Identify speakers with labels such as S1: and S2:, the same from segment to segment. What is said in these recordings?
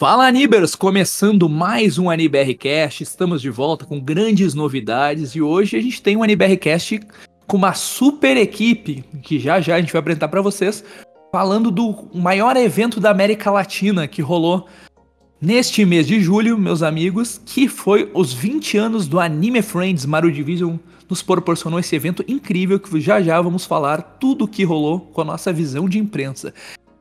S1: Fala Anibers, começando mais um AniBRcast, estamos de volta com grandes novidades e hoje a gente tem um AniBRcast com uma super equipe que já já a gente vai apresentar para vocês, falando do maior evento da América Latina que rolou neste mês de julho, meus amigos, que foi os 20 anos do Anime Friends Mario Division nos proporcionou esse evento incrível que já já vamos falar tudo o que rolou com a nossa visão de imprensa.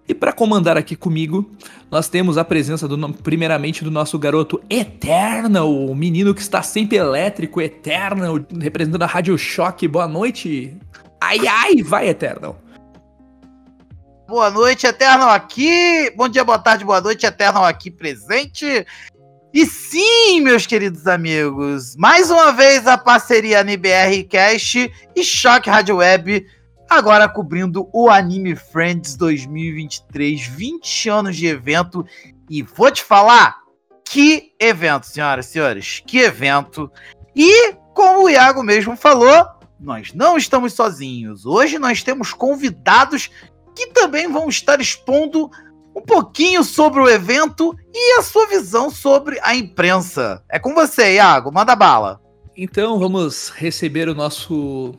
S1: E para comandar aqui comigo, nós temos a presença do primeiramente do nosso garoto Eternal, o menino que está sempre elétrico, Eternal, representando a Rádio Choque. Boa noite. Ai ai, vai Eternal.
S2: Boa noite, Eternal aqui. Bom dia, boa tarde, boa noite, Eternal aqui presente. E sim, meus queridos amigos, mais uma vez a parceria NBR Cast e Choque Rádio Web agora cobrindo o Anime Friends 2023, 20 anos de evento. E vou te falar, que evento, senhoras e senhores, que evento. E, como o Iago mesmo falou, nós não estamos sozinhos. Hoje nós temos convidados que também vão estar expondo um pouquinho sobre o evento e a sua visão sobre a imprensa. É com você, Iago, manda bala.
S1: Então vamos receber o nosso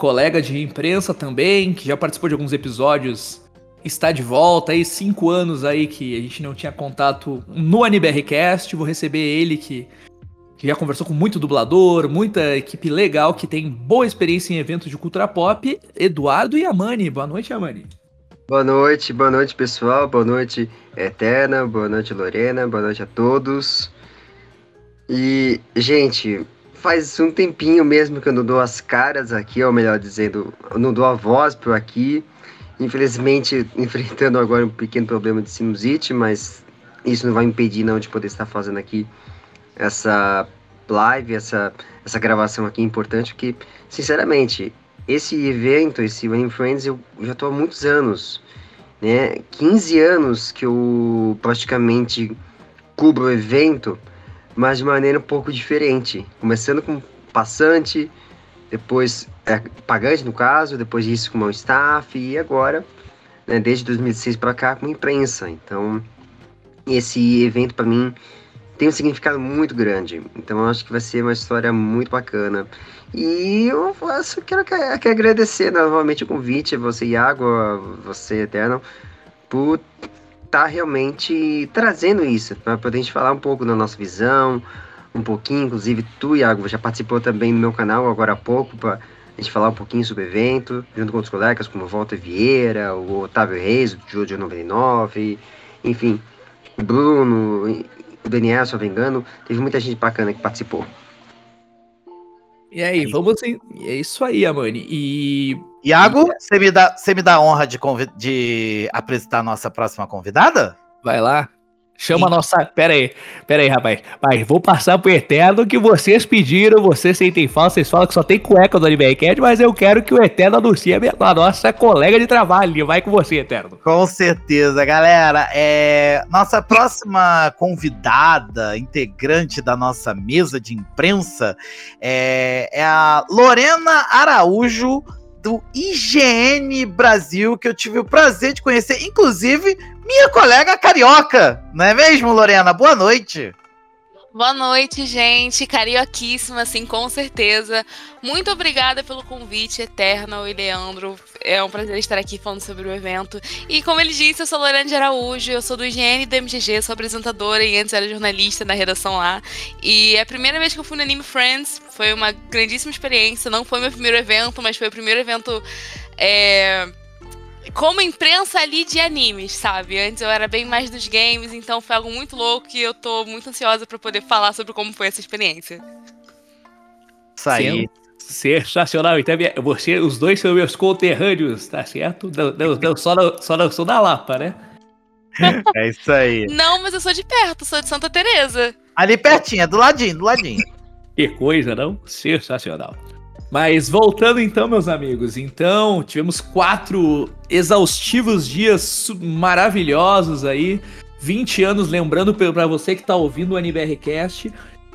S1: colega de imprensa também, que já participou de alguns episódios, está de volta aí, cinco anos aí que a gente não tinha contato no AniBRCast, vou receber ele que, que já conversou com muito dublador, muita equipe legal que tem boa experiência em eventos de cultura pop, Eduardo e Amani. Boa noite, Amani.
S3: Boa noite, boa noite pessoal, boa noite Eterna, boa noite Lorena, boa noite a todos. E, gente, faz um tempinho mesmo que eu não dou as caras aqui, ou melhor dizendo, eu não dou a voz por aqui. Infelizmente, enfrentando agora um pequeno problema de sinusite, mas isso não vai impedir não de poder estar fazendo aqui essa live, essa, essa gravação aqui importante, porque, sinceramente, esse evento, esse Wayne Friends, eu já estou há muitos anos, né? 15 anos que eu praticamente cubro o evento, mas de maneira um pouco diferente. Começando com passante, depois é, pagante no caso, depois disso com o staff e agora, né, desde 2006 para cá, com imprensa. Então, esse evento para mim tem um significado muito grande. Então, acho que vai ser uma história muito bacana. E eu só quero, quero agradecer novamente o convite você, Iago, você, Eterno, por tá realmente trazendo isso, para poder a gente falar um pouco da nossa visão, um pouquinho, inclusive tu, Iago, já participou também no meu canal agora há pouco, para a gente falar um pouquinho sobre o evento, junto com outros colegas como Walter Vieira, o Otávio Reis, o Júlio 99, enfim, Bruno, o Daniel, se eu não me engano, teve muita gente bacana que participou.
S1: E aí, vamos. É isso aí, Amani. E
S2: Iago, você me dá, você me dá a honra de, de apresentar a nossa próxima convidada?
S1: Vai lá. Chama a nossa. Pera aí, pera aí, rapaz. Mas vou passar pro Eterno que vocês pediram, vocês sentem falta, vocês falam que só tem cueca do Animecast, mas eu quero que o Eterno anuncie a nossa colega de trabalho. Vai com você, Eterno.
S2: Com certeza, galera. É... Nossa próxima convidada, integrante da nossa mesa de imprensa, é, é a Lorena Araújo do IGN Brasil, que eu tive o prazer de conhecer, inclusive minha colega carioca, não é mesmo, Lorena? Boa noite.
S4: Boa noite, gente. Carioquíssima, assim, com certeza. Muito obrigada pelo convite, Eternal e Leandro. É um prazer estar aqui falando sobre o evento. E como ele disse, eu sou Lorena de Araújo, eu sou do IGN do MGG, sou apresentadora e antes era jornalista na redação lá. E é a primeira vez que eu fui no Anime Friends, foi uma grandíssima experiência. Não foi meu primeiro evento, mas foi o primeiro evento. É como imprensa ali de animes, sabe? Antes eu era bem mais dos games, então foi algo muito louco e eu tô muito ansiosa para poder falar sobre como foi essa experiência.
S1: Isso aí. Sensacional. Então, você, os dois são meus conterrâneos, tá certo? Não, não, não, só, não, só não sou da Lapa, né?
S2: É isso aí.
S4: Não, mas eu sou de perto, sou de Santa Teresa.
S2: Ali pertinho, é do ladinho, do ladinho.
S1: Que coisa, não? Sensacional. Mas voltando então, meus amigos, então tivemos quatro exaustivos dias maravilhosos aí, 20 anos, lembrando para você que está ouvindo o AniBRCast,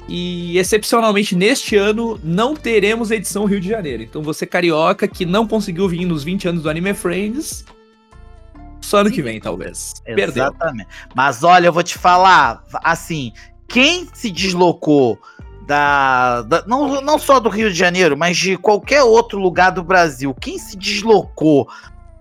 S1: e excepcionalmente neste ano não teremos edição Rio de Janeiro. Então você carioca que não conseguiu vir nos 20 anos do Anime Friends, Só ano que vem, talvez.
S2: Perdeu. Exatamente. Mas olha, eu vou te falar, assim, quem se deslocou da, da, não, não só do Rio de Janeiro, mas de qualquer outro lugar do Brasil, quem se deslocou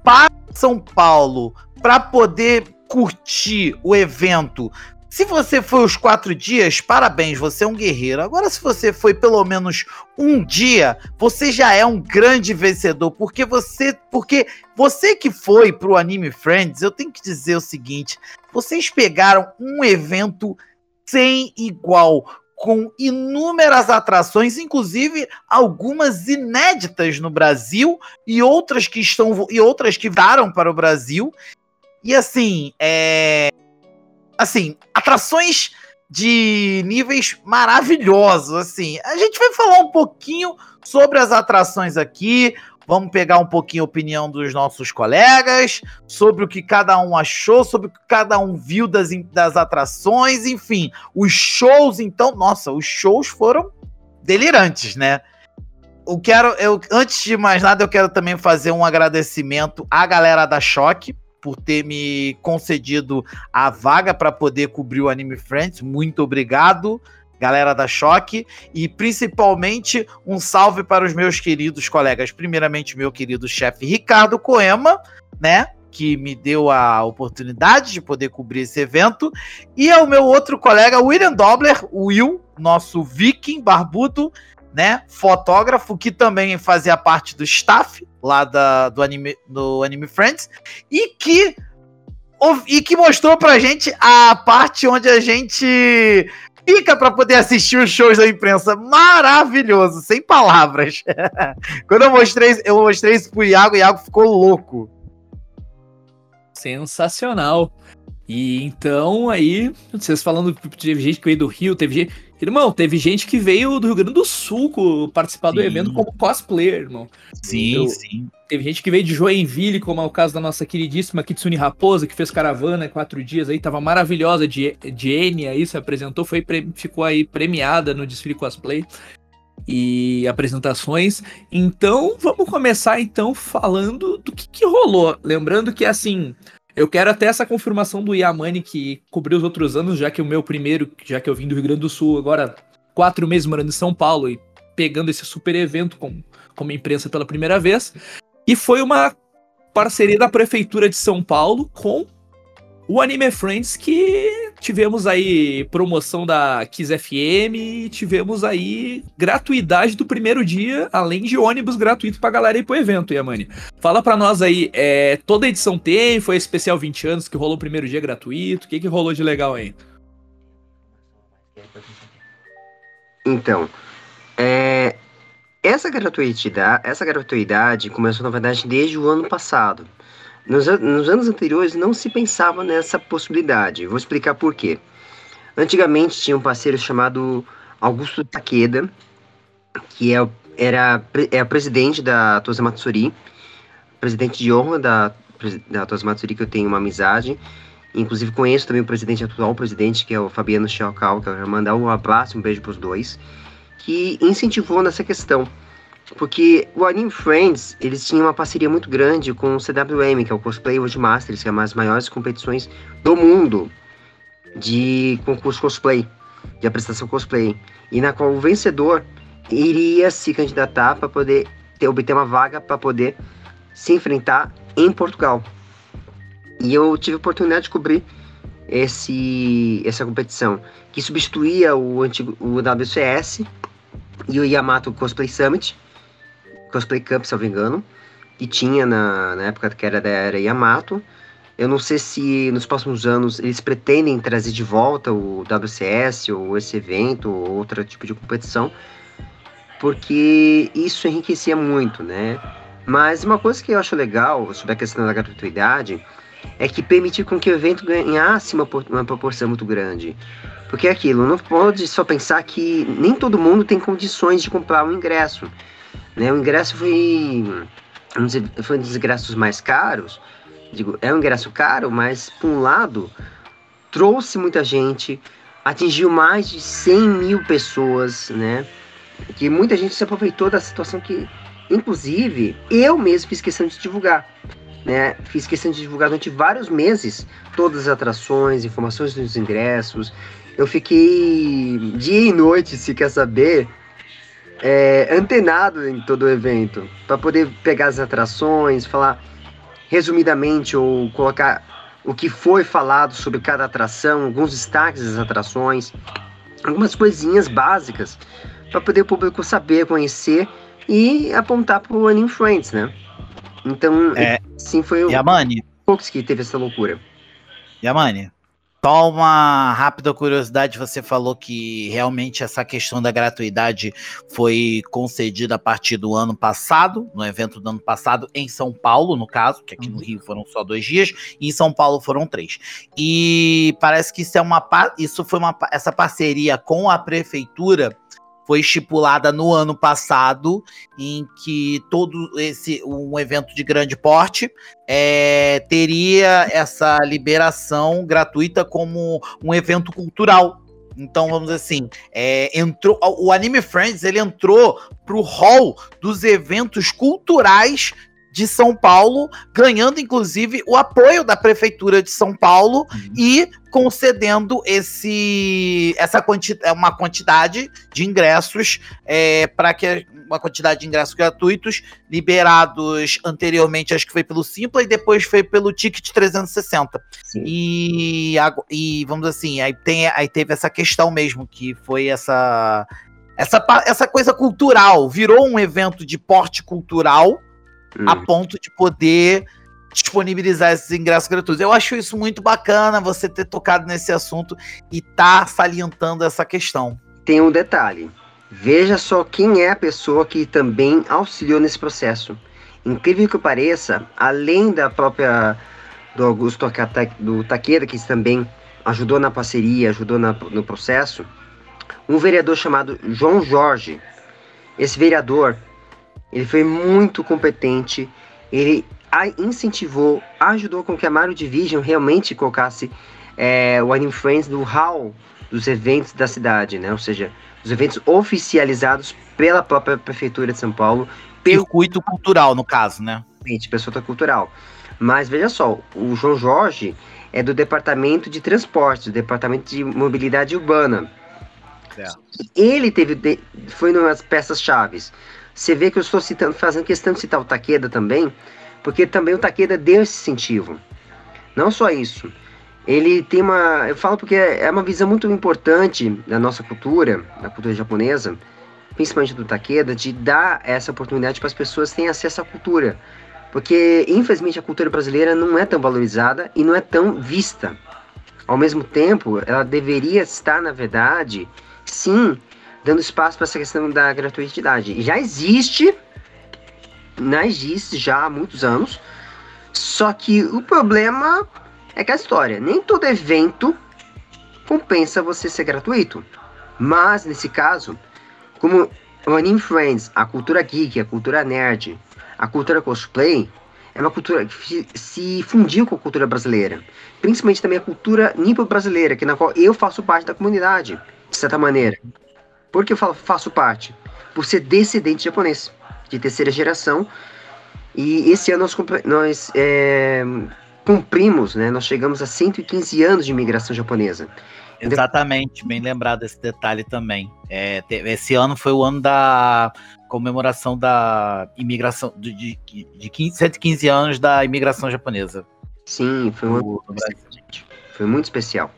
S2: para São Paulo para poder curtir o evento. Se você foi os quatro dias, parabéns, você é um guerreiro. Agora, se você foi pelo menos um dia, você já é um grande vencedor, porque você, porque você que foi pro Anime Friends, eu tenho que dizer o seguinte: vocês pegaram um evento sem igual, com inúmeras atrações, inclusive algumas inéditas no Brasil e outras que estão e outras que vieram para o Brasil. E assim, é assim, atrações de níveis maravilhosos, assim. A gente vai falar um pouquinho sobre as atrações aqui, Vamos pegar um pouquinho a opinião dos nossos colegas sobre o que cada um achou, sobre o que cada um viu das, das atrações, enfim. Os shows, então, nossa, os shows foram delirantes, né? Eu quero, eu, antes de mais nada, eu quero também fazer um agradecimento à galera da Choque por ter me concedido a vaga para poder cobrir o Anime Friends. Muito obrigado galera da Choque, e principalmente um salve para os meus queridos colegas. Primeiramente, meu querido chefe Ricardo Coema, né? Que me deu a oportunidade de poder cobrir esse evento, e ao meu outro colega, William Dobler, Will, nosso viking barbudo, né? Fotógrafo, que também fazia parte do staff lá da, do, anime, do Anime Friends, e que e que mostrou pra gente a parte onde a gente fica para poder assistir os shows da imprensa. Maravilhoso, sem palavras. Quando eu mostrei, eu mostrei isso pro Iago, o Iago ficou louco.
S1: Sensacional. E então aí, vocês falando, teve gente que veio do Rio, teve gente. Irmão, teve gente que veio do Rio Grande do Sul participar sim. do evento como cosplayer, irmão.
S2: Sim, então, sim.
S1: Teve gente que veio de Joinville, como é o caso da nossa queridíssima Kitsune Raposa, que fez caravana quatro dias aí, tava maravilhosa de, de Enya aí, se apresentou, foi, ficou aí premiada no desfile cosplay e apresentações. Então, vamos começar então falando do que, que rolou. Lembrando que assim, eu quero até essa confirmação do Yamani que cobriu os outros anos, já que o meu primeiro, já que eu vim do Rio Grande do Sul, agora quatro meses morando em São Paulo e pegando esse super evento com, como imprensa pela primeira vez. E foi uma parceria da Prefeitura de São Paulo com o Anime Friends, que tivemos aí promoção da Kiss FM, tivemos aí gratuidade do primeiro dia, além de ônibus gratuito pra galera ir pro evento, Yamani. Fala pra nós aí, é, toda edição tem, foi especial 20 anos que rolou o primeiro dia gratuito, o que que rolou de legal aí?
S3: Então, é, essa gratuidade, essa gratuidade começou, na verdade, desde o ano passado. Nos, nos, anos anteriores não se pensava nessa possibilidade. Vou explicar por quê. Antigamente tinha um parceiro chamado Augusto Takeda, que é, era é presidente da Tosa Matsuri, presidente de honra da, da Tosa Matsuri, que eu tenho uma amizade. Inclusive conheço também o presidente atual, o presidente, que é o Fabiano Chiacal, que eu quero mandar um abraço, um beijo para os dois, que incentivou nessa questão porque o Anime Friends, eles tinham uma parceria muito grande com o CWM, que é o Cosplay World Masters, que é uma das maiores competições do mundo de concurso cosplay, de apresentação cosplay, e na qual o vencedor iria se candidatar para poder ter, obter uma vaga para poder se enfrentar em Portugal. E eu tive a oportunidade de cobrir esse, essa competição, que substituía o antigo o WCS e o Yamato Cosplay Summit, Cosplay Cup, se eu não me engano, que tinha na, na época que era da era Yamato. Eu não sei se nos próximos anos eles pretendem trazer de volta o WCS ou esse evento ou outro tipo de competição, porque isso enriquecia muito, né? Mas uma coisa que eu acho legal sobre a questão da gratuidade é que permitir com que o evento ganhasse uma, uma proporção muito grande. Porque é aquilo, não pode só pensar que nem todo mundo tem condições de comprar um ingresso. Né? O ingresso foi um, foi um dos ingressos mais caros. Digo, é um ingresso caro, mas por um lado trouxe muita gente, atingiu mais de 100 mil pessoas, né? Que muita gente se aproveitou da situação que, inclusive, eu mesmo fiz questão de divulgar. né? Fiz questão de divulgar durante vários meses todas as atrações, informações dos ingressos. Eu fiquei dia e noite, se quer saber, é, antenado em todo o evento, para poder pegar as atrações, falar resumidamente ou colocar o que foi falado sobre cada atração, alguns destaques das atrações, algumas coisinhas básicas para poder o público saber, conhecer e apontar para o Anime Friends, né? Então,
S2: É.
S3: sim, foi o
S2: Yamani,
S3: poucos que teve essa loucura.
S2: Yamani, só uma rápida curiosidade, você falou que realmente essa questão da gratuidade foi concedida a partir do ano passado, no evento do ano passado, em São Paulo, no caso, que aqui no Rio foram só dois dias, e em São Paulo foram três. E parece que isso é uma isso foi uma essa parceria com a prefeitura foi estipulada no ano passado, em que todo esse um evento de grande porte é, teria essa liberação gratuita como um evento cultural. Então, vamos dizer assim, é, entrou, o Anime Friends ele entrou pro hall dos eventos culturais de São Paulo, ganhando inclusive o apoio da prefeitura de São Paulo e concedendo esse essa quanti, uma quantidade de ingressos para que uma quantidade de ingressos gratuitos liberados anteriormente, acho que foi pelo Simpla e depois foi pelo Ticket 360.
S3: Sim.
S2: E, e vamos assim, aí, tem, aí teve essa questão mesmo, que foi essa, essa, essa coisa cultural. Virou um evento de porte cultural
S3: Hum.
S2: a ponto de poder disponibilizar esses ingressos gratuitos. Eu acho isso muito bacana você ter tocado nesse assunto e tá salientando essa questão.
S3: Tem um detalhe. Veja só quem é a pessoa que também auxiliou nesse processo. Incrível que pareça, além da própria do Augusto do Taqueda, que também ajudou na parceria, ajudou na- no processo, um vereador chamado João Jorge. Esse vereador, ele foi muito competente, ele incentivou, ajudou com que a Mario Division realmente colocasse é, o Anime Friends no hall dos eventos da cidade, né? Ou seja, os eventos oficializados pela própria Prefeitura de São Paulo, pelo
S2: Circuito cultural, no caso, né?
S3: Pessoa cultural. Mas veja só, o João Jorge é do Departamento de Transportes, do Departamento de Mobilidade Urbana.
S2: Certo.
S3: Ele teve foi numas peças chaves. Você vê que eu estou citando, fazendo questão de citar o Taqueda também, porque também o Taqueda deu esse incentivo. Não só isso. Ele tem uma, eu falo porque é uma visão muito importante da nossa cultura, da cultura japonesa, principalmente do Takeda, de dar essa oportunidade para as pessoas terem acesso à cultura. Porque, infelizmente, a cultura brasileira não é tão valorizada e não é tão vista. Ao mesmo tempo, ela deveria estar, na verdade, sim, dando espaço para essa questão da gratuidade. Já existe, já existe já há muitos anos, só que o problema é que a história, nem todo evento compensa você ser gratuito. Mas, nesse caso, como o Anime Friends, a cultura geek, a cultura nerd, a cultura cosplay, é uma cultura que se fundiu com a cultura brasileira. Principalmente também a cultura nipo-brasileira, que na qual eu faço parte da comunidade, de certa maneira. Por que eu falo faço parte? Por ser descendente japonês, de terceira geração. E esse ano nós, nós é, cumprimos, né? Nós chegamos a 115 anos de imigração japonesa.
S2: Exatamente, bem lembrado esse detalhe também. É, esse ano foi o ano da comemoração da imigração, de, de, de 15, 115 anos da imigração japonesa.
S3: Sim, foi um ano. Foi muito especial.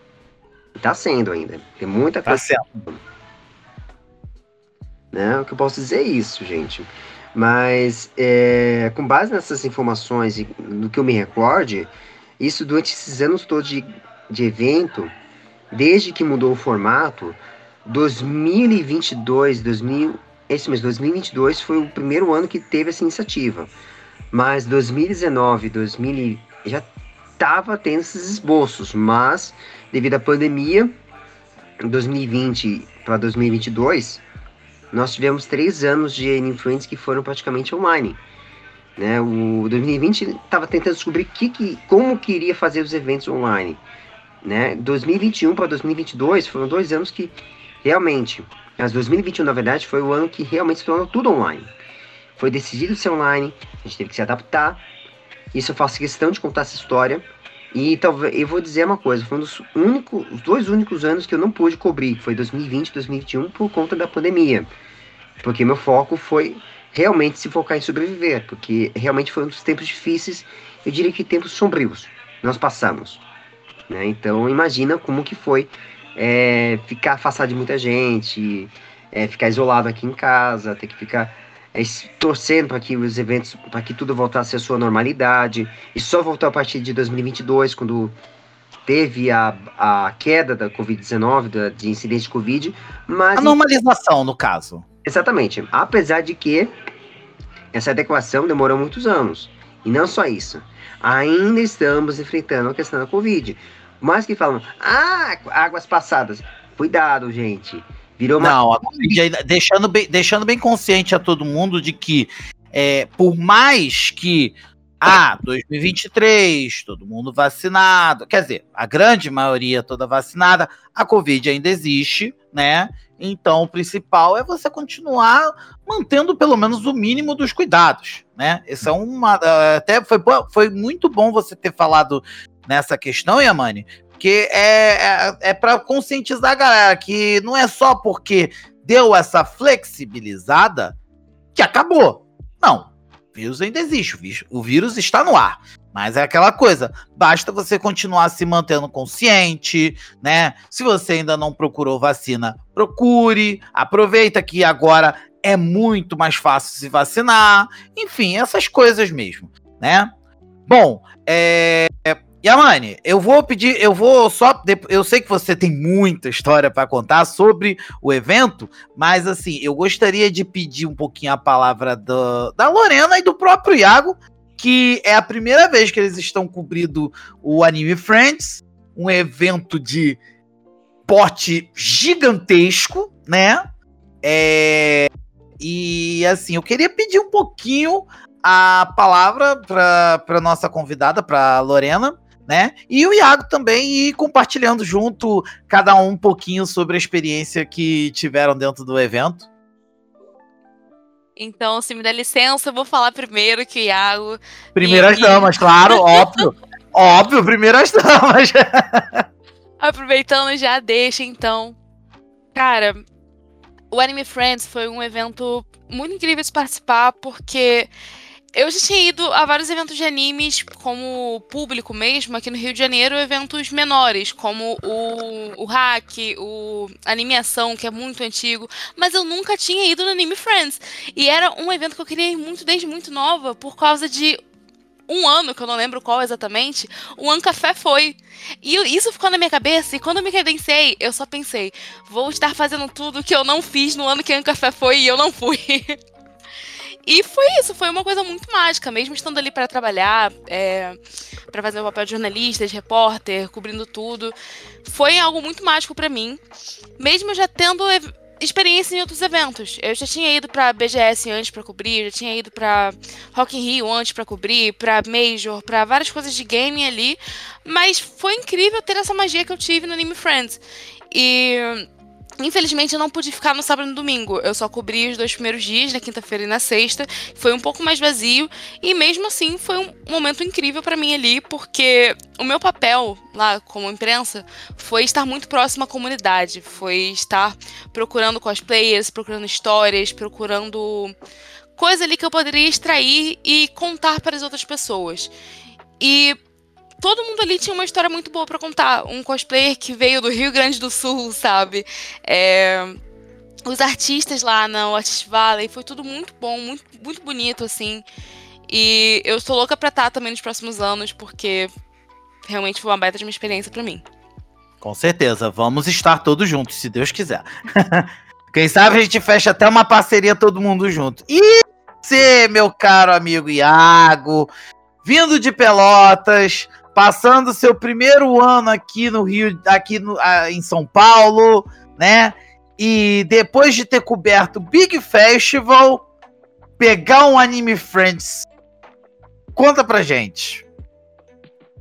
S3: E tá sendo ainda. Tem muita
S2: Tá
S3: coisa. Né? O que eu posso dizer é isso, gente. Mas é, com base nessas informações e do que eu me recorde, isso durante esses anos todos de, de evento, desde que mudou o formato, 2022, 2000, esse mês, 2022 foi o primeiro ano que teve essa iniciativa. Mas 2019, 2000 já estava tendo esses esboços, mas devido à pandemia, 2020 para 2022, nós tivemos três anos de Influence que foram praticamente online. Né? O 2020 estava tentando descobrir que, que, como queria fazer os eventos online. Né? 2021 para 2022 foram dois anos que realmente, mas 2021 na verdade foi o ano que realmente se tornou tudo online. Foi decidido ser online, a gente teve que se adaptar Isso eu faço questão de contar essa história. E talvez eu vou dizer uma coisa, foi um dos únicos, os dois únicos anos que eu não pude cobrir, que foi 2020 e 2021 por conta da pandemia. Porque meu foco foi realmente se focar em sobreviver, porque realmente foi um dos tempos difíceis, eu diria que tempos sombrios nós passamos. Né? Então imagina como que foi é, ficar afastado de muita gente, é, ficar isolado aqui em casa, ter que ficar é, torcendo para que os eventos, para que tudo voltasse à sua normalidade, e só voltou a partir de 2022, quando teve a, a queda da Covid-19, de incidência de Covid, mas...
S2: A normalização, no caso.
S3: Exatamente, apesar de que essa adequação demorou muitos anos, e não só isso, ainda estamos enfrentando a questão da Covid, mas que falam, ah, águas passadas, cuidado, gente,
S2: Virou uma... Não, deixando bem, deixando bem consciente a todo mundo de que, é, por mais que ah, 2023, todo mundo vacinado. Quer dizer, a grande maioria toda vacinada, a Covid ainda existe, né? Então, o principal é você continuar mantendo pelo menos o mínimo dos cuidados, né? Isso é uma. Até foi, foi muito bom você ter falado nessa questão, Yamani, porque é, é, é para conscientizar a galera que não é só porque deu essa flexibilizada que acabou. Não. O vírus ainda existe, o vírus, o vírus está no ar. Mas é aquela coisa, basta você continuar se mantendo consciente, né? Se você ainda não procurou vacina, procure. Aproveita que agora é muito mais fácil se vacinar. Enfim, essas coisas mesmo, né? Bom, é, Yamani, eu vou pedir, eu vou só. Eu sei que você tem muita história para contar sobre o evento, mas assim, eu gostaria de pedir um pouquinho a palavra do, da Lorena e do próprio Iago, que é a primeira vez que eles estão cobrindo o Anime Friends, um evento de porte gigantesco, né? É, e assim, eu queria pedir um pouquinho a palavra para nossa convidada, para Lorena, né? E o Iago também ir compartilhando junto, cada um um pouquinho sobre a experiência que tiveram dentro do evento.
S4: Então, se me dá licença, eu vou falar primeiro que o Iago.
S2: Primeiras e... damas, claro, óbvio. óbvio, primeiras damas.
S4: Aproveitando já, deixa então. Cara, o Anime Friends foi um evento muito incrível de participar, porque eu já tinha ido a vários eventos de animes como público mesmo, aqui no Rio de Janeiro, eventos menores, como o, o Hack, o Animação, que é muito antigo, mas eu nunca tinha ido no Anime Friends. E era um evento que eu queria ir muito desde muito nova, por causa de um ano, que eu não lembro qual exatamente, o Ancafé foi. E isso ficou na minha cabeça, e quando eu me credenciei, eu só pensei, vou estar fazendo tudo que eu não fiz no ano que o Ancafé foi e eu não fui. E foi isso, foi uma coisa muito mágica, mesmo estando ali para trabalhar, é, para fazer o papel de jornalista, de repórter, cobrindo tudo. Foi algo muito mágico para mim, mesmo já tendo experiência em outros eventos. Eu já tinha ido para BGS antes para cobrir, já tinha ido para Rock in Rio antes para cobrir, para Major, para várias coisas de game ali, mas foi incrível ter essa magia que eu tive no Anime Friends. E Infelizmente eu não pude ficar no sábado e no domingo. Eu só cobri os dois primeiros dias, na quinta-feira e na sexta. Foi um pouco mais vazio e mesmo assim foi um momento incrível para mim ali, porque o meu papel lá como imprensa foi estar muito próximo à comunidade, foi estar procurando cosplayers, procurando histórias, procurando coisa ali que eu poderia extrair e contar para as outras pessoas. E todo mundo ali tinha uma história muito boa para contar. Um cosplayer que veio do Rio Grande do Sul, sabe? É, os artistas lá na Artist Valley, foi tudo muito bom, muito, muito bonito, assim. E eu estou louca pra estar também nos próximos anos, porque realmente foi uma baita de uma experiência para mim.
S2: Com certeza, vamos estar todos juntos, se Deus quiser. Quem sabe a gente fecha até uma parceria todo mundo junto. E você, meu caro amigo Iago, vindo de Pelotas, passando seu primeiro ano aqui no Rio, aqui no, em São Paulo, né? E depois de ter coberto Big Festival, pegar um Anime Friends. Conta pra gente.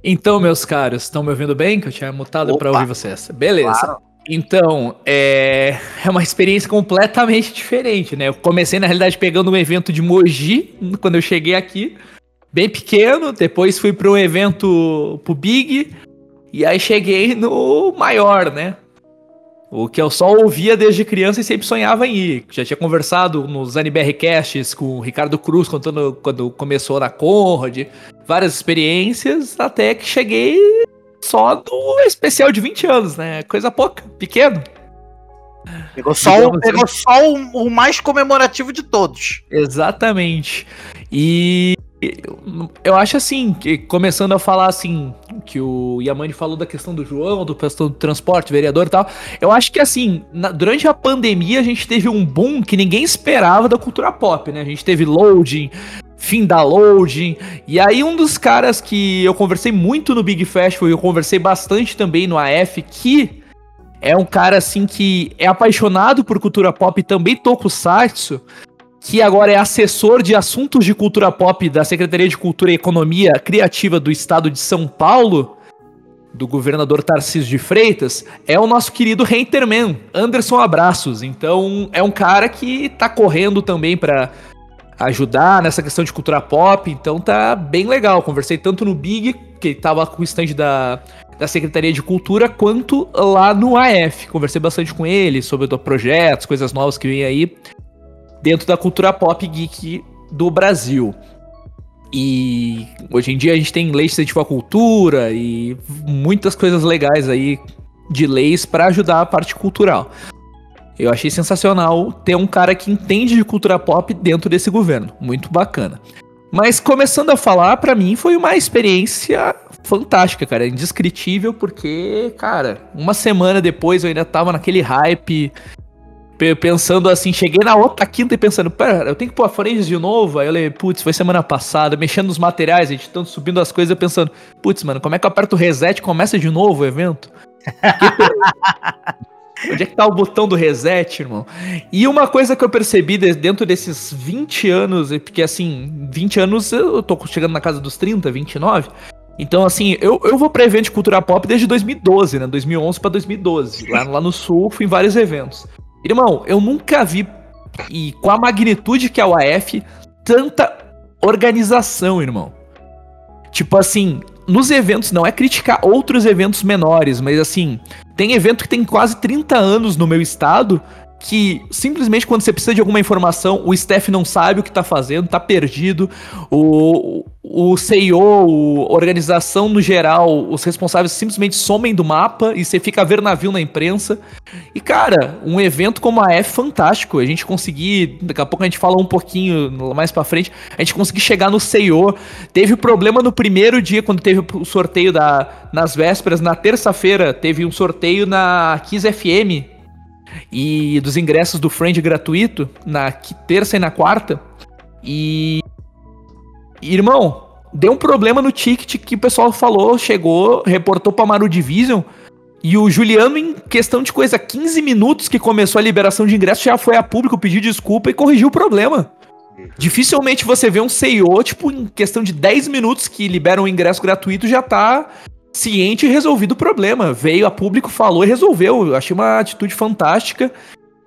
S1: Então, meus caros, estão me ouvindo bem? Que eu tinha mutado para ouvir vocês. Beleza. Claro. Então, é, é uma experiência completamente diferente, né? Eu comecei, na realidade, pegando um evento de Moji, quando eu cheguei aqui. Bem pequeno, depois fui para um evento pro Big, e aí cheguei no maior, né? O que eu só ouvia desde criança e sempre sonhava em ir. Já tinha conversado nos ANBR Casts com o Ricardo Cruz, contando quando começou na Conrad, várias experiências, até que cheguei só no especial de 20 anos, né? Coisa pouca, pequeno.
S2: Pegou só, o, pegou só o, o mais comemorativo de todos.
S1: Exatamente. E eu acho assim, que começando a falar assim, que o Yamani falou da questão do João, do questão do transporte, vereador e tal. Eu acho que assim, na, durante a pandemia a gente teve um boom que ninguém esperava da cultura pop, né? A gente teve loading, fim da loading. E aí um dos caras que eu conversei muito no Big Festival e eu conversei bastante também no AF, que é um cara assim que é apaixonado por cultura pop e também tokusatsu, que agora é assessor de assuntos de cultura pop da Secretaria de Cultura e Economia Criativa do Estado de São Paulo, do governador Tarcísio de Freitas, é o nosso querido Renterman, Anderson Abraços. Então, é um cara que tá correndo também para ajudar nessa questão de cultura pop, então tá bem legal. Conversei tanto no Big, que tava com o stand da, da Secretaria de Cultura, quanto lá no AF. Conversei bastante com ele sobre projetos, coisas novas que vem aí dentro da cultura pop geek do Brasil. E hoje em dia a gente tem leis de incentivo à cultura e muitas coisas legais aí de leis para ajudar a parte cultural. Eu achei sensacional ter um cara que entende de cultura pop dentro desse governo. Muito bacana. Mas começando a falar, para mim foi uma experiência fantástica, cara. Indescritível, porque, cara, uma semana depois eu ainda tava naquele hype pensando assim, cheguei na outra quinta e pensando, pera, eu tenho que pôr a Friends de novo? Aí eu falei, putz, foi semana passada, mexendo nos materiais, editando, subindo as coisas, pensando, putz, mano, como é que eu aperto o reset e começa de novo o evento? Onde é que tá o botão do reset, irmão? E uma coisa que eu percebi dentro desses 20 anos, porque assim, 20 anos eu tô chegando na casa dos 30, 29. Então, assim, eu, eu vou pra evento de cultura pop desde 2012, né? 2011 pra 2012. Lá, lá no Sul, fui em vários eventos. Irmão, eu nunca vi, e com a magnitude que é o AF, tanta organização, irmão. Tipo assim, nos eventos, não é criticar outros eventos menores, mas assim, tem evento que tem quase 30 anos no meu estado que simplesmente quando você precisa de alguma informação, o staff não sabe o que tá fazendo, tá perdido. O, o CEO, a organização no geral, os responsáveis simplesmente somem do mapa e você fica a ver navio na imprensa. E cara, um evento como a F fantástico. A gente conseguir, daqui a pouco a gente fala um pouquinho mais para frente, a gente conseguir chegar no CEO. Teve problema no primeiro dia quando teve o sorteio da nas vésperas, na terça-feira teve um sorteio na Kiss FM e dos ingressos do Friend gratuito na terça e na quarta. E. Irmão, deu um problema no ticket que o pessoal falou, chegou, reportou pra Maru Division. E o Juliano, em questão de coisa, 15 minutos que começou a liberação de ingressos, já foi a público pedir desculpa e corrigiu o problema. Dificilmente você vê um CEO, tipo, em questão de 10 minutos que libera um ingresso gratuito, já tá ciente e resolvido o problema. Veio a público, falou e resolveu. Eu achei uma atitude fantástica.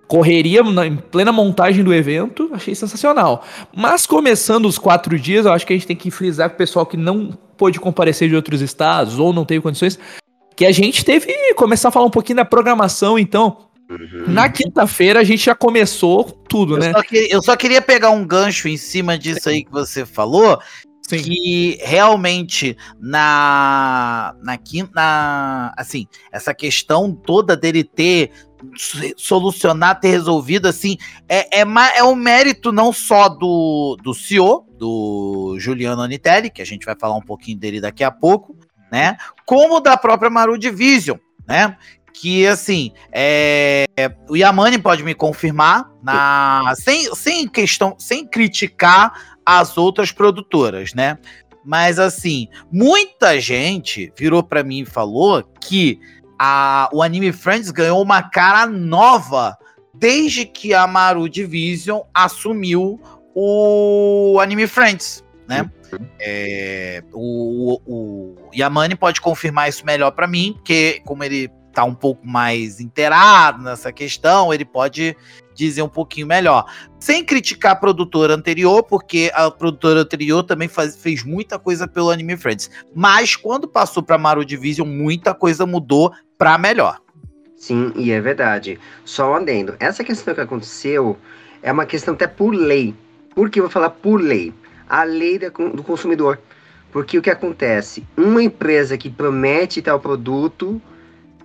S1: Correria na, em plena montagem do evento, achei sensacional. Mas começando os quatro dias, eu acho que a gente tem que frisar com o pessoal que não pôde comparecer de outros estados ou não teve condições, que a gente teve que começar a falar um pouquinho da programação, então. Uhum. Na quinta-feira a gente já começou tudo,
S2: eu
S1: né?
S2: Só que, eu só queria pegar um gancho em cima disso aí que você falou, Sim. que realmente na na quinta, assim, essa questão toda dele ter solucionar, ter resolvido assim, é, é, é um mérito não só do, do CEO, do Juliano Anitelli, que a gente vai falar um pouquinho dele daqui a pouco, né? Como da própria Maru Division, né? Que assim, é, o Yamani pode me confirmar, na, sem, sem questão, sem criticar as outras produtoras, né? Mas assim, muita gente virou para mim e falou que a, o Anime Friends ganhou uma cara nova desde que a Maru Division assumiu o Anime Friends, né? É, o, o Yamani pode confirmar isso melhor para mim, porque como ele tá um pouco mais inteirado nessa questão, ele pode dizer um pouquinho melhor. Sem criticar a produtora anterior, porque a produtora anterior também faz, fez muita coisa pelo Anime Friends. Mas quando passou para Maru Division, muita coisa mudou para melhor.
S3: Sim, e é verdade. Só um. Essa questão que aconteceu é uma questão até por lei. Por que eu vou falar por lei? A lei do consumidor. Porque o que acontece? Uma empresa que promete tal produto,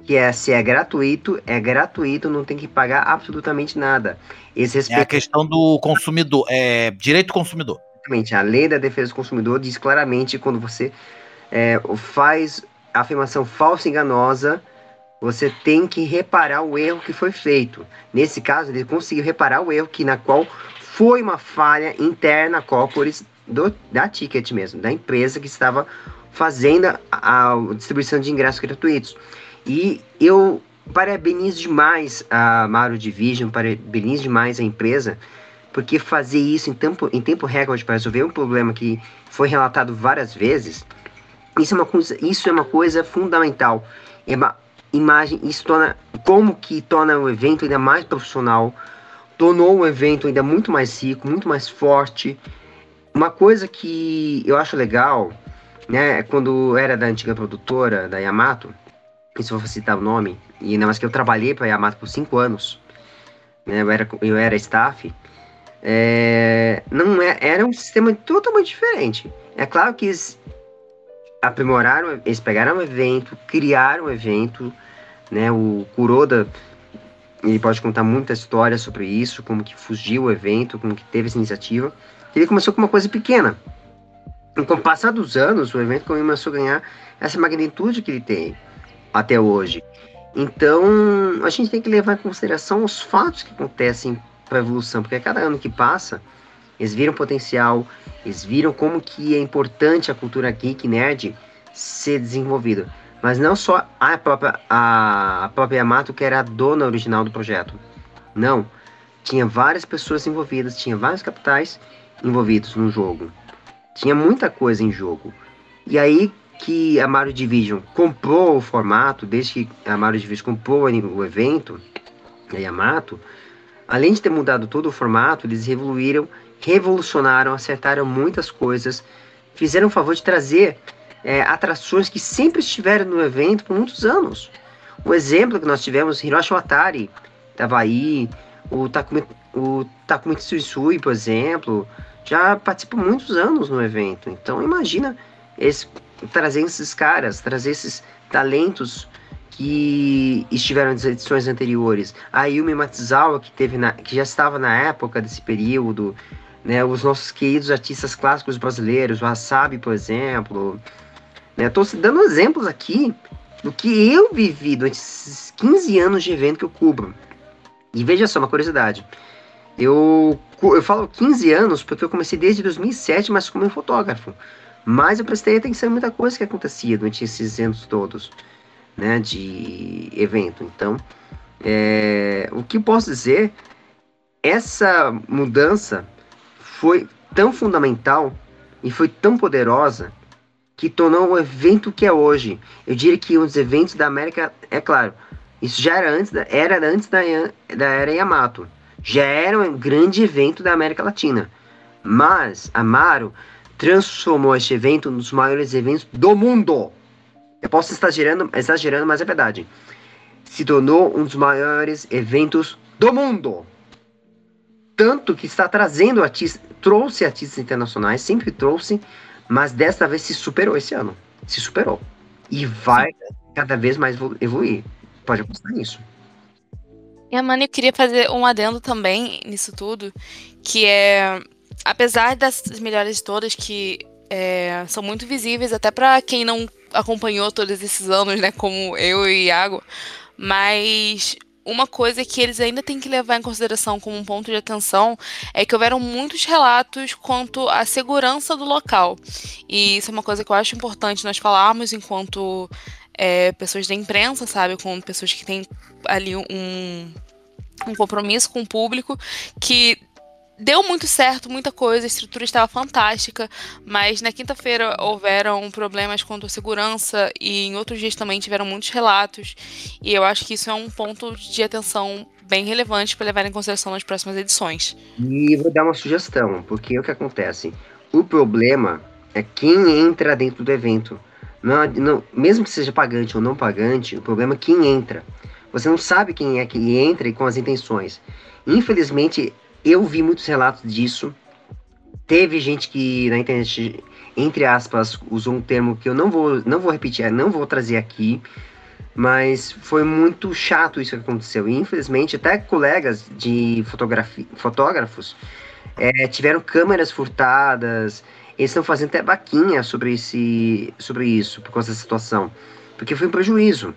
S3: que é se é gratuito, é gratuito, não tem que pagar absolutamente nada.
S2: Esse respeito... É a questão do consumidor, é direito do consumidor.
S3: Exatamente. A lei da defesa do consumidor diz claramente quando você é, faz afirmação falsa e enganosa, você tem que reparar o erro que foi feito. Nesse caso, ele conseguiu reparar o erro que na qual foi uma falha interna corporis do, da Ticket mesmo, da empresa que estava fazendo a, a distribuição de ingressos gratuitos. E eu parabenizo demais a Mario Division, parabenizo demais a empresa, porque fazer isso em tempo, em tempo recorde para resolver um problema que foi relatado várias vezes, isso é uma coisa, isso é uma coisa fundamental. É uma imagem, isso torna como que torna o evento ainda mais profissional, tornou o evento ainda muito mais rico, muito mais forte. Uma coisa que eu acho legal, né, é quando era da antiga produtora da Yamato, se eu vou citar o nome, e ainda mais que eu trabalhei para a Yamato por cinco anos, né, eu era eu era staff, é, não é, era um sistema totalmente diferente. É claro que eles aprimoraram, eles pegaram um evento, criaram um evento, né? O Kuroda ele pode contar muita história sobre isso, como que fugiu o evento, como que teve essa iniciativa. Ele começou com uma coisa pequena. E com o passar dos anos, o evento começou a ganhar essa magnitude que ele tem até hoje. Então, a gente tem que levar em consideração os fatos que acontecem para a evolução, porque a cada ano que passa, eles viram potencial, eles viram como que é importante a cultura geek nerd ser desenvolvida. Mas não só a própria, a, a própria Yamato, que era a dona original do projeto. Não. Tinha várias pessoas envolvidas, tinha vários capitais envolvidos no jogo. Tinha muita coisa em jogo. E aí que a Mario Division comprou o formato, desde que a Mario Division comprou o evento, a Yamato, além de ter mudado todo o formato, eles evoluíram, revolucionaram, acertaram muitas coisas, fizeram o favor de trazer é, atrações que sempre estiveram no evento por muitos anos. O exemplo que nós tivemos, Hiroshi Watari, estava aí, o Takumi, o Takumi Tsuisui, por exemplo, já participou muitos anos no evento. Então imagina esse, trazer esses caras, trazer esses talentos que estiveram nas edições anteriores. A Yumi Matsuzawa, que, teve na, que já estava na época desse período, né, os nossos queridos artistas clássicos brasileiros, o Wasabi, por exemplo, né? Estou dando exemplos aqui do que eu vivi durante esses 15 anos de evento que eu cubro. E veja só, uma curiosidade. Eu, eu falo 15 anos porque eu comecei desde 2007, mas como fotógrafo. Mas eu prestei atenção em muita coisa que acontecia durante esses anos todos, né, de evento. Então, é, o que posso dizer, essa mudança foi tão fundamental e foi tão poderosa que tornou o evento que é hoje. Eu diria que um dos eventos da América, é claro, isso já era antes da, era antes da, da era Yamato. Já era um grande evento da América Latina. Mas Amaro transformou este evento dos maiores eventos do mundo. Eu posso estar exagerando, mas é verdade. Se tornou um dos maiores eventos do mundo. Tanto que está trazendo artistas, trouxe artistas internacionais, sempre trouxe mas desta vez se superou esse ano. Se superou. E vai cada vez mais evoluir. Pode apostar nisso.
S4: E a Mani, eu queria fazer um adendo também nisso tudo, que é, apesar das melhores todas que é, são muito visíveis, até para quem não acompanhou todos esses anos, né, como eu e Iago, mas uma coisa que eles ainda têm que levar em consideração como um ponto de atenção é que houveram muitos relatos quanto à segurança do local. E isso é uma coisa que eu acho importante nós falarmos enquanto é, pessoas da imprensa, sabe? Com pessoas que têm ali um, um compromisso com o público, que deu muito certo, muita coisa, a estrutura estava fantástica, mas na quinta-feira houveram problemas quanto à segurança e em outros dias também tiveram muitos relatos, e eu acho que isso é um ponto de atenção bem relevante para levar em consideração nas próximas edições.
S3: E vou dar uma sugestão, porque o que acontece? O problema é quem entra dentro do evento. Não, não, mesmo que seja pagante ou não pagante, o problema é quem entra. Você não sabe quem é que entra e com as intenções. Infelizmente, eu vi muitos relatos disso. Teve gente que na internet, entre aspas, usou um termo que eu não vou, não vou repetir, não vou trazer aqui, mas foi muito chato isso que aconteceu. E, infelizmente, até colegas de fotografia, fotógrafos é, tiveram câmeras furtadas. Eles estão fazendo até vaquinha sobre, esse, sobre isso, por causa da situação. Porque foi um prejuízo.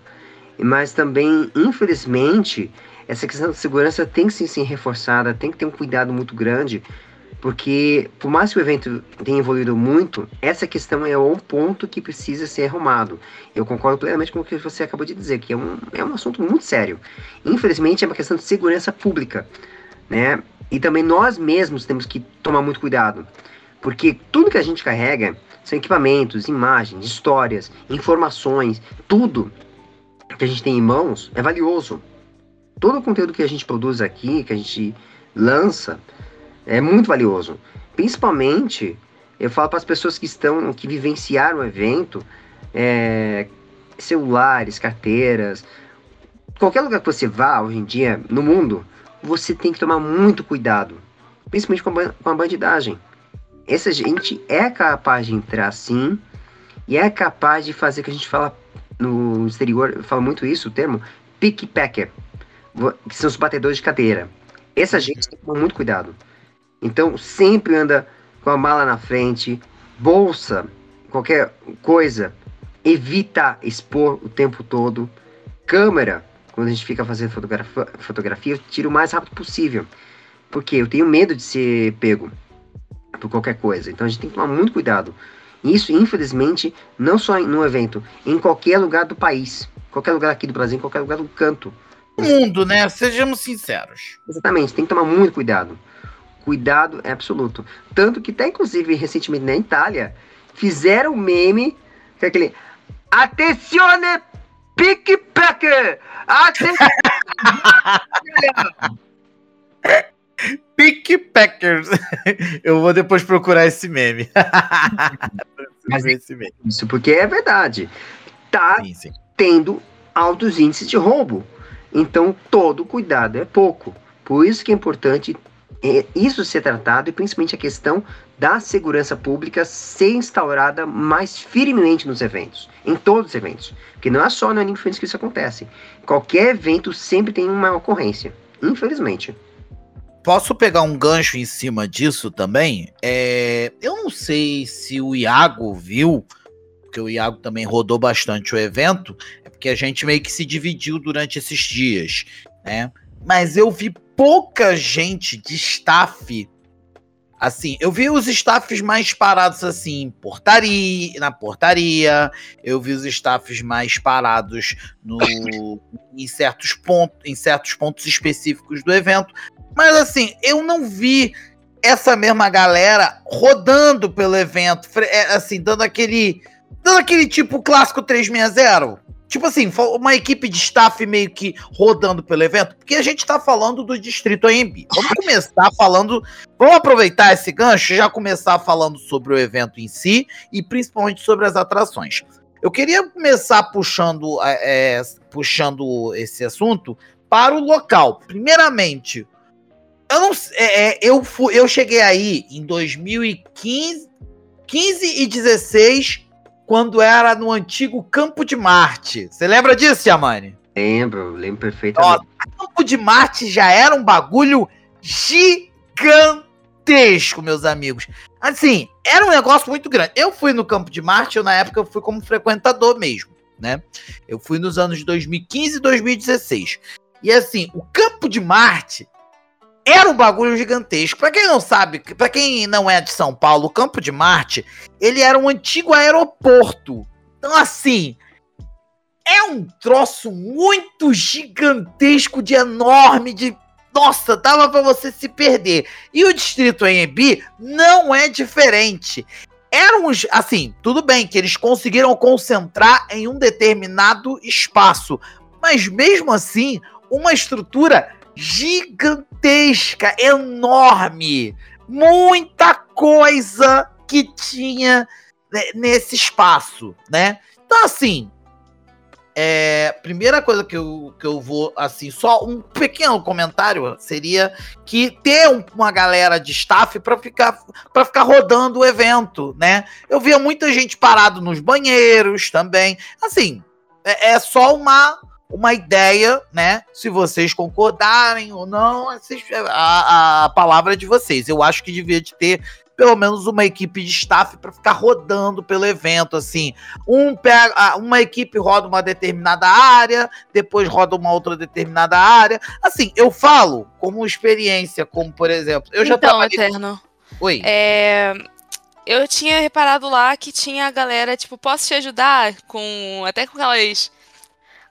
S3: Mas também, infelizmente, essa questão de segurança tem que sim, ser reforçada, tem que ter um cuidado muito grande, porque por mais que o evento tenha evoluído muito, essa questão é um ponto que precisa ser arrumado. Eu concordo plenamente com o que você acabou de dizer, que é um, é um assunto muito sério. Infelizmente é uma questão de segurança pública, né? E também nós mesmos temos que tomar muito cuidado, porque tudo que a gente carrega são equipamentos, imagens, histórias, informações, tudo que a gente tem em mãos é valioso todo o conteúdo que a gente produz aqui, que a gente lança, é muito valioso. Principalmente, eu falo para as pessoas que estão, que vivenciaram o evento, é, celulares, carteiras, qualquer lugar que você vá hoje em dia no mundo, você tem que tomar muito cuidado, principalmente com a, com a bandidagem. Essa gente é capaz de entrar sim e é capaz de fazer o que a gente fala no exterior, fala muito isso, o termo pickpacker que são os batedores de cadeira. Essa gente tem que tomar muito cuidado. Então, sempre anda com a mala na frente, bolsa, qualquer coisa, evita expor o tempo todo. Câmera, quando a gente fica fazendo fotografia, fotografia tira o mais rápido possível. Porque eu tenho medo de ser pego por qualquer coisa. Então a gente tem que tomar muito cuidado. Isso, infelizmente, não só no evento, em qualquer lugar do país. Qualquer lugar aqui do Brasil, em qualquer lugar do canto
S2: mundo, né? Sejamos sinceros.
S3: Exatamente, tem que tomar muito cuidado. Cuidado é absoluto. Tanto que até, inclusive, recentemente na Itália, fizeram um meme que é aquele Attenzione pickpacker! Attenzione!
S2: Pickpackers. Eu vou depois procurar esse meme.
S3: Mas esse meme. Isso porque é verdade. Tá sim, sim. tendo altos índices de roubo. Então, todo cuidado é pouco. Por isso que é importante é, isso ser tratado e principalmente a questão da segurança pública ser instaurada mais firmemente nos eventos, em todos os eventos. Porque não é só no Anime Friends que isso acontece. Qualquer evento sempre tem uma ocorrência, infelizmente.
S2: Posso pegar um gancho em cima disso também? É, eu não sei se o Iago viu, porque o Iago também rodou bastante o evento, porque a gente meio que se dividiu durante esses dias, né? Mas eu vi pouca gente de staff. Assim, eu vi os staffs mais parados assim, portaria, na portaria, eu vi os staffs mais parados no, em certos pontos, em certos pontos específicos do evento. Mas assim, eu não vi essa mesma galera rodando pelo evento, é, assim, dando aquele dando aquele tipo clássico 360, Tipo assim, uma equipe de staff meio que rodando pelo evento, porque a gente tá falando do Distrito AMB. Vamos começar falando. Vamos aproveitar esse gancho já começar falando sobre o evento em si e principalmente sobre as atrações. Eu queria começar puxando, é puxando esse assunto para o local. Primeiramente, eu não é, é, eu, fui, eu cheguei aí em 2015 15 e 16 quando era no antigo Campo de Marte. Você lembra disso, Yamani?
S3: Lembro, lembro perfeitamente.
S2: Ó, Campo de Marte já era um bagulho gigantesco, meus amigos. Assim, era um negócio muito grande. Eu fui no Campo de Marte, eu na época eu fui como frequentador mesmo, né? Eu fui nos anos 2015 e 2016. E assim, o Campo de Marte era um bagulho gigantesco. Para quem não sabe, para quem não é de São Paulo, o Campo de Marte, ele era um antigo aeroporto. Então assim, é um troço muito gigantesco, de enorme, de
S5: nossa, dava para você se perder. E o distrito AMB não é diferente. Eram os, assim, tudo bem que eles conseguiram concentrar em um determinado espaço, mas mesmo assim, uma estrutura gigantesca, enorme, muita coisa que tinha nesse espaço, né? Então, assim, é, primeira coisa que eu, que eu vou, assim, só um pequeno comentário seria que ter um, uma galera de staff para ficar para ficar rodando o evento, né? Eu via muita gente parado nos banheiros também. Assim, é, é só uma uma ideia, né? Se vocês concordarem ou não, a, a palavra é de vocês. Eu acho que devia de ter pelo menos uma equipe de staff para ficar rodando pelo evento, assim. Um pega, uma equipe roda uma determinada área, depois roda uma outra determinada área. Assim, eu falo como experiência, como por exemplo, eu já
S4: então,
S5: trabalhei...
S4: Eterno.
S5: Oi.
S4: É, eu tinha reparado lá que tinha a galera, tipo, posso te ajudar com até com aquelas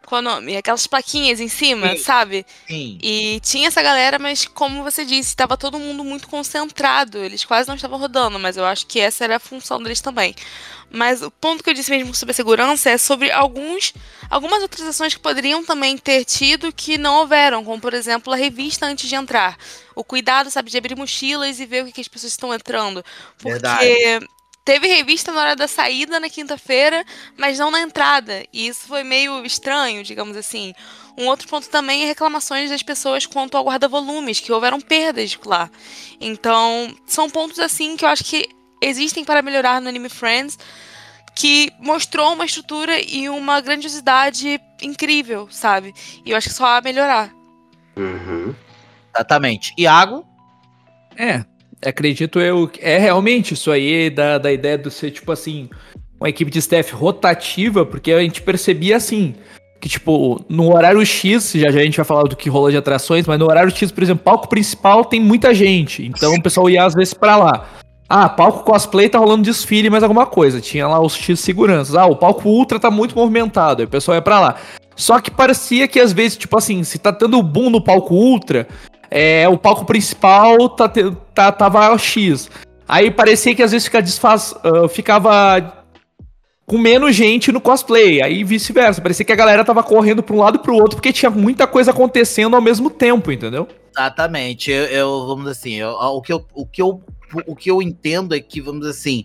S4: qual o nome? Aquelas plaquinhas em cima,
S5: Sim.
S4: sabe?
S5: Sim.
S4: E tinha essa galera, mas como você disse, estava todo mundo muito concentrado. Eles quase não estavam rodando, mas eu acho que essa era a função deles também. Mas o ponto que eu disse mesmo sobre a segurança é sobre alguns, algumas outras ações que poderiam também ter tido que não houveram, como por exemplo a revista antes de entrar. O cuidado, sabe, de abrir mochilas e ver o que, que as pessoas estão entrando. Porque
S5: Verdade.
S4: Teve revista na hora da saída na quinta-feira, mas não na entrada. E isso foi meio estranho, digamos assim. Um outro ponto também é reclamações das pessoas quanto ao guarda-volumes, que houveram perdas lá. Então, são pontos assim que eu acho que existem para melhorar no Anime Friends, que mostrou uma estrutura e uma grandiosidade incrível, sabe? E eu acho que só há a melhorar.
S3: Uhum.
S2: Exatamente. Iago?
S1: É, acredito eu. É realmente isso aí da, da ideia de ser, tipo assim, uma equipe de staff rotativa, porque a gente percebia assim. Que, tipo, no horário X, já, já a gente vai falar do que rola de atrações, mas no horário X, por exemplo, palco principal tem muita gente. Então o pessoal ia às vezes pra lá. Ah, palco cosplay tá rolando desfile, mais alguma coisa. Tinha lá os X seguranças. Ah, o palco ultra tá muito movimentado. Aí o pessoal ia pra lá. Só que parecia que às vezes, tipo assim, se tá tendo boom no palco ultra, é, o palco principal tá, tá, tava X. Aí parecia que às vezes fica desfaz, ah, ficava com menos gente no cosplay. Aí vice-versa. Parecia que a galera tava correndo pra um lado e pro outro porque tinha muita coisa acontecendo ao mesmo tempo, entendeu?
S2: Exatamente. Eu, eu- vamos dizer assim, eu- o, que eu, o, que eu, o que eu entendo é que, vamos dizer assim,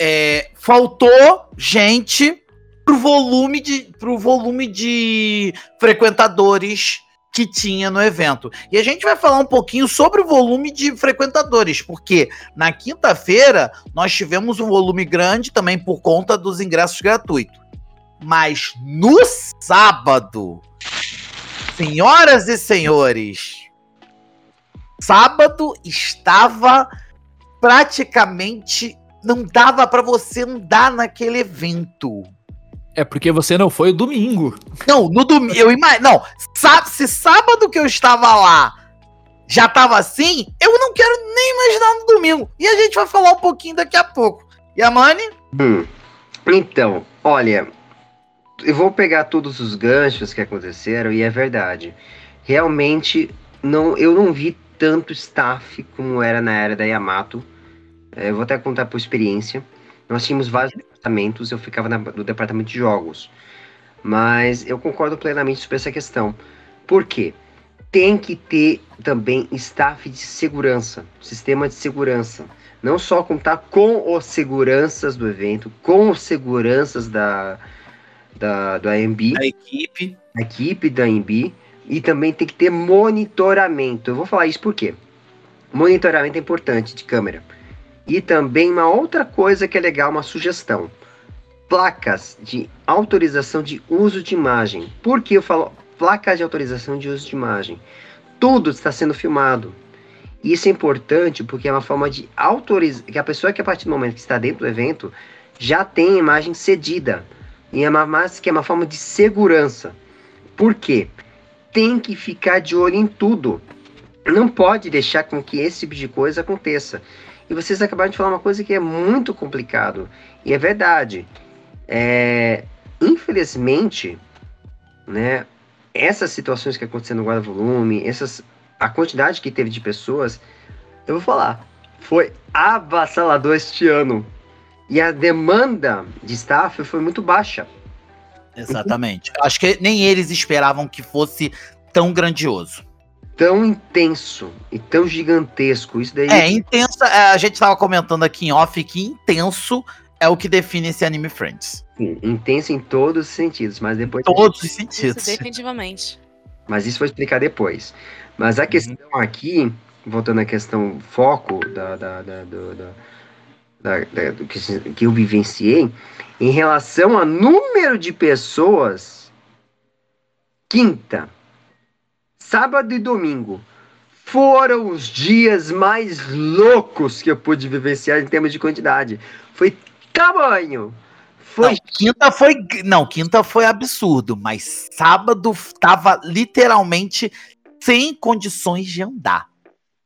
S2: é, faltou gente pro volume de, pro volume de frequentadores que tinha no evento. E a gente vai falar um pouquinho sobre o volume de frequentadores, porque na quinta-feira nós tivemos um volume grande também por conta dos ingressos gratuitos. Mas no sábado, senhoras e senhores, sábado estava praticamente não dava pra você andar naquele evento.
S1: É porque você não foi o domingo.
S2: Não, no domingo, eu imagino, não, sá- se sábado que eu estava lá já tava assim, eu não quero nem imaginar no domingo. E a gente vai falar um pouquinho daqui a pouco. E a Mani?
S3: Hum. Então, olha, eu vou pegar todos os ganchos que aconteceram e é verdade. Realmente, não, eu não vi tanto staff como era na era da Yamato. É, eu vou até contar por experiência. Nós tínhamos vários departamentos, eu ficava na- no departamento de jogos. Mas eu concordo plenamente sobre essa questão. Por quê? Tem que ter também staff de segurança, sistema de segurança não só contar com os seguranças do evento, com os seguranças da, da, do AMB,
S2: A equipe.
S3: a equipe da AMB, e também tem que ter monitoramento. Eu vou falar isso por quê? Monitoramento é importante de câmera. E também uma outra coisa que é legal, uma sugestão. Placas de autorização de uso de imagem. Por que eu falo placas de autorização de uso de imagem? Tudo está sendo filmado. Isso é importante porque é uma forma de autorizar que a pessoa que a partir do momento que está dentro do evento já tem a imagem cedida. E é uma, que é uma forma de segurança. Por quê? Tem que ficar de olho em tudo. Não pode deixar com que esse tipo de coisa aconteça. E vocês acabaram de falar uma coisa que é muito complicado. E é verdade. É, infelizmente, né, essas situações que aconteceram no guarda-volume, essas, a quantidade que teve de pessoas, eu vou falar, foi avassalador este ano. E a demanda de staff foi muito baixa.
S2: Exatamente. Acho que nem eles esperavam que fosse tão grandioso.
S3: Tão intenso e tão gigantesco. Isso daí.
S2: É, intenso. é, A gente tava comentando aqui em off que intenso é o que define esse anime Friends.
S3: Sim, intenso em todos os sentidos, mas depois.
S2: Todos os
S4: Isso
S2: sentidos.
S4: definitivamente.
S3: Mas isso vou explicar depois. Mas a questão aqui, voltando à questão foco da, da, da- do, da- da- da- do que, que eu vivenciei, em relação a número de pessoas, quinta, sábado e domingo foram os dias mais loucos que eu pude vivenciar em termos de quantidade. Foi tamanho. Foi
S2: Não, quinta foi. Não, quinta foi absurdo, mas sábado tava literalmente sem condições de andar.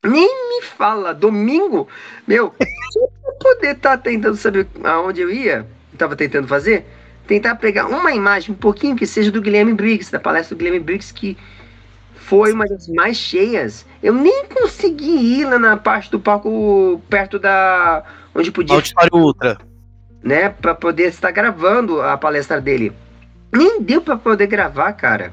S3: me fala, domingo, meu, pra poder estar tentando saber aonde eu ia, eu tava tentando fazer, tentar pegar uma imagem, um pouquinho que seja do Guilherme Briggs, da palestra do Guilherme Briggs, que foi uma das mais cheias. Eu nem consegui ir lá na parte do palco perto da. onde podia,
S2: Auditório Ultra.
S3: né, pra poder estar gravando a palestra dele. Nem deu pra poder gravar, cara.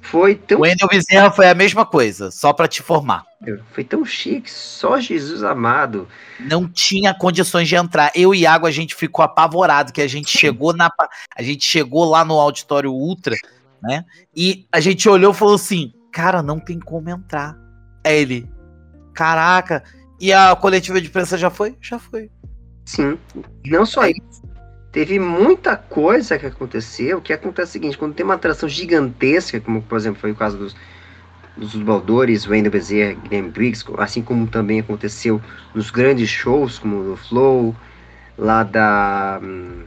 S3: Foi tão
S2: O Wendel Bezerra foi a mesma coisa, só pra te informar.
S3: Foi tão chique, só Jesus amado.
S2: Não tinha condições de entrar. Eu e Iago, a gente ficou apavorado, que a gente chegou na. A gente chegou lá no auditório Ultra, né? E a gente olhou e falou assim: cara, não tem como entrar. É ele. Caraca. E a coletiva de imprensa já foi? Já foi.
S3: Sim. E não só isso. Teve muita coisa que aconteceu. O que acontece é o seguinte: quando tem uma atração gigantesca, como por exemplo foi o caso dos, dos dubladores, Wendell Bezerra, Guilherme Briggs, assim como também aconteceu nos grandes shows, como o Flow, lá da. hum,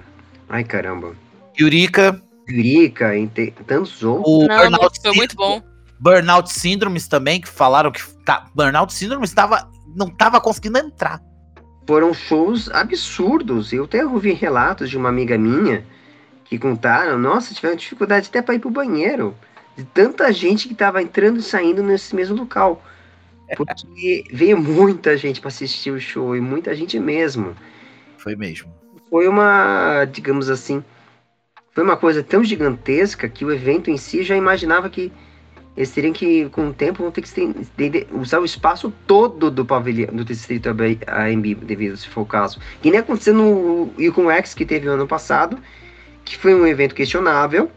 S3: Ai caramba.
S2: Yurika,
S3: Yurika, e te- tantos outros.
S2: o
S4: Não, não, foi muito bom.
S2: Burnout Syndromes também, que falaram que tá, Burnout Syndromes tava, não tava conseguindo entrar.
S3: foram shows absurdos. Eu até ouvi relatos de uma amiga minha que contaram, nossa, tiveram dificuldade até para ir pro banheiro. De tanta gente que tava entrando e saindo nesse mesmo local. Porque veio muita gente para assistir o show, e muita gente mesmo.
S2: Foi mesmo.
S3: Foi uma, digamos assim, foi uma coisa tão gigantesca que o evento em si já imaginava que eles teriam que, com o tempo, vão ter que estender- usar o espaço todo do pavilhão do distrito AMB, devido se for o caso. Que nem aconteceu no Yukon X que teve o ano passado, que foi um evento questionável.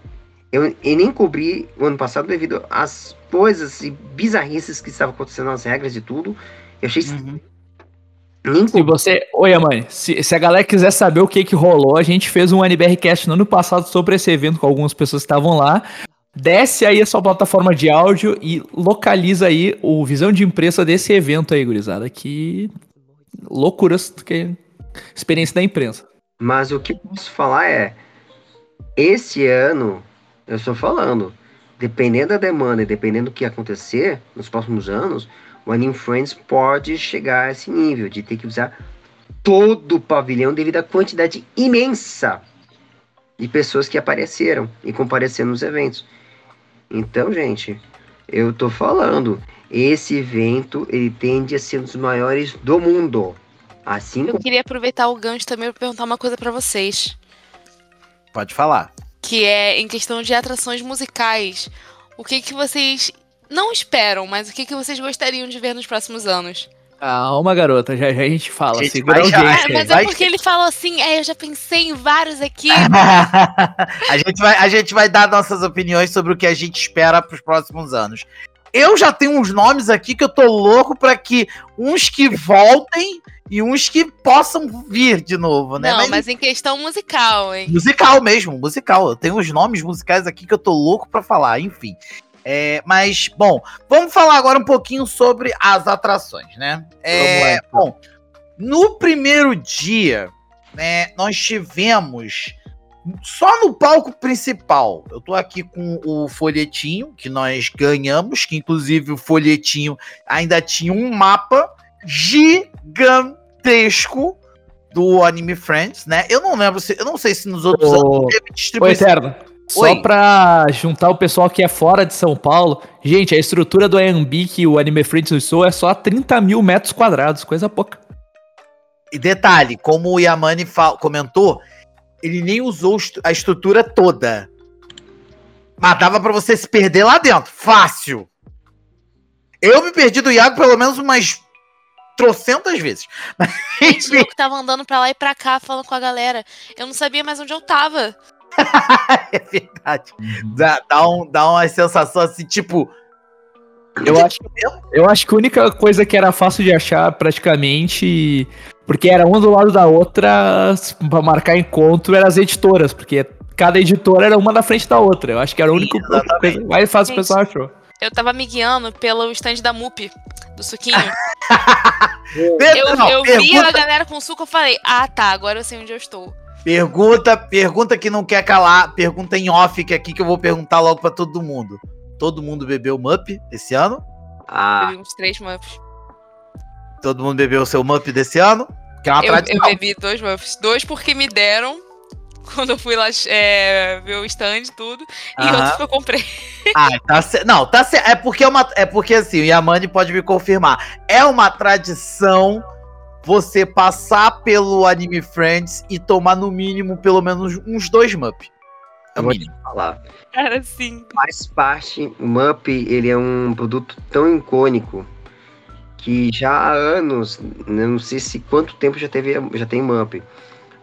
S3: Eu, eu nem cobri o ano passado devido às coisas e bizarrices que estavam acontecendo nas regras e tudo. Eu achei
S2: Uhum.
S1: Se você. Oi, mãe. Se, se a galera quiser saber o que que rolou, a gente fez um NBRcast no ano passado sobre esse evento com algumas pessoas que estavam lá. Desce aí a sua plataforma de áudio e localiza aí o visão de imprensa desse evento aí, gurizada. Que loucuras que experiência da imprensa.
S3: Mas o que eu posso falar é, esse ano, eu estou falando, dependendo da demanda e dependendo do que acontecer nos próximos anos, o Anime Friends pode chegar a esse nível de ter que usar todo o pavilhão devido à quantidade imensa de pessoas que apareceram e compareceram nos eventos. Então, gente, eu tô falando, esse evento ele tende a ser um dos maiores do mundo. Assim
S4: Eu queria aproveitar o gancho também para perguntar uma coisa para vocês.
S2: Pode falar.
S4: que é em questão de atrações musicais. O que que vocês não esperam, mas o que que vocês gostariam de ver nos próximos anos?
S1: Calma, garota. Já, já a gente fala.
S2: Gente,
S1: Segura
S2: vai já.
S4: Ah,
S1: aí.
S4: mas
S2: vai
S4: é porque ele falou assim, é, eu já pensei em vários aqui.
S2: a, gente vai, a gente vai dar nossas opiniões sobre o que a gente espera para os próximos anos. Eu já tenho uns nomes aqui que eu tô louco para que uns que voltem e uns que possam vir de novo, né?
S4: Não, mas em questão musical, hein?
S2: Musical mesmo, musical. Eu tenho uns nomes musicais aqui que eu tô louco pra falar, enfim. É, mas, bom, vamos falar agora um pouquinho sobre as atrações, né? É,
S1: então.
S2: bom, no primeiro dia, né, nós tivemos só no palco principal. Eu tô aqui com o folhetinho que nós ganhamos, que inclusive o folhetinho ainda tinha um mapa gigantesco do Anime Friends, né? Eu não lembro se, eu não sei se nos outros anos
S1: Ô,
S2: teve distribuição.
S1: Eterno. Só
S5: Oi.
S1: pra juntar o pessoal que é fora de São Paulo. Gente, a estrutura do AMB que o Anime Friends usou é só 30 mil metros quadrados, coisa pouca.
S2: E detalhe, como o Yamani comentou, ele nem usou a estrutura toda. Mas dava pra você se perder lá dentro. Fácil. Eu me perdi do Iago pelo menos umas trocentas vezes. Mas, enfim,
S4: que tava andando pra lá e pra cá falando com a galera. Eu não sabia mais onde eu tava.
S2: é verdade. Dá, dá, um, dá uma sensação assim, tipo.
S1: Eu acho, eu acho que a única coisa que era fácil de achar praticamente, porque era uma do lado da outra, pra marcar encontro, eram as editoras, porque cada editora era uma na frente da outra. Eu acho que era a única
S2: exatamente.
S1: coisa mais fácil que o
S4: Gente.
S1: pessoal achou.
S4: Eu tava me guiando pelo stand da MUP, do suquinho. Eu, eu vi a galera com suco, eu falei, ah tá, agora eu sei onde eu estou.
S2: Pergunta, pergunta que não quer calar. Pergunta em off que é aqui que eu vou perguntar logo pra todo mundo. Todo mundo bebeu Mup esse ano?
S3: Ah,
S4: Bebi uns três muffs.
S2: Todo mundo bebeu o seu Mup desse ano? Que é uma
S4: Eu, eu
S2: tradição.
S4: bebi dois muffs. Dois porque me deram quando eu fui lá é, ver o stand e tudo. E
S2: Aham.
S4: outro que eu comprei.
S2: Ah, tá certo. Não, tá certo. É porque é uma. É porque assim, o Yamani pode me confirmar. É uma tradição você passar pelo Anime Friends e tomar no mínimo pelo menos uns dois Mup. É
S3: eu
S2: o
S3: vou te
S2: mínimo.
S3: falar.
S4: Cara, assim.
S3: Faz parte, o Mup, ele é um produto tão icônico que já há anos, não sei se quanto tempo já teve, já tem Mup,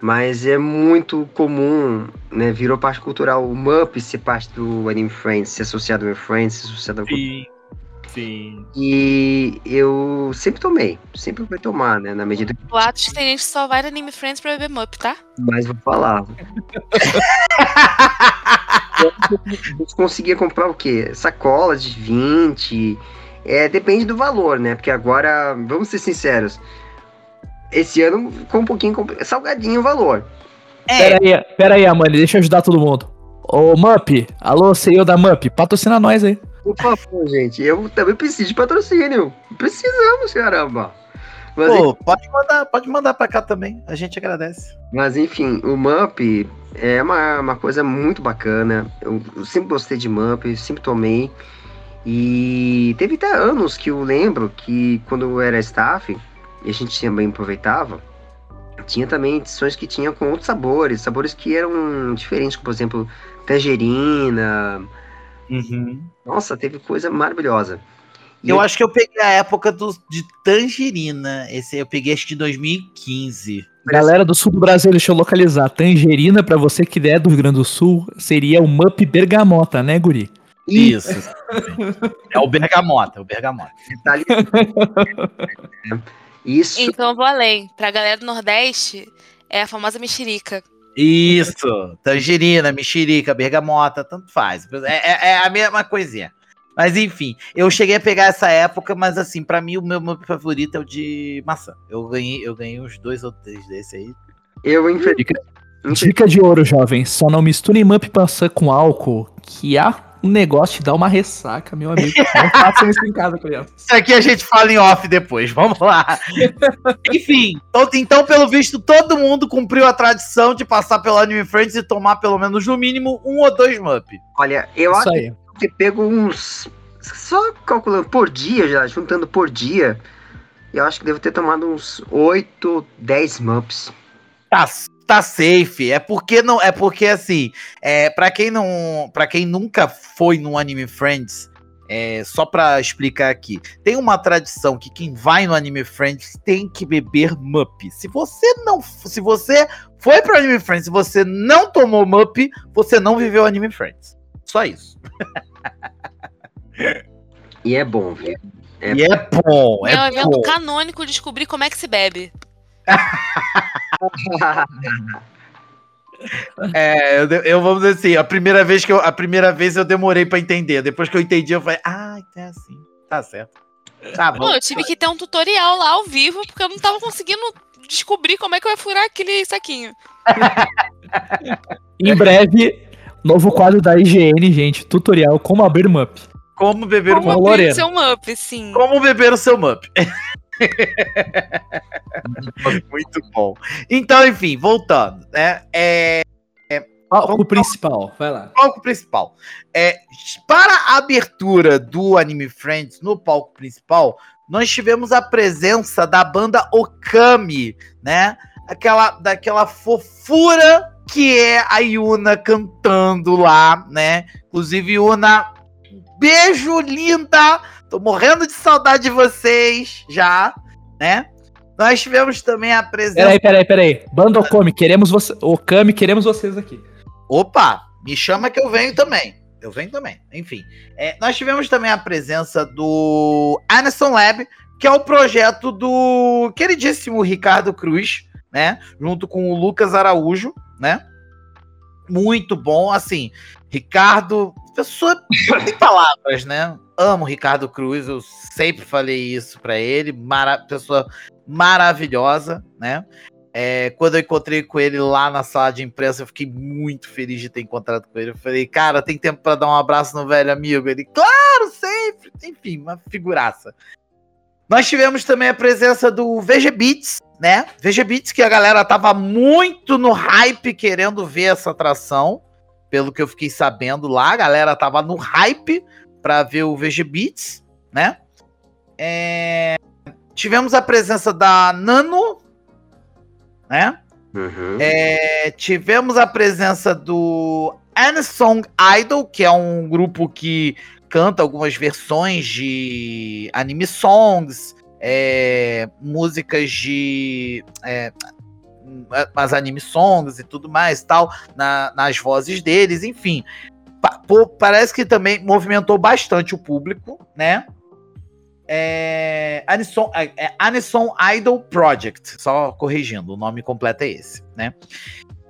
S3: mas é muito comum, né, virou parte cultural o Mup ser parte do Anime Friends, ser associado ao Anime Friends, ser associado ao
S2: Sim. Sim.
S3: E eu sempre tomei, sempre vou tomar, né, na medida que
S4: Boatos que tem gente que só vai no Anime Friends pra beber mup, tá?
S3: mais vou falar. Eu conseguia comprar o quê? Sacola de 20. É, depende do valor, né? Porque agora, vamos ser sinceros. Esse ano ficou um pouquinho salgadinho o valor.
S2: É,
S1: Pera aí, pera aí, Amanda, deixa eu ajudar todo mundo. Ô, Mup, alô, CEO da Mup, patrocina nós aí.
S3: Por favor, gente, eu também preciso de patrocínio. Precisamos, caramba. Mas,
S2: pô, pode mandar, pode mandar pra cá também. A gente agradece.
S3: Mas enfim, o MUP é uma, uma coisa muito bacana. Eu, eu sempre gostei de MUP, sempre tomei. E teve até anos que eu lembro que quando eu era staff, e a gente também aproveitava, tinha também edições que tinham com outros sabores, sabores que eram diferentes, como por exemplo, tangerina. Nossa, teve coisa maravilhosa. E
S2: Eu acho que eu peguei a época do, de Tangerina. Esse eu peguei acho que de 2015.
S1: Galera do sul do Brasil, deixa eu localizar. Tangerina, pra você que é do Rio Grande do Sul, seria o Mup Bergamota, né, Guri?
S2: Isso. é o Bergamota, é o Bergamota.
S3: detalhe- Isso
S4: Então eu vou além. Pra galera do Nordeste, é a famosa mexerica.
S2: Isso. Tangerina, mexerica, bergamota, tanto faz. É, é- é a mesma coisinha. Mas enfim, eu cheguei a pegar essa época, mas assim, pra mim o meu, meu favorito é o de maçã. Eu ganhei, eu ganhei uns dois ou três desse aí.
S3: eu infelizmente.
S1: Dica, dica de ouro, jovem. Só não misture Mup maçã com álcool, que há um negócio de dar uma ressaca, meu amigo. Não façam isso em casa, criança.
S2: Isso aqui a gente fala em off depois, vamos lá. Enfim, então, então, pelo visto, todo mundo cumpriu a tradição de passar pelo Anime Friends e tomar pelo menos no mínimo um ou dois Mup.
S3: Olha, eu
S1: Isso
S3: acho
S1: aí.
S3: que pego uns. Só calculando por dia já, juntando por dia, eu acho que devo ter tomado uns 8, 10 mups.
S2: Tá, tá safe. É porque não, é porque assim, é para quem não, para quem nunca foi no Anime Friends, é só pra explicar aqui, tem uma tradição que quem vai no Anime Friends tem que beber Mup. Se você não, se você foi pro Anime Friends, e você não tomou Mup, você não viveu Anime Friends. Só isso.
S3: E é bom, viu? É
S2: e é bom,
S4: É, um
S2: é
S4: evento
S2: bom.
S4: canônico descobrir como é que se bebe.
S2: É, eu, eu vamos dizer assim, a primeira vez que eu, a primeira vez eu demorei pra entender. Depois que eu entendi, eu falei, ah, é assim, tá certo. Tá bom.
S4: Pô, eu tive que ter um tutorial lá ao vivo, porque eu não tava conseguindo descobrir como é que eu ia furar aquele saquinho.
S1: Em breve, novo quadro da IGN, gente. Tutorial como abrir Mup.
S2: Como beber
S4: Como
S2: um
S4: o seu mup, sim.
S2: Como beber o seu mup. Muito bom. Então, enfim, voltando, né? É, é,
S1: principal, vai lá.
S2: palco principal. É, para a abertura do Anime Friends no palco principal, nós tivemos a presença da banda Okami, né? Aquela, daquela fofura que é a Yuna cantando lá, né? Inclusive, Yuna, beijo linda! Tô morrendo de saudade de vocês já, né? Nós tivemos também a presença.
S1: Peraí, peraí, peraí. Banda Okami, queremos você. Okami, queremos vocês aqui.
S2: Opa, me chama que eu venho também. Eu venho também. Enfim, é, nós tivemos também a presença do Anderson Lab, que é o projeto do queridíssimo Ricardo Cruz, né? Junto com o Lucas Araújo, né? Muito bom, assim. Ricardo, pessoa tem palavras, né? Amo Ricardo Cruz, eu sempre falei isso pra ele, mara pessoa maravilhosa, né? É, quando eu encontrei com ele lá na sala de imprensa, eu fiquei muito feliz de ter encontrado com ele. Eu falei, cara, tem tempo pra dar um abraço no velho amigo? Ele, claro, sempre. Enfim, uma figuraça. Nós tivemos também a presença do VG Beats, né? VG Beats, que a galera tava muito no hype querendo ver essa atração. Pelo que eu fiquei sabendo lá, a galera tava no hype pra ver o VG Beats, né? É, Tivemos a presença da Nano, né?
S3: Uhum.
S2: É, tivemos a presença do Anisong Idol, que é um grupo que canta algumas versões de anime songs, é, músicas de. É, as anime songs e tudo mais, tal, na- nas vozes deles, enfim. Pô, parece que também movimentou bastante o público, né? É, Anison, é, é Anison Idol Project, só corrigindo, o nome completo é esse, né?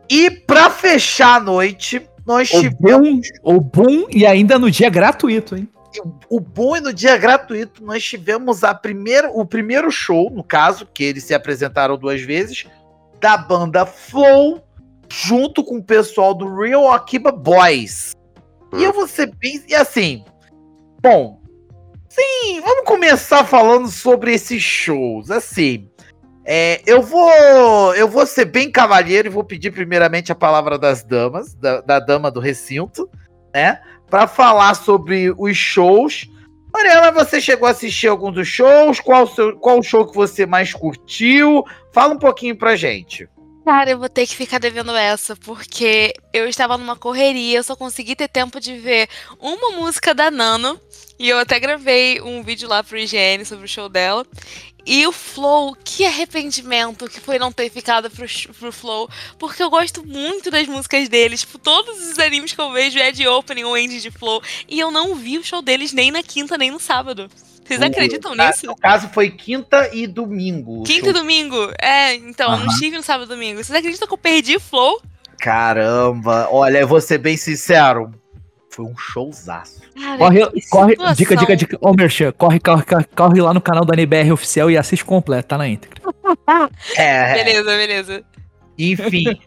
S2: E pra fechar a noite, nós
S1: O
S2: tivemos
S1: boom, o boom e ainda no dia gratuito, hein?
S2: o bom e no dia gratuito nós tivemos a primeira, o primeiro show, no caso, que eles se apresentaram duas vezes, da banda Flow, junto com o pessoal do Real Akiba Boys. E eu vou ser bem. E assim, bom, sim, vamos começar falando sobre esses shows. Assim, é, eu vou eu vou ser bem cavalheiro e vou pedir primeiramente a palavra das damas, da, da dama do recinto, né? Para falar sobre os shows. Mariana, você chegou a assistir algum dos shows? Qual o, seu, qual o show que você mais curtiu? Fala um pouquinho pra gente.
S4: Cara, eu vou ter que ficar devendo essa, porque eu estava numa correria, eu só consegui ter tempo de ver uma música da Nano, e eu até gravei um vídeo lá pro IGN sobre o show dela. E o Flow, que arrependimento que foi não ter ficado pro, pro Flow, porque eu gosto muito das músicas deles. Tipo, todos os animes que eu vejo é de opening ou end de Flow, e eu não vi o show deles nem na quinta nem no sábado. Vocês
S2: O-
S4: acreditam nisso?
S2: No caso, foi quinta e domingo.
S4: Quinta
S2: show.
S4: e domingo? É, então, eu não estive no sábado e domingo. Vocês acreditam que eu perdi o Flow?
S2: Caramba, olha, eu vou ser bem sincero. Foi um showzaço.
S4: Cara,
S1: Corre, corre,
S4: situação.
S1: dica, dica, dica. Ô, Merchan, corre, corre, corre, corre lá no canal da NBR oficial e assiste completo, tá na íntegra.
S2: É,
S4: Beleza, beleza.
S2: enfim.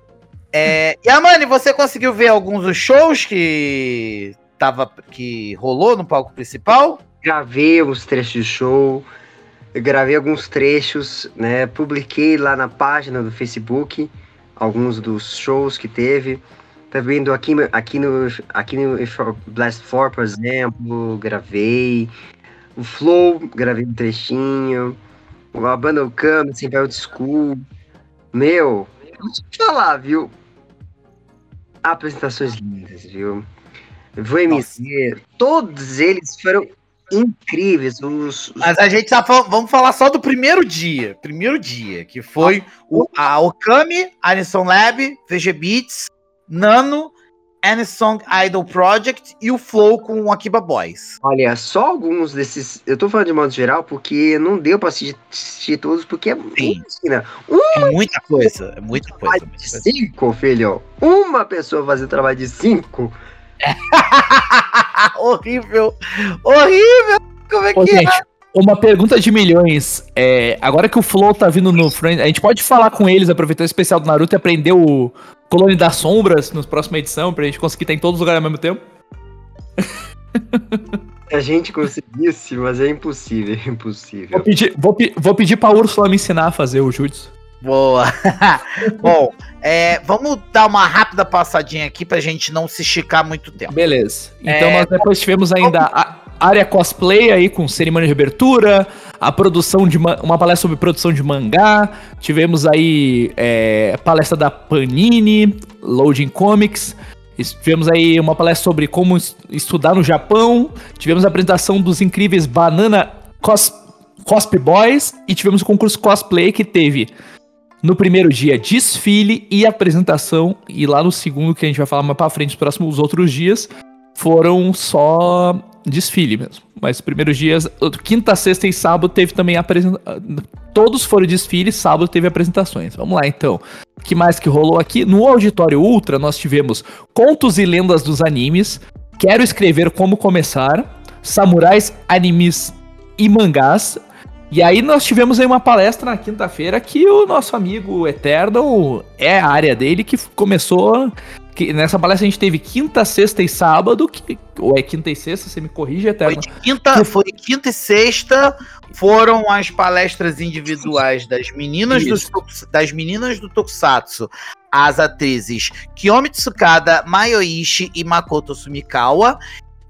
S2: é, e a Mani, você conseguiu ver alguns dos shows que tava que rolou no palco principal?
S3: Gravei uns trechos de show, gravei alguns trechos, né? Publiquei lá na página do Facebook alguns dos shows que teve. Tá vendo aqui, aqui no aqui no Blast 4, por exemplo, gravei. O Flow, gravei um trechinho. A banda Okami, sempre Old School. Meu, vou te falar, viu? Apresentações lindas, viu? VMC, todos eles foram incríveis. Os, os-
S2: Mas a gente tá falando, vamos falar só do primeiro dia. Primeiro dia, que foi o, a Okami, Anison Lab, VG Beats, Nano, Anisong Idol Project e o Flow com o Akiba Boys.
S3: Olha, só alguns desses. Eu tô falando de modo geral porque não deu pra assistir, assistir todos, porque é
S2: Sim.
S3: imagina,
S2: É muita coisa, é muita coisa.
S3: trabalho de cinco, filho. Uma pessoa fazer trabalho de cinco.
S2: horrível, horrível. Como é
S1: Ô,
S2: que é?
S1: gente, uma pergunta de milhões. É, agora que o Flow tá vindo no Friends, a gente pode falar com eles, aproveitar o especial do Naruto e aprender o Colônia das Sombras na próxima edição, pra gente conseguir estar em todos os lugares ao mesmo tempo?
S3: Se a gente conseguisse, mas é impossível, é
S1: Vou
S3: impossível.
S1: pedir, vou, pe- vou pedir pra Úrsula me ensinar a fazer o Jutsu.
S2: Boa. Bom, é, vamos dar uma rápida passadinha aqui pra gente não se esticar muito tempo.
S1: Beleza. Então
S2: É,
S1: nós depois tivemos ainda a área cosplay aí com cerimônia de abertura, a produção de ma- uma palestra sobre produção de mangá, tivemos aí é, palestra da Panini, Loading Comics, tivemos aí uma palestra sobre como es- estudar no Japão, tivemos a apresentação dos incríveis Banana Cos Cosp Boys e tivemos o concurso cosplay que teve no primeiro dia desfile e apresentação e lá no segundo que a gente vai falar mais pra frente os próximos outros dias foram só desfile mesmo. Mas os primeiros dias, quinta, sexta e sábado teve também apresentação. Todos foram desfile, sábado teve apresentações. Vamos lá então. O que mais que rolou aqui? No Auditório Ultra nós tivemos Contos e Lendas dos Animes, Quero Escrever Como Começar, Samurais, Animes e Mangás. E aí nós tivemos aí uma palestra na quinta-feira que o nosso amigo Eternal é a área dele que começou que nessa palestra a gente teve quinta, sexta e sábado, que, ou é quinta e sexta, você me corrige,
S2: Foi,
S1: Eterno.
S2: de quinta, foi quinta e sexta, foram as palestras individuais das meninas,
S1: Isso.
S2: tokus- das meninas do Tokusatsu, as atrizes Kiyomi Tsukada, Mayoishi e Makoto Sumikawa.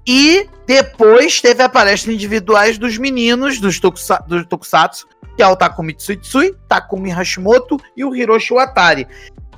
S2: E depois teve a palestra individuais dos meninos dos tokusa- Tokusatsu, que é o Takumi Tsuitsui, Takumi Hashimoto e o Hiroshi Watari.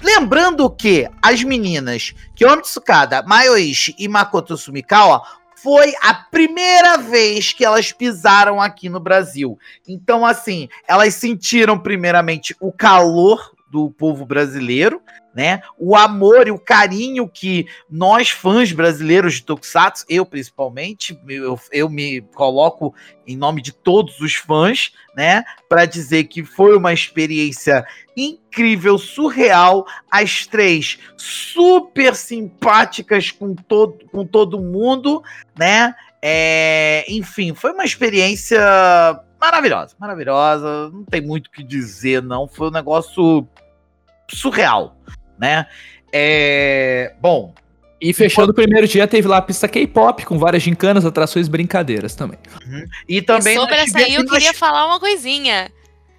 S2: Lembrando que as meninas Kiyomi Tsukada, Mayoishi e Makoto Sumikawa foi a primeira vez que elas pisaram aqui no Brasil. Então, assim, elas sentiram primeiramente o calor do povo brasileiro, né? O amor e o carinho que nós fãs brasileiros de Tokusatsu, eu principalmente, eu, eu me coloco em nome de todos os fãs, né, para dizer que foi uma experiência incrível, surreal, as três super simpáticas com todo, com todo mundo, né? É, enfim, foi uma experiência maravilhosa, maravilhosa. Não tem muito o que dizer, não. Foi um negócio surreal, né? É, bom,
S1: E fechando o primeiro dia, teve lá a pista K-pop, com várias gincanas, atrações e brincadeiras também.
S2: e também
S4: e sobre essa aí eu queria falar uma coisinha.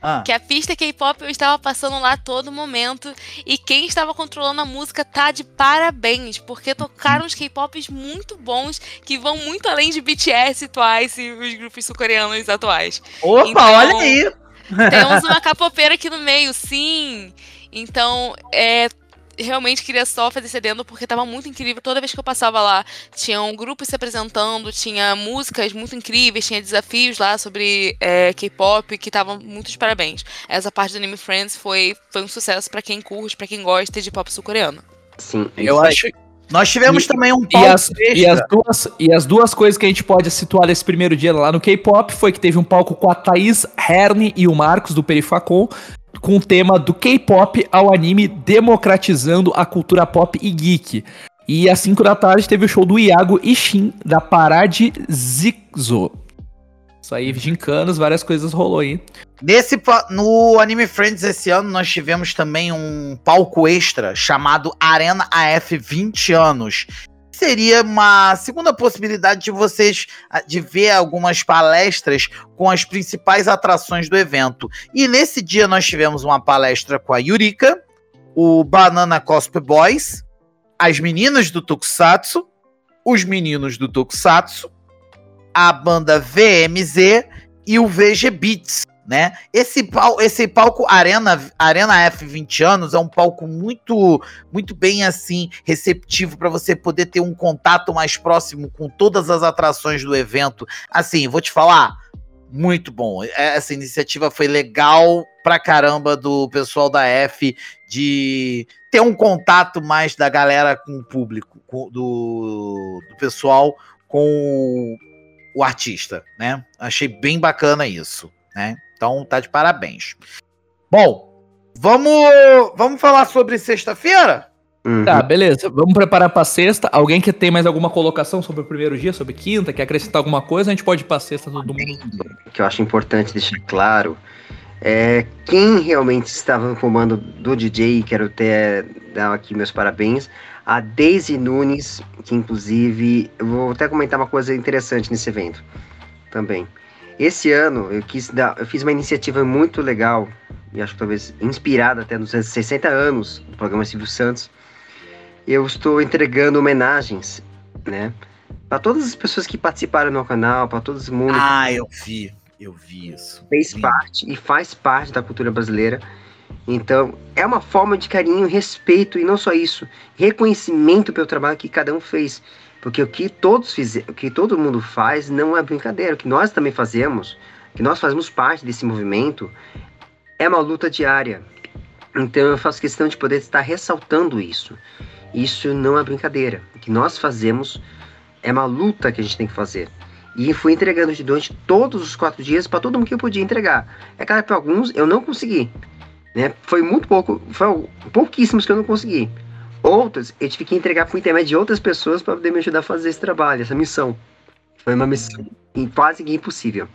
S2: Ah,
S4: Que a pista K-pop eu estava passando lá todo momento. E quem estava controlando a música tá de parabéns. Porque tocaram os K-pops muito bons. Que vão muito além de BTS, Twice e os grupos sul-coreanos atuais.
S2: opa,
S4: então-
S2: olha aí.
S4: Temos uma capopeira aqui no meio, sim. Então, é. Realmente queria só fazer esse adendo porque tava muito incrível. Toda vez que eu passava lá, tinham grupos se apresentando, tinha músicas muito incríveis, tinha desafios lá sobre é, K-pop que estavam muito de parabéns. Essa parte do Anime Friends foi, foi um sucesso pra quem curte, pra quem gosta de pop sul-coreano.
S3: Sim,
S1: Eu acho.
S2: Nós tivemos
S1: E-
S2: também um
S1: E
S2: palco
S1: as, e, as duas, e as duas coisas que a gente pode situar nesse primeiro dia lá no K-pop foi que teve um palco com a Thaís Herne e o Marcos do Perifacon, com o tema do K-pop ao anime democratizando a cultura pop e geek. E às 5 da tarde teve o show do Iago Ishin, da Parade Zigzo. Isso aí, gincanas, várias coisas rolou aí.
S2: Nesse, no Anime Friends esse ano nós tivemos também um palco extra chamado Arena AF 20 anos. Seria uma segunda possibilidade de vocês ah, de ver algumas palestras com as principais atrações do evento. E nesse dia nós tivemos uma palestra com a Yurika, o Banana Cosp Boys, as meninas do Tokusatsu, os meninos do Tokusatsu, a banda VMZ e o VG Beats né? Esse, pal esse palco Arena, Arena F 20 anos é um palco muito muito bem assim receptivo para você poder ter um contato mais próximo com todas as atrações do evento. Assim, vou te falar, muito bom. É, Essa iniciativa foi legal pra caramba do pessoal da F de ter um contato mais da galera com o público, com- do, do pessoal com o artista, né? Achei bem bacana isso, né? Então tá de parabéns. Bom, vamos vamos falar sobre sexta-feira?
S3: Uhum.
S1: Tá, beleza. Vamos preparar pra sexta. Alguém que tem mais alguma colocação sobre o primeiro dia, sobre quinta, quer acrescentar alguma coisa? A gente pode ir pra sexta, todo mundo.
S3: que eu acho importante deixar claro é quem realmente estava no comando do DJ, quero até dar aqui meus parabéns, a Daisy Nunes, que inclusive, eu vou até comentar uma coisa interessante nesse evento também. Esse ano eu quis dar, eu fiz uma iniciativa muito legal e acho que talvez inspirada até nos 60 anos do programa Silvio Santos, eu estou entregando homenagens, né? Para todas as pessoas que participaram no canal, para todo mundo
S2: Ah, eu vi. Eu vi isso.
S3: fez parte e faz parte da cultura brasileira. Então, é uma forma de carinho, respeito e não só isso, reconhecimento pelo trabalho que cada um fez. Porque o que todos fizeram, o que todo mundo faz não é brincadeira. O que nós também fazemos, que nós fazemos parte desse movimento, é uma luta diária. Então eu faço questão de poder estar ressaltando isso. Isso não é brincadeira. O que nós fazemos é uma luta que a gente tem que fazer. E fui entregando durante todos os quatro dias para todo mundo que eu podia entregar. É claro para alguns eu não consegui. Né? Foi muito pouco, foi pouquíssimos que eu não consegui. Outros eu tive que entregar por intermédio de outras pessoas para poder me ajudar a fazer esse trabalho, essa missão. Foi uma missão quase impossível.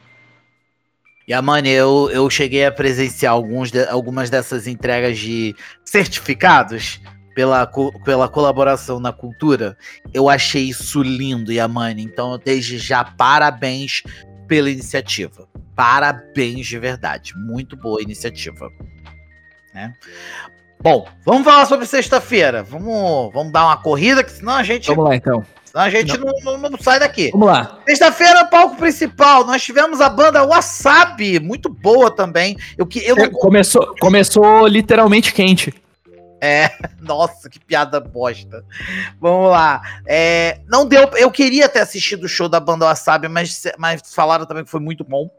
S2: E a Mani, eu, eu cheguei a presenciar alguns de- algumas dessas entregas de certificados pela, co- pela colaboração na cultura. Eu achei isso lindo, Yamani. Então, desde já, parabéns pela iniciativa. Parabéns de verdade. Muito boa iniciativa. Né? Bom, vamos falar sobre sexta-feira. Vamos, vamos dar uma corrida, que senão a gente,
S1: Vamos lá então.
S2: senão a gente não, não- não sai daqui.
S1: Vamos lá.
S2: Sexta-feira, palco principal, nós tivemos a banda Wasabi, muito boa também. Eu, que, eu não...
S1: Começou, começou literalmente quente.
S2: Nossa, que piada bosta. Vamos lá. É, não deu. Eu queria ter assistido o show da banda Wasabi, mas, mas falaram também que foi muito bom.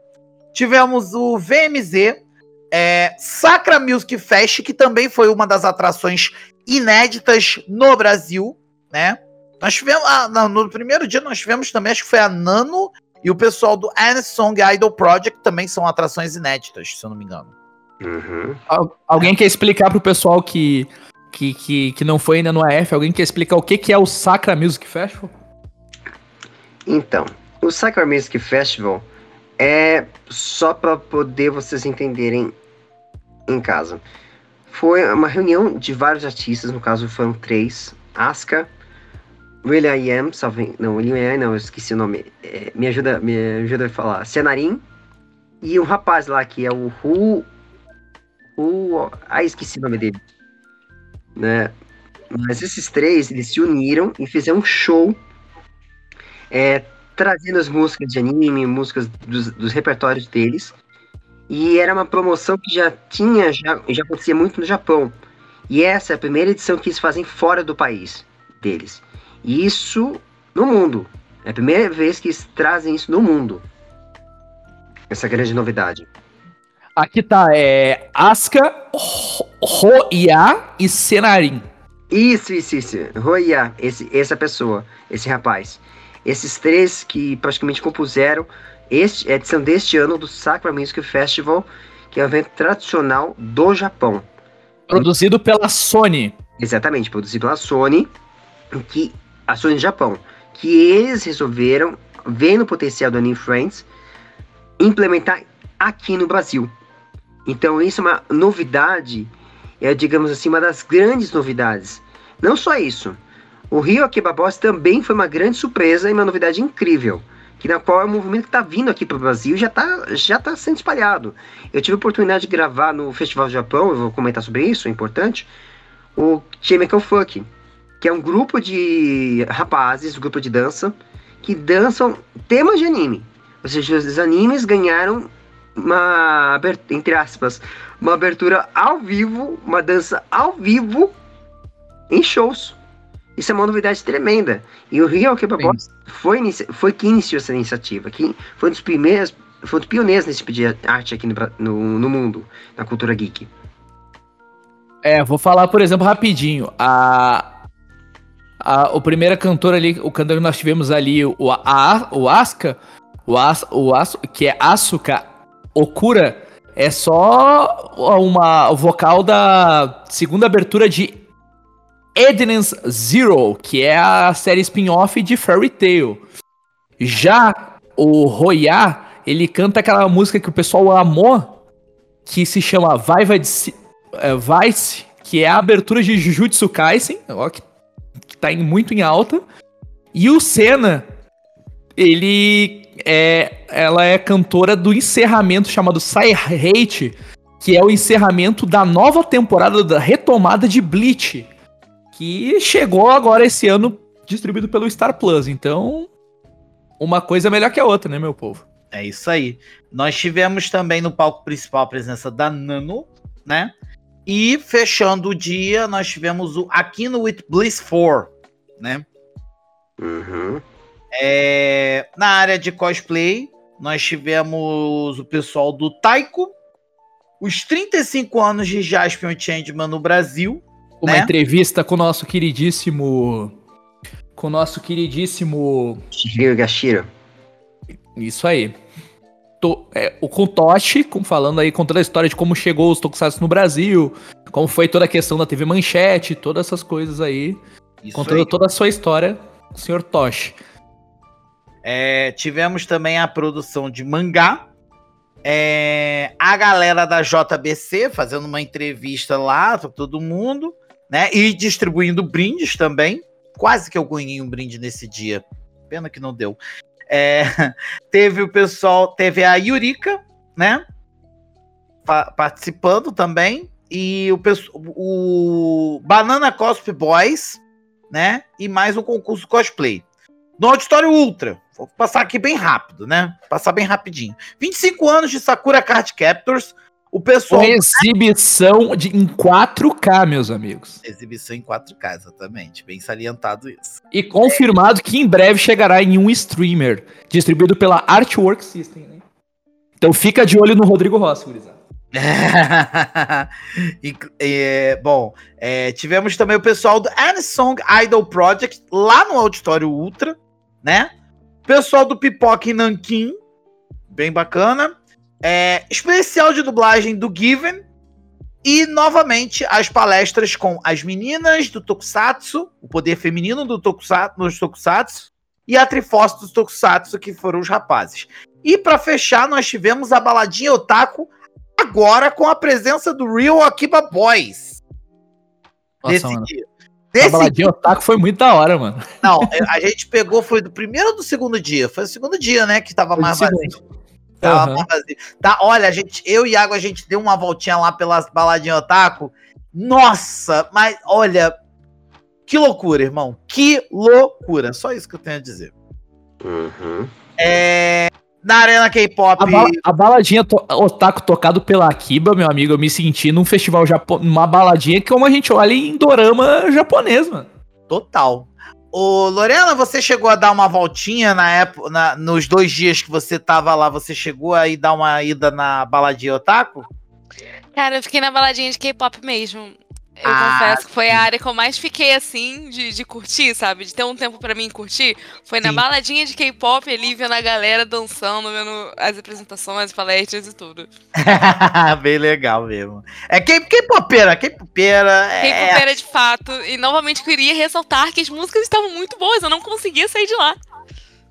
S2: Tivemos o VMZ, é, Sacra Music Fest, que também foi uma das atrações inéditas no Brasil, né? Nós tivemos. ah, não, no primeiro dia nós tivemos também, acho que foi a Nano e o pessoal do N Song Idol Project também são atrações inéditas, se eu não me engano.
S3: Uhum.
S1: Al- alguém quer explicar pro pessoal que, que, que, que não foi ainda no AF? Alguém quer explicar o que, que é o Sacra Music Festival?
S3: Então, o Sacra Music Festival é só para poder vocês entenderem em casa. Foi uma reunião de vários artistas, no caso foram três: Aska, Will I salve, não, Will I não, eu esqueci o nome. É, me ajuda, me ajuda a falar. Cenarim e um rapaz lá que é o Ru, Ru, ah, esqueci o nome dele. Né? Mas esses três, eles se uniram e fizeram um show é, trazendo as músicas de anime, músicas dos, dos repertórios deles. E era uma promoção que já tinha, já, já acontecia muito no Japão. E essa é a primeira edição que eles fazem fora do país deles. E isso no mundo. É a primeira vez que eles trazem isso no mundo. Essa grande novidade.
S1: Aqui tá, é Asuka, Hoya e Senarin.
S3: Isso, isso, isso. Roya, esse, essa pessoa, esse rapaz. Esses três que praticamente compuseram este, a edição deste ano do Sakura Music Festival, que é um evento tradicional do Japão.
S1: Produzido pela Sony.
S3: Exatamente, produzido pela Sony, que a Sony do Japão, que eles resolveram, vendo o potencial do Anime Friends, implementar aqui no Brasil. Então isso é uma novidade, é digamos assim uma das grandes novidades. Não só isso, o Rio Akiba Boss também foi uma grande surpresa e uma novidade incrível, que na qual é um movimento que está vindo aqui para o Brasil e já está já tá sendo espalhado. Eu tive a oportunidade de gravar no Festival do Japão, eu vou comentar sobre isso, é importante o Chemical Funk, que é um grupo de rapazes, um grupo de dança, que dançam temas de anime. Ou seja, os animes ganharam uma, entre aspas, uma abertura ao vivo, uma dança ao vivo em shows. Isso é uma novidade tremenda. E o Rio. Boss foi, foi que iniciou essa iniciativa, que foi um dos primeiros, foi um dos pioneiros nesse tipo de arte aqui no, no, no mundo, na cultura geek.
S1: É, vou falar, por exemplo, rapidinho. A, a, o primeira cantor ali, o cantor que nós tivemos ali, o, a, o Asuka, o, As, o As, que é Asuka Okura, é só uma, o vocal da segunda abertura de Eden's Zero, que é a série spin-off de Fairy Tail. Já o Roya, ele canta aquela música que o pessoal amou, que se chama Vivid é, Vice, que é a abertura de Jujutsu Kaisen, ó, que, que tá em- muito em alta. E o Senna, ele é, ela é cantora do encerramento chamado Sai Hate, que é o encerramento da nova temporada da retomada de Bleach, que chegou agora esse ano distribuído pelo Star Plus. Então, uma coisa é melhor que a outra, né, meu povo?
S2: É isso aí. Nós tivemos também no palco principal a presença da Nano, né? E fechando o dia, nós tivemos o Aquino with Bliss 4, né?
S3: Uhum.
S2: É, na área de cosplay, nós tivemos o pessoal do Taiko, os 35 anos de Jaspion Changeman no Brasil.
S1: Uma
S2: Né?
S1: entrevista com o nosso queridíssimo. Com o nosso queridíssimo.
S3: Shigeo Gashiro.
S1: Isso aí. To- é, o com Toshi, com- falando aí, contando a história de como chegou os Tokusatsu no Brasil, como foi toda a questão da TV Manchete, todas essas coisas aí.
S2: Isso
S1: contando
S2: aí.
S1: toda a sua história, o senhor Toshi.
S2: É, tivemos também a produção de mangá. É, a galera da JBC fazendo uma entrevista lá pra todo mundo, né? E distribuindo brindes também. Quase que eu ganhei um brinde nesse dia. Pena que não deu. É, teve o pessoal, teve a Yurika, né? Pa- participando também. E o, o Banana Cosplay Boys, né? E mais um concurso cosplay. No Auditório Ultra. Vou passar aqui bem rápido, né? Passar bem rapidinho. 25 anos de Sakura Card Captors. O pessoal.
S1: Uma exibição de, em 4K, meus amigos.
S2: Exibição em 4K, exatamente. Bem salientado isso.
S1: E confirmado que em breve chegará em um streamer, distribuído pela Artwork System. Né? Então fica de olho no Rodrigo Rossi, gurizada.
S2: E, é, bom, é, tivemos também o pessoal do Anisong Idol Project lá no Auditório Ultra, né? Pessoal do Pipoca em Nanquim, bem bacana. É, especial de dublagem do Given. E novamente as palestras com as meninas do Tokusatsu, o poder feminino do Tokusatsu, nos Tokusatsu, e a Triforce dos Tokusatsu, que foram os rapazes. E para fechar, nós tivemos a baladinha Otaku agora com a presença do Real Akiba Boys.
S1: Nossa,
S2: desse
S1: mano.
S2: dia.
S1: A baladinha Otaku foi muito da hora, mano.
S2: Não, é, a gente pegou, foi do primeiro ou do segundo dia? Foi o segundo dia, né? Que tava
S1: Foi
S2: mais vazio. Tava vazio. Tá, olha, a gente, eu e Iago, a gente deu uma voltinha lá pelas baladinhas Otaku. Nossa, mas olha, que loucura, irmão. Que loucura. Só isso que eu tenho a dizer.
S3: Uhum.
S2: É, na Arena K-Pop.
S1: A, bala- a baladinha to- Otaku tocado pela Akiba, meu amigo, eu me senti num festival japonês, numa baladinha que como a gente olha em dorama japonês, mano.
S2: Total. Ô, Lorena, você chegou a dar uma voltinha na época, na- nos dois dias que você tava lá, você chegou a ir dar uma ida na baladinha Otaku?
S4: Cara, eu fiquei na baladinha de K-pop mesmo. Eu
S2: Ah,
S4: confesso que foi a área que eu mais fiquei assim, de, de curtir, sabe? De ter um tempo pra mim curtir. Foi na
S2: Sim.
S4: baladinha de K-pop ali, vendo a galera dançando, vendo as apresentações, as palestras e tudo.
S2: Bem legal mesmo. É K- K-popeira, K-popeira. É...
S4: K-pop era de fato. E novamente queria ressaltar que as músicas estavam muito boas, eu não conseguia sair de lá.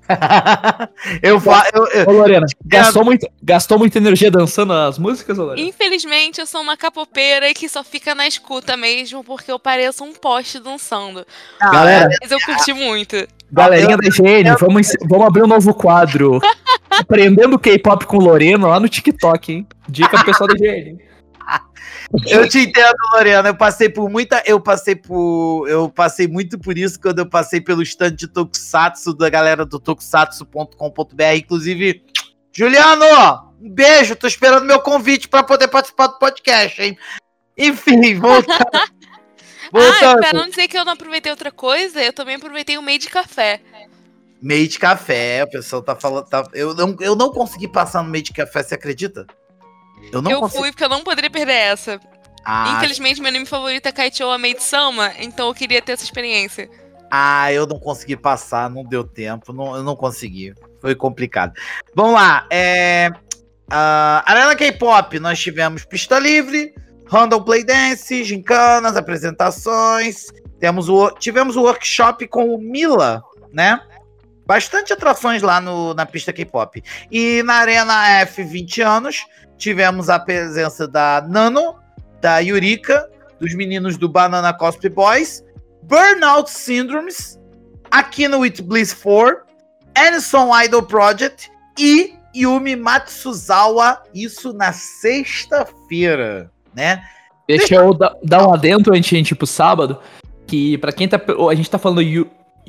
S2: eu, fa... eu, eu-
S1: Ô, Lorena, gastou, muito, gastou muita energia dançando as músicas, Lorena?
S4: Infelizmente, eu sou uma capopeira que só fica na escuta mesmo, porque eu pareço um poste dançando.
S2: Ah,
S1: Galera,
S4: Mas eu curti muito.
S1: galerinha da IGN, vamos, vamos abrir um novo quadro. Aprendendo K-pop com Lorena lá no TikTok, hein? Dica do pessoal da IGN.
S2: Eu te entendo, Lorena. Eu passei por muita. Eu passei por. Eu passei muito por isso quando eu passei pelo stand de Tokusatsu da galera do tokusatsu.com.br. Inclusive, Juliano, um beijo. Tô esperando meu convite para poder participar do podcast, hein? Enfim, voltando.
S4: Ah, pra não dizer que eu não aproveitei outra coisa, eu também aproveitei o meio de café.
S2: Meio de café, o pessoal tá falando. tá- eu, não, eu não consegui passar no meio de café, você acredita? Eu não
S4: eu
S2: consegui.
S4: fui porque eu não poderia perder essa.
S2: Ah,
S4: Infelizmente, meu anime favorito é Kaichou Maid Sama, então eu queria ter essa experiência.
S2: Ah, eu não consegui passar, não deu tempo, não, eu não consegui. Foi complicado. Vamos lá. É, ah, Arena K-Pop, nós tivemos pista livre, Random Play Dance, gincanas, apresentações. Temos o, tivemos o workshop com o Mila, né? Bastante atrações lá no, na pista K-Pop. E na Arena F 20 anos, tivemos a presença da Nano, da Yurika, dos meninos do Banana Cosplay Boys, Burnout Syndromes, Aquino with Bliss 4, Anison Idol Project e Yumi Matsuzawa, isso na sexta-feira, né?
S1: Deixa eu dar, um adentro antes pro sábado. Que pra quem tá. A gente tá falando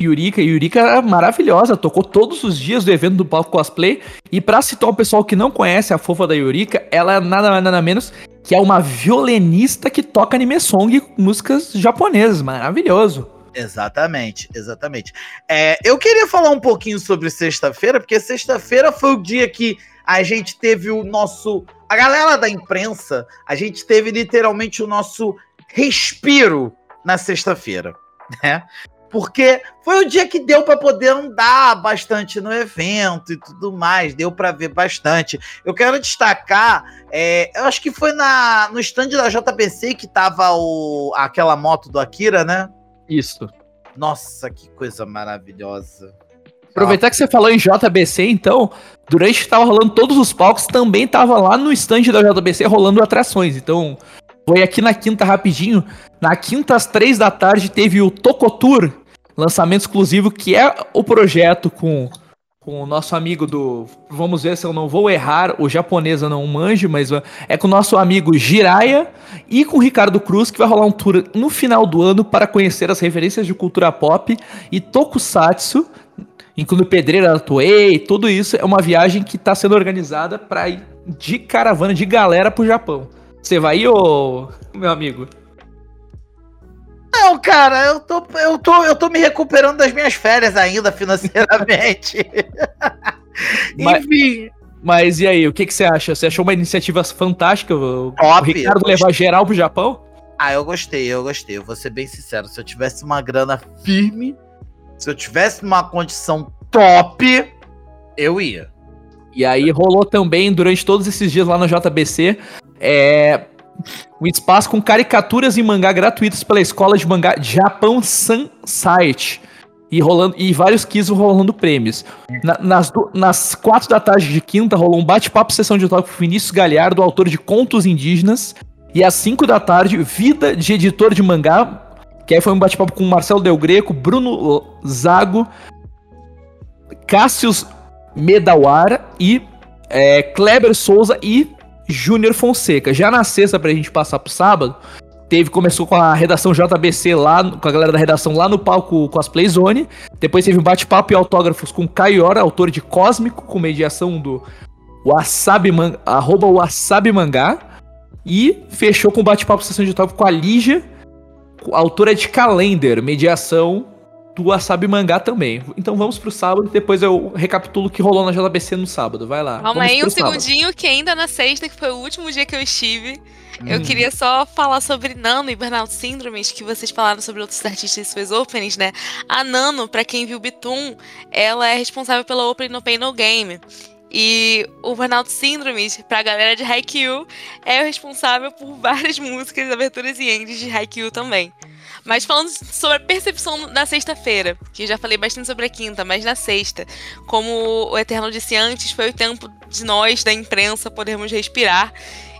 S1: Yurika, Yurika é maravilhosa, tocou todos os dias do evento do palco cosplay. E pra citar o pessoal que não conhece a fofa da Yurika, ela é nada mais nada menos que é uma violinista que toca anime song e músicas japonesas. Maravilhoso.
S2: Exatamente, exatamente. É, eu queria falar um pouquinho sobre sexta-feira, porque sexta-feira foi o dia que a gente teve o nosso. A galera da imprensa, a gente teve literalmente o nosso respiro na sexta-feira, né? Porque foi o dia que deu para poder andar bastante no evento e tudo mais, deu para ver bastante. Eu quero destacar, é, eu acho que foi na, no stand da JBC que tava o, aquela moto do Akira, né?
S1: Isso.
S2: Nossa, que coisa maravilhosa.
S1: Aproveitar que você falou em JBC, então, durante que tava rolando todos os palcos, também tava lá no stand da JBC rolando atrações. Então, foi aqui na quinta rapidinho. Na quinta, às três da tarde, teve o Tokotour, lançamento exclusivo, que é o projeto com, com o nosso amigo do. Vamos ver se eu não vou errar, o japonês eu não manjo, mas uh, é com o nosso amigo Jiraya e com o Ricardo Cruz, que vai rolar um tour no final do ano para conhecer as referências de cultura pop e tokusatsu incluindo pedreira Toei, tudo isso é uma viagem que está sendo organizada para ir de caravana, de galera pro Japão. Você vai ir, ô, meu amigo?
S2: Não, cara, eu tô, eu, tô, eu tô me recuperando das minhas férias ainda financeiramente.
S1: Mas-
S2: Enfim,
S1: Mas e aí, o que, que você acha? Você achou uma iniciativa fantástica? O, o
S2: Top,
S1: Ricardo levar geral pro Japão?
S2: ah, eu gostei, eu gostei. Eu vou ser bem sincero. Se eu tivesse uma grana firme, se eu tivesse uma condição top, eu ia.
S1: E aí rolou também, durante todos esses dias lá no JBC, é, um espaço com caricaturas em mangá gratuitos pela escola de mangá Japão Sun Site. E, rolando, e vários quiz rolando prêmios. Na- nas, du- nas quatro da tarde de quinta rolou um bate-papo sessão de toque com Vinícius Galhardo, autor de Contos Indígenas. E às 5 da tarde, Vida de Editor de Mangá. Que aí foi um bate-papo com Marcelo Del Greco, Bruno Zago, Cássius Medawara e é, Kleber Souza e Júnior Fonseca. Já na sexta, pra gente passar pro sábado, teve, começou com a redação JBC lá, com a galera da redação lá no palco Cosplay Zone. Depois teve um bate-papo e autógrafos com Kaiora, autor de Cósmico, com mediação do Wasabi, Man, arroba Wasabi Mangá. E fechou com bate-papo sessão de autógrafo com a Lígia, autora de Calendar, mediação do Wasabi Mangá também. Então vamos pro sábado, depois eu recapitulo o que rolou na JBC no sábado. Vai lá.
S4: Calma aí um
S1: sábado.
S4: segundinho, que ainda na sexta, que foi o último dia que eu estive, eu
S1: Hum.
S4: queria só falar sobre Nano e Burnout Syndromes, que vocês falaram sobre outros artistas e suas openings, né? A Nano, pra quem viu Bitum, ela é responsável pela opening No Pain No Game. E o Burnout Syndromes, pra galera de Haikyuu, é o responsável por várias músicas, aberturas e ends de Haikyuu também. Mas falando sobre a percepção na sexta-feira, que já falei bastante sobre a quinta, mas na sexta, como o Eterno disse antes, foi o tempo de nós, da imprensa, podermos respirar.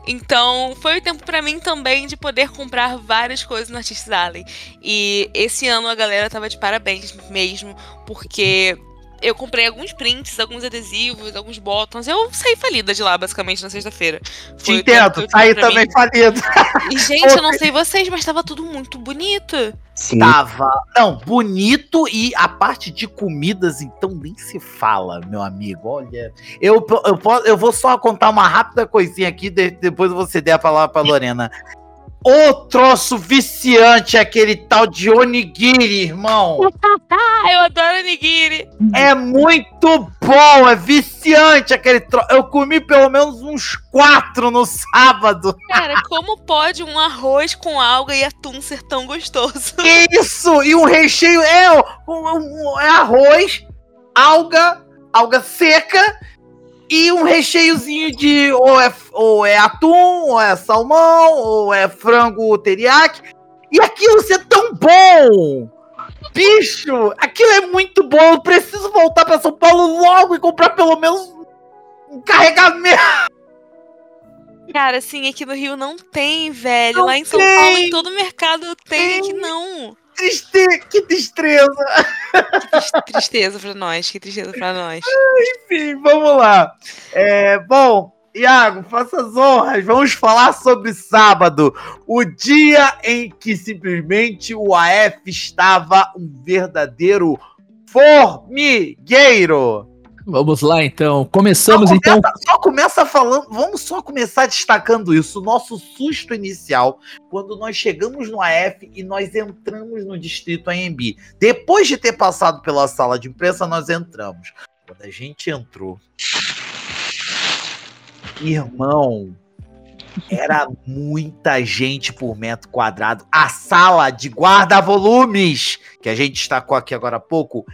S4: Então, foi o tempo pra mim também de poder comprar várias coisas no Artistes Alley. E esse ano a galera tava de parabéns mesmo, porque eu comprei alguns prints, alguns adesivos, alguns botões. Eu saí falida de lá, basicamente, na sexta-feira.
S2: Te entendo,
S4: que eu
S2: aí
S4: tive pra
S2: também
S4: mim.
S2: falido.
S4: E, gente, eu não sei vocês, mas tava tudo muito bonito.
S3: Sim.
S2: Tava. Não, bonito e a parte de comidas, então nem se fala, meu amigo. Olha, eu, eu, eu vou só contar uma rápida coisinha aqui, de- depois você der a palavra pra Lorena. O troço viciante, aquele tal de onigiri, irmão.
S4: Ah, eu adoro nigiri.
S2: É muito bom, é viciante aquele troço. Eu comi pelo menos uns quatro no sábado.
S4: Cara, como pode um arroz com alga e atum ser tão gostoso?
S2: Isso? E um recheio é, um- um- é arroz, alga, alga seca e um recheiozinho de ou é, ou é atum, ou é salmão, ou é frango teriyaki. E aquilo ser tão bom! Bicho, aquilo é muito bom. Eu preciso voltar para São Paulo logo e comprar pelo menos um carregamento.
S4: Cara, assim, aqui no Rio não tem, velho.
S2: Não
S4: Lá em São
S2: tem.
S4: Paulo, em todo mercado tem,
S2: Tem.
S4: aqui não.
S2: Triste, que tristeza.
S4: Que tristeza pra nós, que tristeza pra nós.
S2: Enfim, vamos lá. É, bom, Iago, faça as honras. Vamos falar sobre sábado, o dia em que simplesmente o AF estava um verdadeiro formigueiro.
S1: Vamos lá então. Começamos
S2: só
S1: então.
S2: Começa, só começa falando. Vamos só começar destacando isso. O nosso susto inicial, quando nós chegamos no AF e nós entramos no distrito AMB. Depois de ter passado pela sala de imprensa, nós entramos. Quando a gente entrou. Irmão, era muita gente por metro quadrado. A sala de guarda-volumes, que a gente destacou aqui agora há pouco,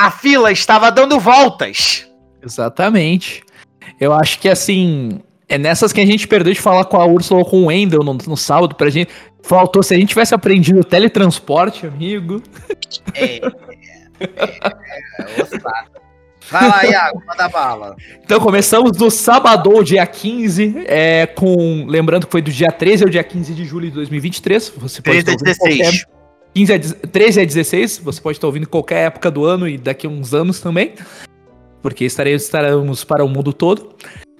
S2: a fila estava dando voltas.
S1: Exatamente. Eu acho que assim, é nessas que a gente perdeu de falar com a Ursula ou com o Wendel no, no sábado pra gente. Faltou, se a gente tivesse aprendido teletransporte, amigo. É. é,
S2: é, é Vai lá, Iago, manda bala.
S1: Então começamos no sábado, dia 15, é, com. Lembrando que foi do dia 13 ao dia 15 de julho de 2023. Você pode
S2: 13 a 16. Qualquer,
S1: 15 a, 13 a 16, você pode estar ouvindo qualquer época do ano e daqui a uns anos também. Porque estaremos, estaremos para o mundo todo.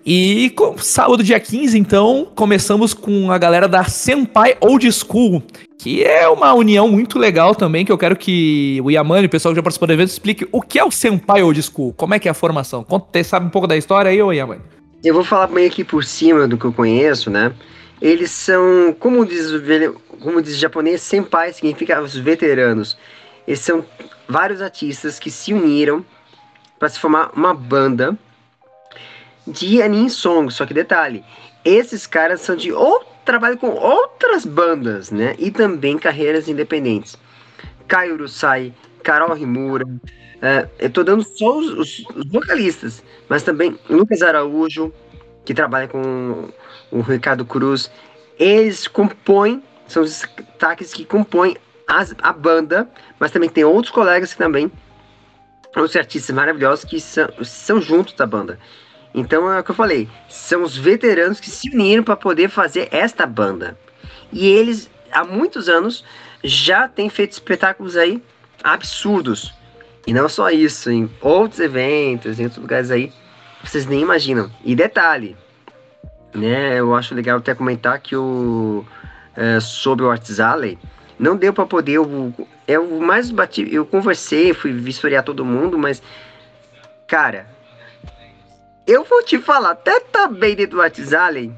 S1: E com, sábado, dia 15, então, começamos com a galera da Senpai Old School, que é uma união muito legal também, que eu quero que o Yamani, o pessoal que já participou do evento, explique o que é o Senpai Old School, como é que é a formação. Conta, sabe um pouco da história aí, ô Yamani?
S3: Eu vou falar meio aqui por cima do que eu conheço, né? Eles são, como diz, como diz o japonês, Senpai significa os veteranos. Eles são vários artistas que se uniram para se formar uma banda de anime song, só que detalhe, esses caras são de ou trabalham com outras bandas, né? E também carreiras independentes. Kai Urusai, Carol Rimura, uh, eu tô dando só os, os, vocalistas, mas também Lucas Araújo, que trabalha com o Ricardo Cruz. Eles compõem, são os destaques que compõem as, a banda, mas também tem outros colegas que também, outros artistas maravilhosos que são, são juntos da banda. Então é o que eu falei, são os veteranos que se uniram para poder fazer esta banda. E eles, há muitos anos, já têm feito espetáculos aí absurdos. E não só isso, em outros eventos, em outros lugares aí, vocês nem imaginam. E detalhe, né, eu acho legal até comentar que o é, sobre o Arts Alley, não deu para poder, eu, o mais bati, eu conversei, fui vistoriar todo mundo, mas cara, eu vou te falar, até também dentro do WhatsApp,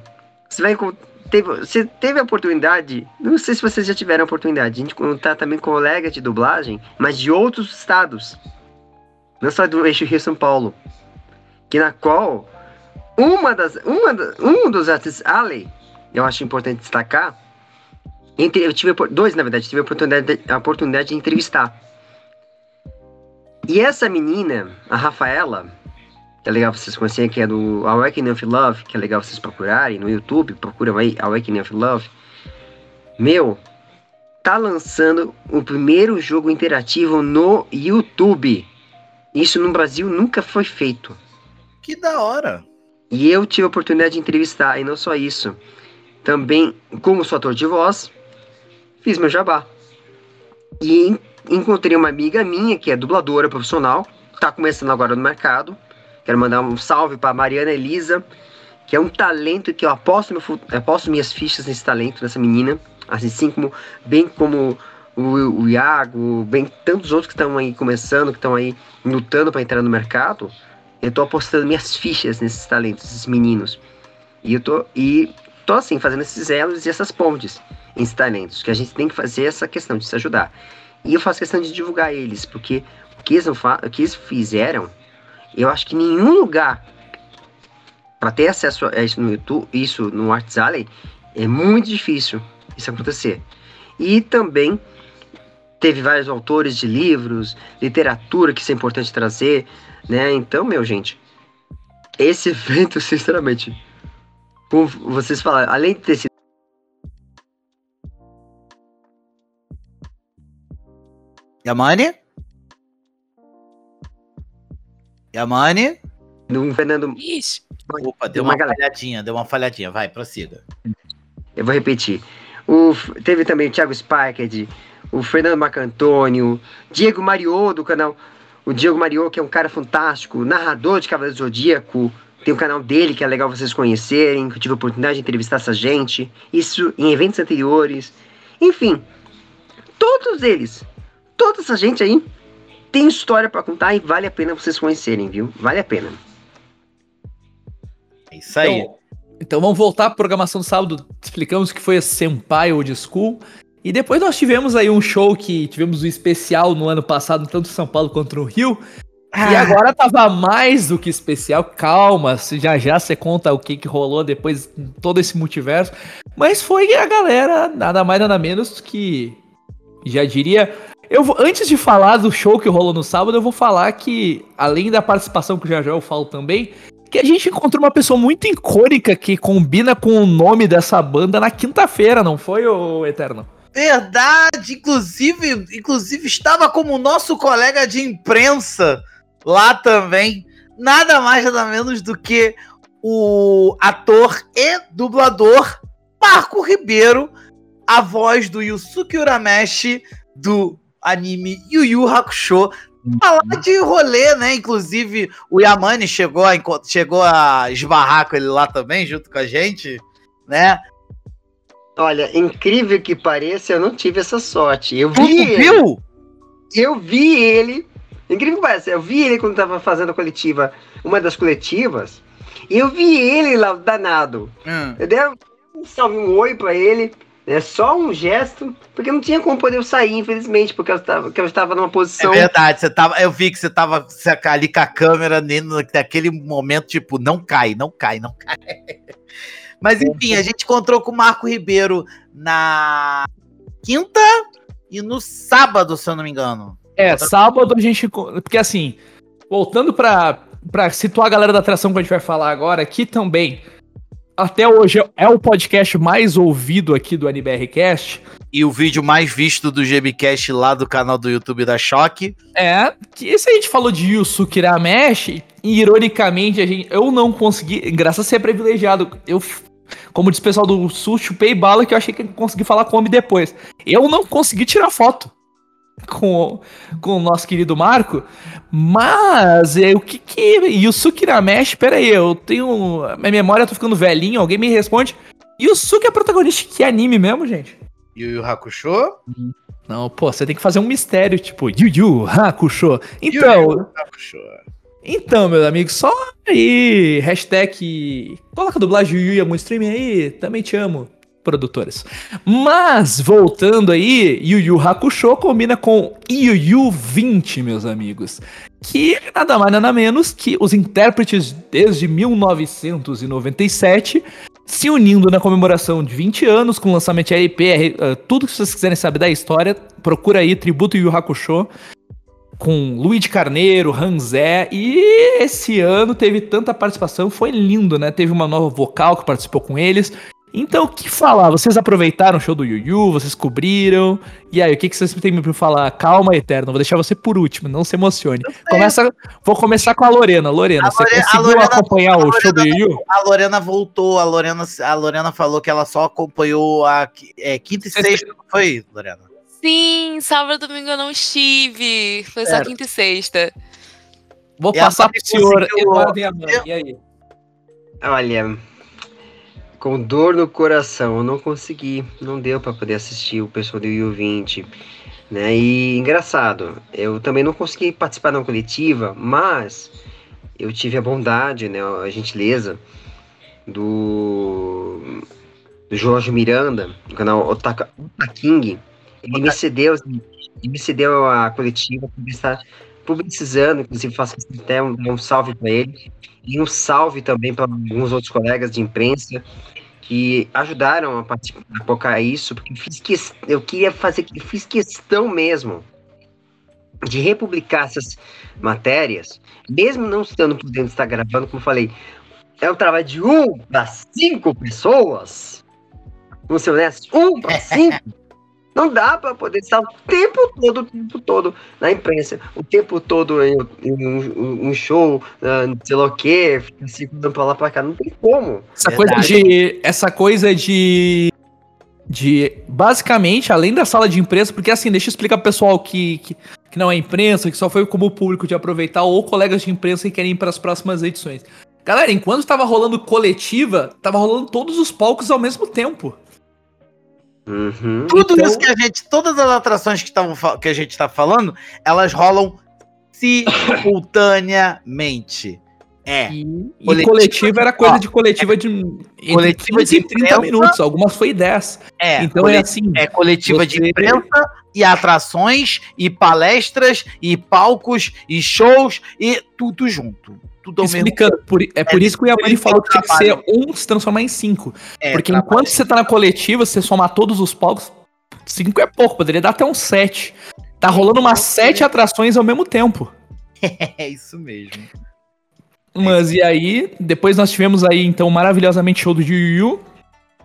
S3: você vai teve, você teve a oportunidade, não sei se vocês já tiveram a oportunidade, a gente contar também com colegas de dublagem, mas de outros estados, não só do eixo Rio São Paulo, que na qual uma das, uma um dos artistas Alley, eu acho importante destacar, entre, eu tive dois na verdade, tive a oportunidade, a oportunidade de entrevistar. E essa menina, a Rafaela, que é legal vocês conhecerem, que é do Awakening of Love, que é legal vocês procurarem no YouTube, procuram aí Awakening of Love. Meu, tá lançando o primeiro jogo interativo no YouTube. Isso no Brasil nunca foi feito.
S2: Que da hora.
S3: E eu tive a oportunidade de entrevistar, e não só isso. Também, como sou ator de voz, fiz meu jabá. E encontrei uma amiga minha, que é dubladora profissional, tá começando agora no mercado, Quero mandar um salve para Mariana Elisa, que é um talento que eu aposto, meu, aposto minhas fichas nesse talento, nessa menina. Assim como, bem como o, o Iago, bem tantos outros que estão aí começando, que estão aí lutando para entrar no mercado. Eu tô apostando minhas fichas nesses talentos, esses meninos. E eu tô, e tô assim, fazendo esses elos e essas pontes em talentos, que a gente tem que fazer essa questão de se ajudar. E eu faço questão de divulgar eles, porque o que eles, não o que eles fizeram eu acho que nenhum lugar para ter acesso a isso no YouTube, isso no WhatsApp, é muito difícil isso acontecer. E também teve vários autores de livros, literatura que isso é importante trazer, né? Então, meu gente, esse evento, sinceramente, como vocês falaram, além de ter sido
S6: Yamani? Yamani?
S3: No Fernando.
S4: Ixi.
S6: Opa, deu uma, uma falhadinha, deu uma falhadinha. Vai, prossiga.
S3: Eu vou repetir. O, teve também o Thiago Sparked, o Fernando Marcantônio, Diego Mariô do canal. O Diego Mariô, que é um cara fantástico, narrador de Cavaleiro do Zodíaco. Tem o canal dele que é legal vocês conhecerem, que eu tive a oportunidade de entrevistar essa gente. Isso em eventos anteriores. Enfim, todos eles, toda essa gente aí, tem história para contar e vale a pena vocês conhecerem, viu? Vale a pena.
S7: É isso aí.
S1: Então, então vamos voltar para programação do sábado. Explicamos o que foi a Senpai Old School. E depois nós tivemos aí um show que tivemos um especial no ano passado, tanto em São Paulo quanto no Rio. E agora tava mais do que especial. Calma, já já você conta o que, que rolou depois todo esse multiverso. Mas foi a galera, nada mais nada menos que. Já diria. Eu vou, antes de falar do show que rolou no sábado, eu vou falar que, além da participação que já já eu falo também, que a gente encontrou uma pessoa muito icônica que combina com o nome dessa banda na quinta-feira, não foi, o Eterno?
S2: Verdade, inclusive, inclusive estava como nosso colega de imprensa lá também, nada mais nada menos do que o ator e dublador Marco Ribeiro, a voz do Yusuke Urameshi do anime Yu Yu Hakusho. Falar de rolê, né? Inclusive, o Yamane chegou a, chegou a esbarrar com ele lá também, junto com a gente, né?
S3: Olha, incrível que pareça, eu não tive essa sorte. Eu
S2: Tu
S3: vi ele.
S2: viu?
S3: Eu vi ele. Incrível que pareça, eu vi ele quando tava fazendo a coletiva, uma das coletivas. E eu vi ele lá, danado.
S2: Hum.
S3: Eu dei um salve, um oi pra ele. É só um gesto, porque não tinha como poder eu sair, infelizmente, porque eu estava, porque eu estava numa
S2: É
S3: posição.
S2: verdade, você tava, eu vi que você tava ali com a câmera naquele momento, tipo, não cai, não cai, não cai. Mas enfim, a gente encontrou com o Marco Ribeiro na quinta e no sábado, se eu não me engano.
S1: É, sábado a gente. Porque assim, voltando pra, pra situar a galera da atração que a gente vai falar agora, aqui também. Até hoje é o podcast mais ouvido aqui do NBRcast.
S2: E o vídeo mais visto do GBcast lá do canal do YouTube da Choque.
S1: É, que esse a gente falou de Yusuke Irameshi, e ironicamente a gente, eu não consegui, graças a ser privilegiado, eu, como diz o pessoal do Sul, chupei bala que eu achei que consegui falar com o homem depois. Eu não consegui tirar foto com, com o nosso querido Marco, mas é, o que que... Yusuke Irameshi, pera aí, eu tenho... Minha memória, eu tô ficando velhinho, alguém me responde. Yusuke é protagonista de que anime mesmo, gente?
S2: Yu Yu Hakusho.
S1: Não, pô, você tem que fazer um mistério, tipo, Yu Yu Hakusho.
S2: Yu
S1: Então,
S2: Yu Hakusho.
S1: Então, meus amigos, só aí, hashtag, coloca a dublagem Yu Yu Yamu Streaming aí, também te amo, produtoras. Mas, voltando aí, Yu Yu Hakusho combina com Yu Yu 20, meus amigos. Que nada mais nada menos que os intérpretes desde 1997 se unindo na comemoração de 20 anos com o lançamento de RP, eh, tudo que vocês quiserem saber da história, procura aí Tributo Yu Hakusho com Luiz Carneiro, Ranzé, e esse ano teve tanta participação, foi lindo, né? Teve uma nova vocal que participou com eles. Então, o que falar? Vocês aproveitaram o show do Yu Yu, vocês cobriram. E aí, o que, que vocês têm pra falar? Calma, Eterno, vou deixar você por último, não se emocione. Começa, vou começar com a Lorena. Lorena,
S2: A
S1: você
S2: Lore-
S1: conseguiu
S2: Lorena-
S1: acompanhar
S2: a
S1: o show do
S2: Lorena-
S1: Yu Yu?
S2: A Lorena voltou, a Lorena, a Lorena falou que ela só acompanhou a é, quinta e
S1: Sexta-
S2: sexta, não foi, Lorena?
S4: Sim, sábado e domingo eu não estive. Foi só quinta e sexta.
S1: Vou
S2: E
S1: passar pro senhor
S2: conseguiu-
S1: Eduardo Yaman. E aí?
S3: Olha, com dor no coração, eu não consegui, não deu pra poder assistir o pessoal do U20, né? E engraçado, eu também não consegui participar da coletiva, mas eu tive a bondade, né, a gentileza do, do Jorge Miranda, do canal Otaka, King. Ele me cedeu, ele me cedeu a coletiva estar publicizando, inclusive faço até um, um salve para ele. E um salve também para alguns outros colegas de imprensa que ajudaram a, colocar isso, porque eu, fiz que, eu queria fazer, eu fiz questão mesmo de republicar essas matérias, mesmo não estando podendo estar gravando, como eu falei, é um trabalho de um para cinco pessoas, vamos ser honestos, um para cinco, não dá para poder estar o tempo todo, o tempo todo na imprensa, o tempo todo em, em um, um show, uh, sei lá o quê, fica circulando pra lá pra cá, não tem como.
S1: Essa
S2: Verdade.
S1: coisa de. Essa coisa de. de basicamente, além da sala de imprensa, porque assim, deixa eu explicar pro pessoal que, que, que não é imprensa, que só foi como público de aproveitar, ou colegas de imprensa que querem ir para as próximas edições. Galera, enquanto estava rolando coletiva, tava rolando todos os palcos ao mesmo tempo.
S3: Uhum.
S2: Tudo
S1: Então-
S2: isso que a gente, todas as atrações que, tavam, que a gente tá falando, elas rolam simultaneamente. É.
S1: E,
S2: Coletiva-
S1: coletiva era coisa
S2: ó,
S1: de coletiva de entre
S2: coletiva
S1: 15
S2: de
S1: e 30
S2: imprensa.
S1: minutos, algumas foi 10.
S2: É,
S1: então é assim,
S2: é coletiva de
S1: você-
S2: imprensa e atrações e palestras e palcos e shows e tudo junto. Tudo ao mesmo
S1: explicando, por- é por isso que o Yamani falou que tinha que ser um se transformar em cinco.
S2: É,
S1: Porque
S2: trabalho.
S1: enquanto você tá na coletiva, você somar todos os palcos, cinco é pouco, poderia dar até um sete. Tá rolando umas sete atrações ao mesmo tempo.
S2: É isso mesmo.
S1: Mas e aí, depois nós tivemos aí, então, maravilhosamente show do Yu Yu.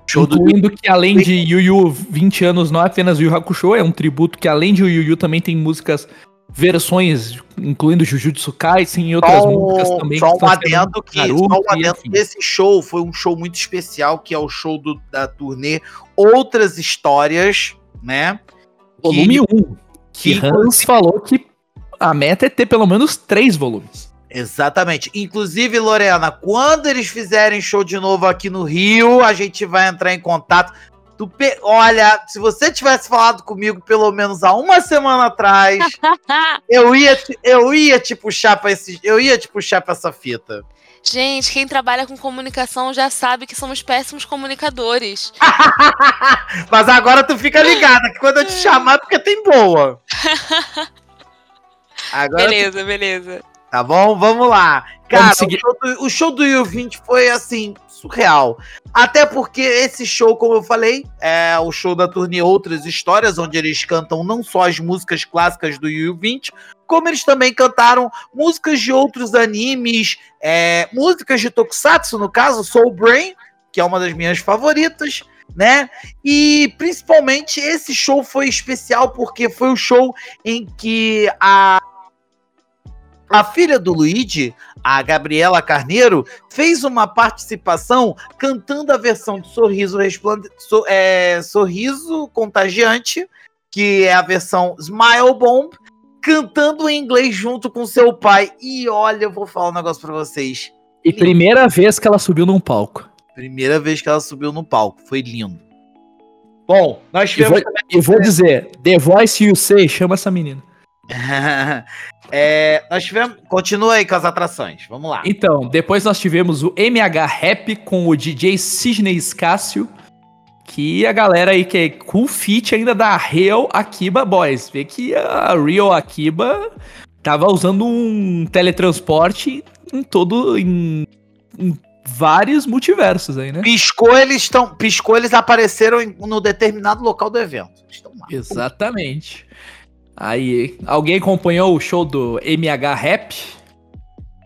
S2: Show do
S1: incluindo que além de Yu Yu 20 anos, não é apenas Yu Yu Hakusho, é um tributo que além de Yu Yu também tem músicas, versões, incluindo Jujutsu Kaisen e outras
S2: Só
S1: músicas
S2: um,
S1: também.
S2: só um adendo que
S1: Naruto
S2: só um adendo desse show foi um show muito especial, que é o show do- da turnê Outras Histórias, né?
S1: Volume 1. Que
S2: que,
S1: Hans falou que a meta é ter pelo menos três volumes.
S2: Exatamente. Inclusive, Lorena, quando eles fizerem show de novo aqui no Rio, a gente vai entrar em contato. Tu pe- Olha, se você tivesse falado comigo pelo menos há uma semana atrás, eu ia, te- eu ia te puxar para esse, eu ia te puxar para essa fita.
S4: Gente, quem trabalha com comunicação já sabe que somos péssimos comunicadores.
S2: Mas agora tu fica ligada que quando eu te chamar é porque tem boa. Agora
S4: Beleza, beleza.
S2: Tá bom? Vamos lá. Cara, o show, do, o show do Yu 20 foi assim, surreal. Até porque esse show, como eu falei, é o show da turnê Outras Histórias, onde eles cantam não só as músicas clássicas do Yu 20, como eles também cantaram músicas de outros animes, é, músicas de Tokusatsu, no caso, Soul Brain, que é uma das minhas favoritas, né? E principalmente esse show foi especial porque foi o show em que a a filha do Luigi, a Gabriela Carneiro, fez uma participação cantando a versão de Sorriso Resplande so- é, Sorriso Contagiante, que é a versão Smile Bomb, cantando em inglês junto com seu pai. E olha, eu vou falar um negócio pra vocês.
S1: E primeira vez que ela subiu num palco.
S2: Primeira vez que ela subiu no palco, foi lindo. Bom, nós
S1: E vou,
S2: tivemos
S1: e vou dizer, The Voice You Say, chama essa menina.
S2: É, nós tivemos. Continua aí com as atrações. Vamos lá.
S1: Então, depois nós tivemos o MH Rap com o DJ Sidney Scácio, que a galera aí que é com feat ainda da Real Akiba Boys. Vê que a Real Akiba tava usando um teletransporte em todo. em, em vários multiversos aí, né?
S2: Piscou, eles estão. Piscou, eles apareceram em, no determinado local do evento.
S1: Exatamente. Aí, alguém acompanhou o show do MH Rap?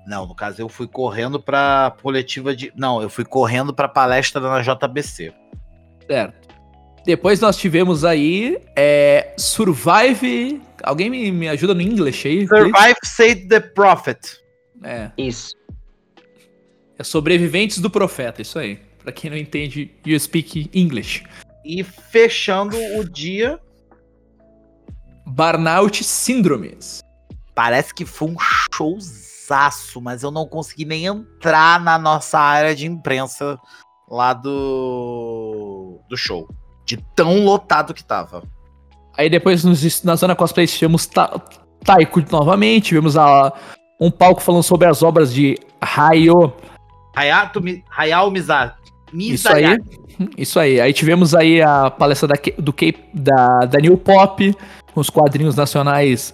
S2: Não, no caso, eu fui correndo pra coletiva de. Não, eu fui correndo pra palestra na JBC.
S1: Certo. Depois nós tivemos aí é, Survive. Alguém me, me ajuda no inglês aí? please?
S2: Survive Save the Prophet.
S1: É,
S3: Isso.
S1: é Sobreviventes do Profeta, isso aí. Pra quem não entende, you speak English.
S2: E fechando o dia,
S1: Burnout Síndromes.
S2: parece que foi um showzaço, mas eu não consegui nem entrar na nossa área de imprensa lá do, do show. De tão lotado que tava.
S1: Aí depois nos- na zona cosplay tivemos Ta Taiko novamente, tivemos a, um palco falando sobre as obras de Hayo
S2: Hayato, Hayao Mizaki.
S1: Isso aí. Isso aí. Aí tivemos aí a palestra da, do da, da New Pop, com os quadrinhos nacionais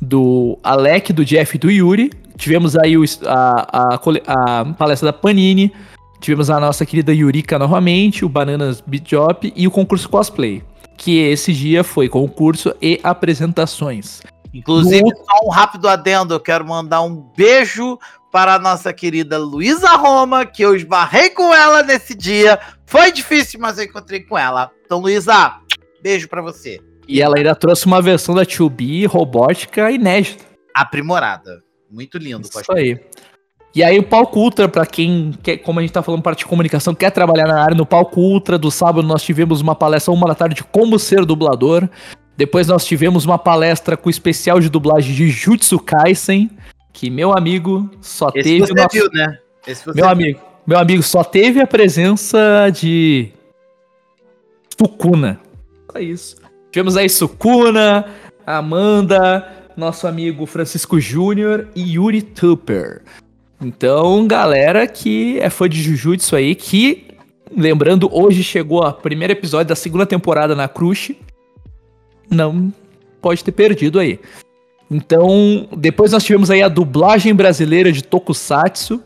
S1: do Alec, do Jeff e do Yuri. Tivemos aí o, a, a, a palestra da Panini. Tivemos a nossa querida Yurika novamente, o Bananas Beat Drop e o concurso cosplay. Que esse dia foi concurso e apresentações.
S2: Inclusive,
S1: No-
S2: só um rápido adendo, eu quero mandar um beijo para a nossa querida Luísa Roma, que eu esbarrei com ela nesse dia. Foi difícil, mas eu encontrei com ela. Então, Luísa, beijo para você.
S1: E ela ainda trouxe uma versão da 2B robótica inédita.
S2: Aprimorada. Muito lindo.
S1: Isso aí. E aí o Palco Ultra, pra quem quer, como a gente tá falando parte de comunicação, quer trabalhar na área, no Palco Ultra do sábado nós tivemos uma palestra uma da tarde de como ser dublador. Depois nós tivemos uma palestra com especial de dublagem de Jutsu Kaisen, que meu amigo só
S2: Esse
S1: teve
S2: você
S1: o nosso-
S2: viu, né? Esse você
S1: meu amigo, meu amigo só teve a presença de Sukuna. Só isso. Tivemos aí Sukuna, Amanda, nosso amigo Francisco Júnior e Yuri Tupper. Então, galera que é fã de Jujutsu aí, que, lembrando, hoje chegou a primeiro episódio da segunda temporada na Crush. Não pode ter perdido aí. Então, depois nós tivemos aí a dublagem brasileira de Tokusatsu,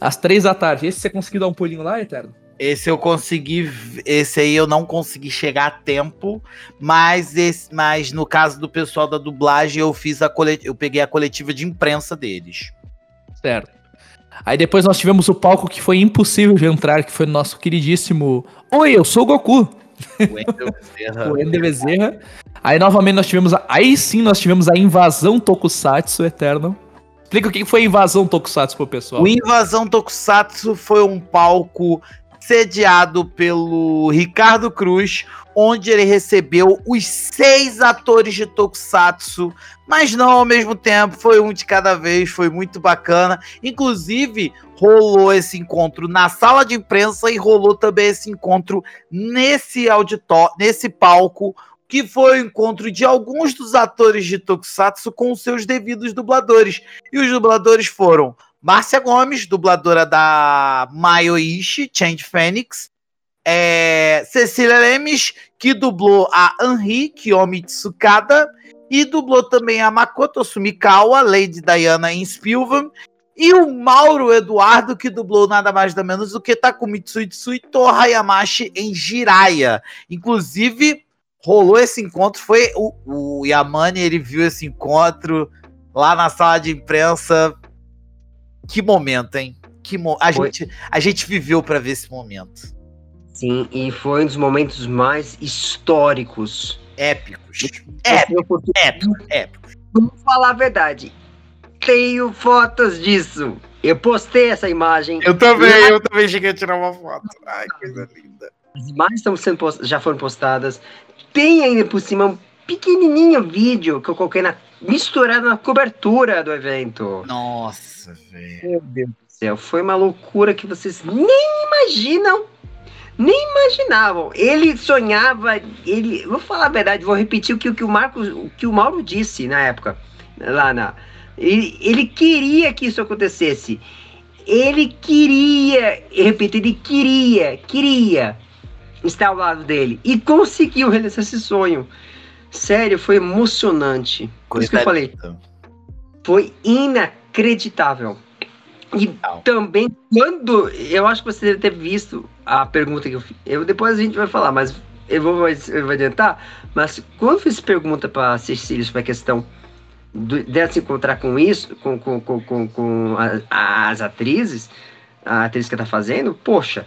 S1: às três da tarde. Esse você conseguiu dar um pulinho lá, Eterno?
S2: Esse eu consegui, esse aí eu não consegui chegar a tempo, mas esse, mas no caso do pessoal da dublagem eu fiz a colet, eu peguei a coletiva de imprensa deles.
S1: Certo. Aí depois nós tivemos o palco que foi impossível de entrar, que foi o nosso queridíssimo Oi, eu sou o Goku,
S2: O Wendel Bezerra.
S1: o Ender Bezerra. Aí novamente nós tivemos, a- aí sim nós tivemos a invasão Tokusatsu Eternal. Explica o que foi a invasão Tokusatsu pro pessoal.
S2: O Invasão Tokusatsu foi um palco sediado pelo Ricardo Cruz, onde ele recebeu os seis atores de Tokusatsu, mas não ao mesmo tempo, foi um de cada vez, foi muito bacana. Inclusive, rolou esse encontro na sala de imprensa e rolou também esse encontro nesse auditório, nesse palco, que foi o encontro de alguns dos atores de Tokusatsu com seus devidos dubladores. E os dubladores foram Márcia Gomes, dubladora da Mayoishi, Change Phoenix. É, Cecília Lemes, que dublou a Henri Kiyomi Tsukada. E dublou também a Makoto Sumikawa, Lady Diana em Spilvan. E o Mauro Eduardo, que dublou nada mais nada menos do que Takumi Tsuitsui Toha Yamashi em Jiraiya. Inclusive, rolou esse encontro, foi o, o Yamane, ele viu esse encontro lá na sala de imprensa. Que momento, hein? Que mo a,
S3: Foi.
S2: gente, a gente viveu para ver esse momento.
S3: Sim, e foi um dos momentos mais históricos.
S2: Épicos. Épico, épico, épico.
S3: Vamos falar a verdade. Tenho fotos disso. Eu postei essa imagem.
S2: Eu também, eu também cheguei a tirar uma foto. Ai, coisa linda.
S3: As imagens estão sendo post- já foram postadas. Tem ainda por cima um pequenininho vídeo que eu coloquei na, misturado na cobertura do evento.
S2: Nossa, velho.
S3: Meu Deus do céu, foi uma loucura que vocês nem imaginam. Nem imaginavam. Ele sonhava, ele. Vou falar a verdade, vou repetir o que, o que o Marcos, o que o Mauro disse na época. Lá na. Ele, ele queria que isso acontecesse. Ele queria, repito, ele queria, queria estar ao lado dele. E conseguiu realizar esse sonho. Sério, foi emocionante. Por isso que eu falei. Foi inacreditável. E
S2: Legal.
S3: também, quando. Eu acho que você deve ter visto a pergunta que eu fiz. Eu, depois a gente vai falar, mas eu vou, eu vou adiantar. Mas quando eu fiz pergunta para Cecília sobre a questão do, dela se encontrar com isso, com, com, com, com, com a- as atrizes, a atriz que tá fazendo, poxa.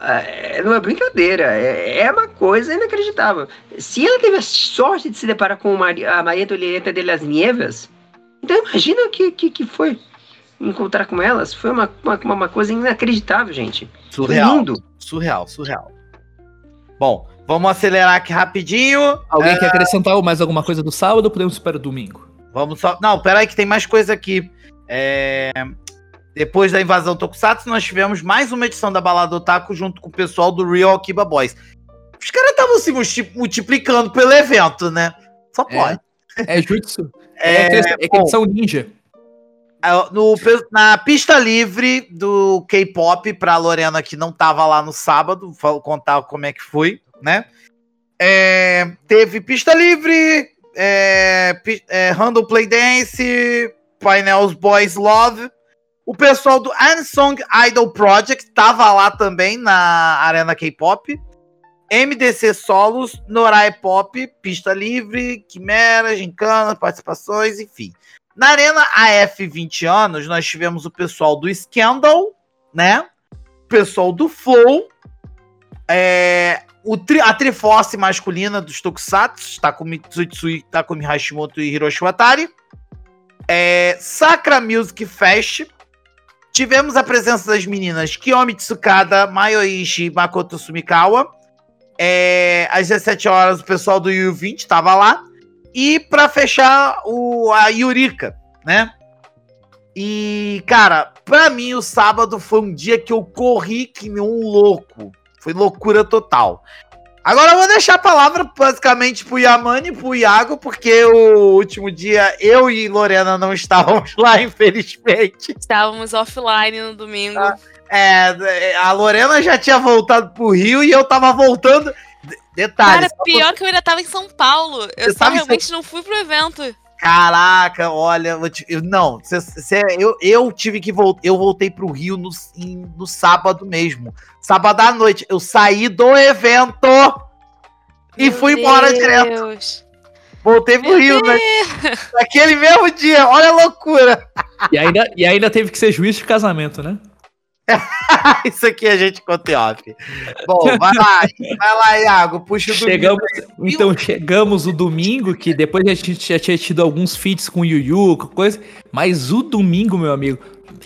S3: É, não é brincadeira, é, é uma coisa inacreditável. Se ela teve a sorte de se deparar com a Maria Antonieta de las Nieves, então imagina o que, que, que foi encontrar com elas. Foi uma, uma, uma coisa inacreditável, gente.
S2: Surreal.
S3: lindo.
S2: Surreal, surreal. Bom, vamos acelerar aqui rapidinho.
S1: Alguém
S2: É,
S1: quer acrescentar mais alguma coisa do sábado ou podemos para o domingo?
S2: Vamos só. Não, peraí, que tem mais coisa aqui. É, Depois da invasão Tokusatsu, nós tivemos mais uma edição da Balada Otaku junto com o pessoal do Real Akiba Boys. Os caras estavam se multi- multiplicando pelo evento, né? Só
S1: É.
S2: pode.
S1: É Jutsu.
S2: É,
S1: É, é, é
S2: bom.
S1: edição ninja.
S2: É, no- na pista livre do K-pop, pra Lorena que não tava lá no sábado, vou contar como é que foi, né? É, teve pista livre, é, é, Handle Play Dance, Painels Boys Love. O pessoal do Unsung Idol Project tava lá também na Arena K-pop. MDC Solos, Norai Pop, Pista Livre, Quimera, Gincana, participações, enfim. Na Arena AF 20 anos, nós tivemos o pessoal do Scandal, né? O pessoal do Flow, é, o tri- a Triforce masculina dos Tokusatsu, Takumi Tsutsui, Takumi Hashimoto e Hiroshi Watari. É, Sakra Music Fest, tivemos a presença das meninas Kiyomi Tsukada, Mayoishi e Makoto Sumikawa. É, às 17 horas, o pessoal do U20 estava lá. E para fechar, o, a Yurika, né? E, cara, pra mim o sábado foi um dia que eu corri que nem um louco. Foi loucura total. Agora eu vou deixar a palavra basicamente pro Yamani e pro Iago, porque o último dia eu e Lorena não estávamos lá, infelizmente.
S4: Estávamos offline no domingo.
S2: Ah, é, a Lorena já tinha voltado pro Rio e eu tava voltando. Detalhe.
S4: Cara, pior que eu ainda tava em São Paulo. Eu só realmente São... não fui pro evento.
S2: Caraca, olha, eu, não, cê, cê, eu, eu tive que voltar, eu voltei pro Rio no, em, no sábado mesmo, sábado à noite, eu saí do evento e Meu fui embora Deus. direto. Voltei pro Meu Rio, né? Naquele mesmo dia, olha a loucura.
S1: E ainda, e ainda teve que ser juiz de casamento, né?
S2: Isso aqui a gente conta off. Bom, vai lá, vai lá, Iago, puxa o
S1: chegamos, domingo. Então, chegamos o domingo, que depois a gente já tinha tido alguns feats com o Yu coisa, mas o domingo, meu amigo,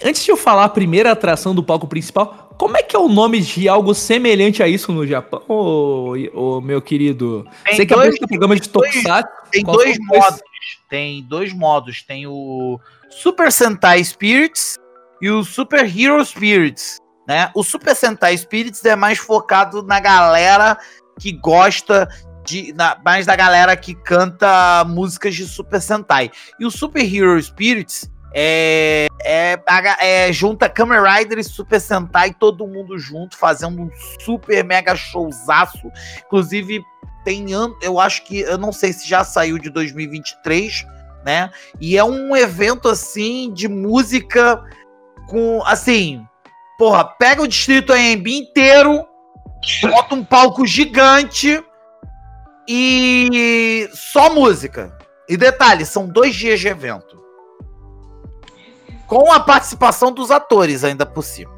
S1: antes de eu falar a primeira atração do palco principal, como é que é o nome de algo semelhante a isso no Japão, ô, ô meu querido?
S2: Tem Você dois, que é programa de Tokusatsu. Tem dois modos. Tem dois modos. Tem o Super Sentai Spirits e o Super Hero Spirits, né? O Super Sentai Spirits é mais focado na galera que gosta de, na, mais da galera que canta músicas de Super Sentai. E o Super Hero Spirits é, é, é, junta Kamen Rider e Super Sentai, todo mundo junto, fazendo um super mega showzaço. Inclusive, tem ano, eu acho que, eu não sei se já saiu de 2023, né? E é um evento assim de música com, assim, porra, pega o distrito AMB inteiro, bota um palco gigante e só música. E detalhe, são dois dias de evento. Com a participação dos atores ainda por cima.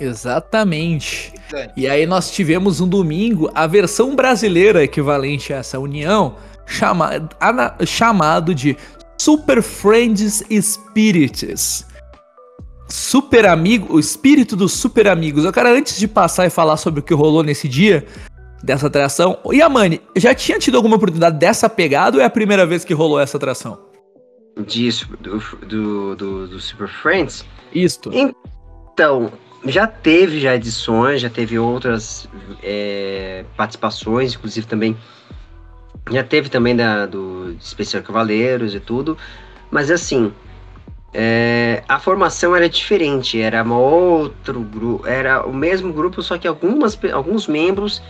S1: Exatamente. E aí nós tivemos um domingo a versão brasileira equivalente a essa união, chama, chamado de Super Friends Spirits. Super Amigo, o espírito dos Super Amigos. Eu quero, antes de passar e falar sobre o que rolou nesse dia, dessa atração. E a Mani, já tinha tido alguma oportunidade dessa pegada ou é a primeira vez que rolou essa atração?
S3: Disso, do, do, do, do Super Friends?
S1: Isto.
S3: Então, já teve já edições, já teve outras é, participações, inclusive também já teve também da, do Especial Cavaleiros e tudo, mas assim, é, a formação era diferente, era um outro grupo, era o mesmo grupo, só que algumas, alguns membros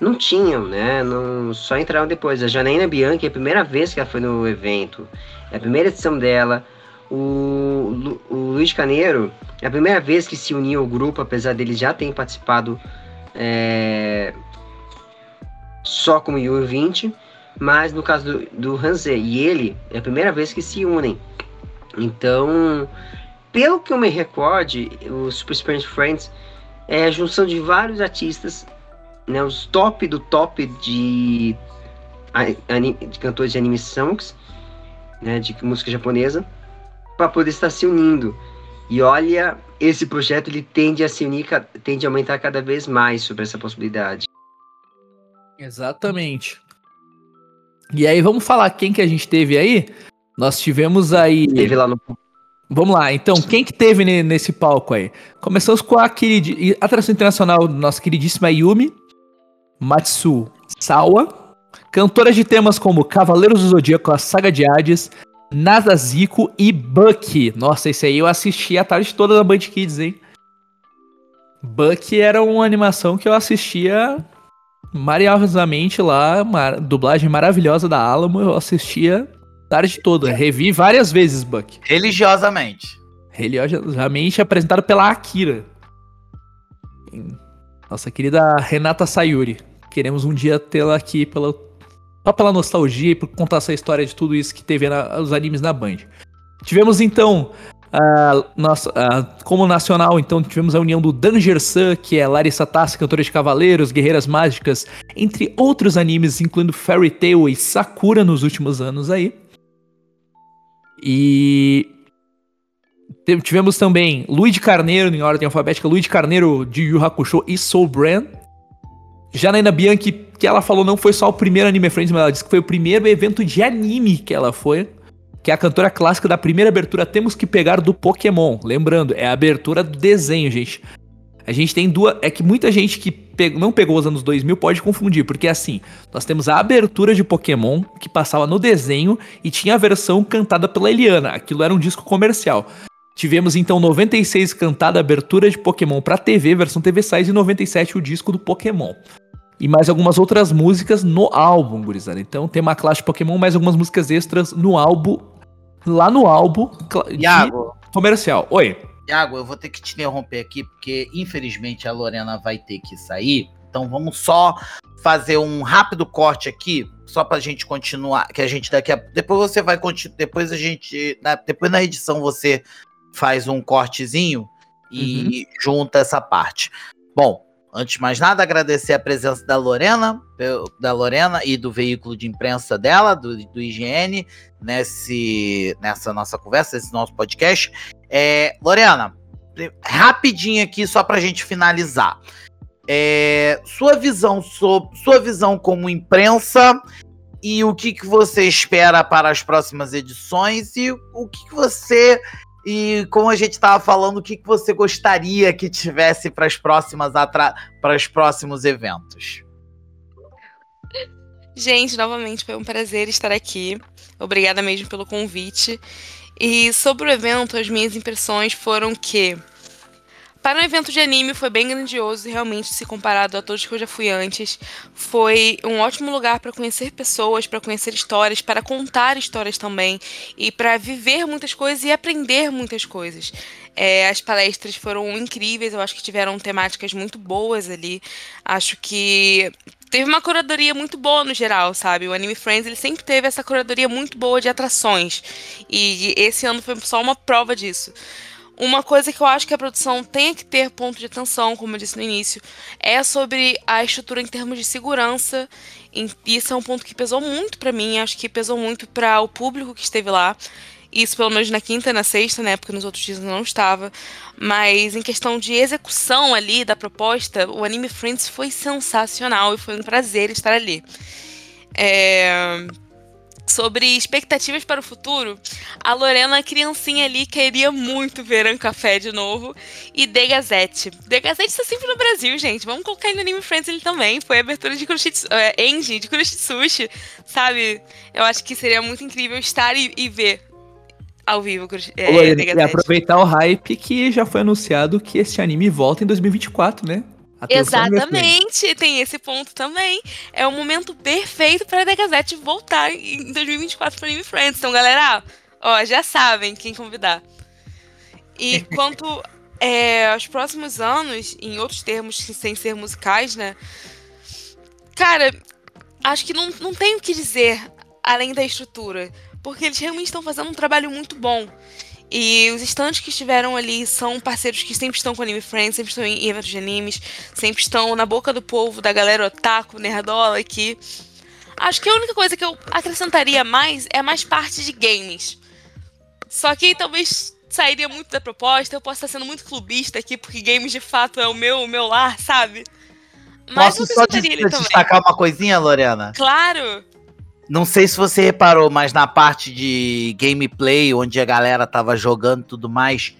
S3: não tinham, né? Não, só entraram depois. A Janaína Bianchi é a primeira vez que ela foi no evento, é a primeira edição dela. O, o Luiz Caneiro é a primeira vez que se uniu ao grupo, apesar dele já ter participado é, só como U20. Mas no caso do, do Hanze e ele, é a primeira vez que se unem. Então, pelo que eu me recorde, o Super Spirit Friends é a junção de vários artistas, né, os top do top de, de cantores de anime songs, né, de música japonesa, para poder estar se unindo. E olha, esse projeto ele tende a se unir, tende a aumentar cada vez mais sobre essa possibilidade.
S1: Exatamente. E aí, vamos falar quem que a gente teve aí? Nós tivemos aí.
S3: Teve lá no.
S1: Vamos lá, então, quem que teve nesse palco aí? Começamos com a querida, atração internacional, nossa queridíssima Yumi, Matsu Sawa, cantora de temas como Cavaleiros do Zodíaco, a Saga de Hades, Nazaziko e Bucky. Nossa, esse aí eu assisti a tarde toda na Band Kids, hein? Bucky era uma animação que eu assistia maravilhosamente lá, uma dublagem maravilhosa da Alamo, eu assistia tarde toda, revi várias vezes Buck.
S2: Religiosamente.
S1: Religiosamente apresentado pela Akira. Nossa querida Renata Sayuri. Queremos um dia tê-la aqui pela só pela nostalgia e por contar essa história de tudo isso que teve na, os animes na Band. Tivemos então Uh, nossa, uh, como nacional, então, tivemos a união do Danger Sun, que é Larissa Tassi, cantora de Cavaleiros, Guerreiras Mágicas, entre outros animes, incluindo Fairy Tail e Sakura nos últimos anos aí. E Tivemos também Luiz Carneiro, em ordem alfabética, Luiz Carneiro de Yu Hakusho e Soul Brand. Janaína Bianchi, que ela falou não foi só o primeiro Anime Friends, mas ela disse que foi o primeiro evento de anime que ela foi. Que é a cantora clássica da primeira abertura Temos que Pegar do Pokémon. Lembrando, é a abertura do desenho, gente. A gente tem duas. É que muita gente que não pegou os anos 2000 pode confundir, porque assim, nós temos a abertura de Pokémon, que passava no desenho, e tinha a versão cantada pela Eliana. Aquilo era um disco comercial. Tivemos então 96 cantada abertura de Pokémon pra TV, versão TV Size, e 97 o disco do Pokémon. E mais algumas outras músicas no álbum, gurizada. Então tem uma classe de Pokémon, mais algumas músicas extras no álbum. Lá no álbum
S2: Iago,
S1: comercial. Oi.
S2: Iago, eu vou ter que te interromper aqui, porque infelizmente a Lorena vai ter que sair. Então vamos só fazer um rápido corte aqui, só pra gente continuar. Que a gente daqui a. Depois você vai continuar. Depois a gente. na- depois na edição você faz um cortezinho e junta essa parte. Bom, antes de mais nada, agradecer a presença da Lorena, da Lorena e do veículo de imprensa dela, do, do IGN, nesse, nessa nossa conversa, nesse nosso podcast. É, Lorena, rapidinho aqui, só pra gente finalizar. É, sua visão sobre sua visão como imprensa e o que, que você espera para as próximas edições e o que, que você e como a gente estava falando, o que, que você gostaria que tivesse para as próximas para os próximos eventos?
S4: Gente, novamente foi um prazer estar aqui. Obrigada mesmo pelo convite. E sobre o evento, as minhas impressões foram que para um evento de anime foi bem grandioso, realmente se comparado a todos que eu já fui antes. Foi um ótimo lugar para conhecer pessoas, para conhecer histórias, para contar histórias também e para viver muitas coisas e aprender muitas coisas. É, as palestras foram incríveis, eu acho que tiveram temáticas muito boas ali. Acho que teve uma curadoria muito boa no geral, sabe? O Anime Friends ele sempre teve essa curadoria muito boa de atrações. E esse ano foi só uma prova disso. Uma coisa que eu acho que a produção tem que ter ponto de atenção, como eu disse no início, é sobre a estrutura em termos de segurança. Isso é um ponto que pesou muito pra mim, acho que pesou muito para o público que esteve lá. Isso pelo menos na quinta e na sexta, né? Porque nos outros dias eu não estava. Mas em questão de execução ali da proposta, o Anime Friends foi sensacional e foi um prazer estar ali. É, Sobre expectativas para o futuro, a Lorena, criancinha ali, queria muito ver Ancafé de novo e The Gazette. The Gazette está sempre no Brasil, gente. Vamos colocar ele no Anime Friends ele também. Foi a abertura de Kuroshitsu, é, Engine, de Kuroshitsushi, sabe? Eu acho que seria muito incrível estar e, e ver ao vivo é,
S1: Lorena, e aproveitar o hype que já foi anunciado que esse anime volta em 2024, né? Atenção.
S4: Exatamente, tem esse ponto também. É o momento perfeito para a The Gazette voltar em 2024 para Anime Friends. Então, galera, ó, já sabem quem convidar. E quanto é, aos próximos anos, em outros termos sem ser musicais, né? Cara, acho que não, não tem o que dizer além da estrutura. Porque eles realmente estão fazendo um trabalho muito bom. E os estantes que estiveram ali são parceiros que sempre estão com Anime Friends, sempre estão em eventos de animes, sempre estão na boca do povo, da galera otaku, nerdola aqui. Acho que a única coisa que eu acrescentaria mais é mais parte de games. Só que talvez sairia muito da proposta, eu posso estar sendo muito clubista aqui, porque games de fato é o meu, o meu lar, sabe? Mas
S2: Posso só des- destacar uma coisinha, Lorena?
S4: Claro!
S2: Não sei se você reparou, mas na parte de gameplay, onde a galera tava jogando e tudo mais,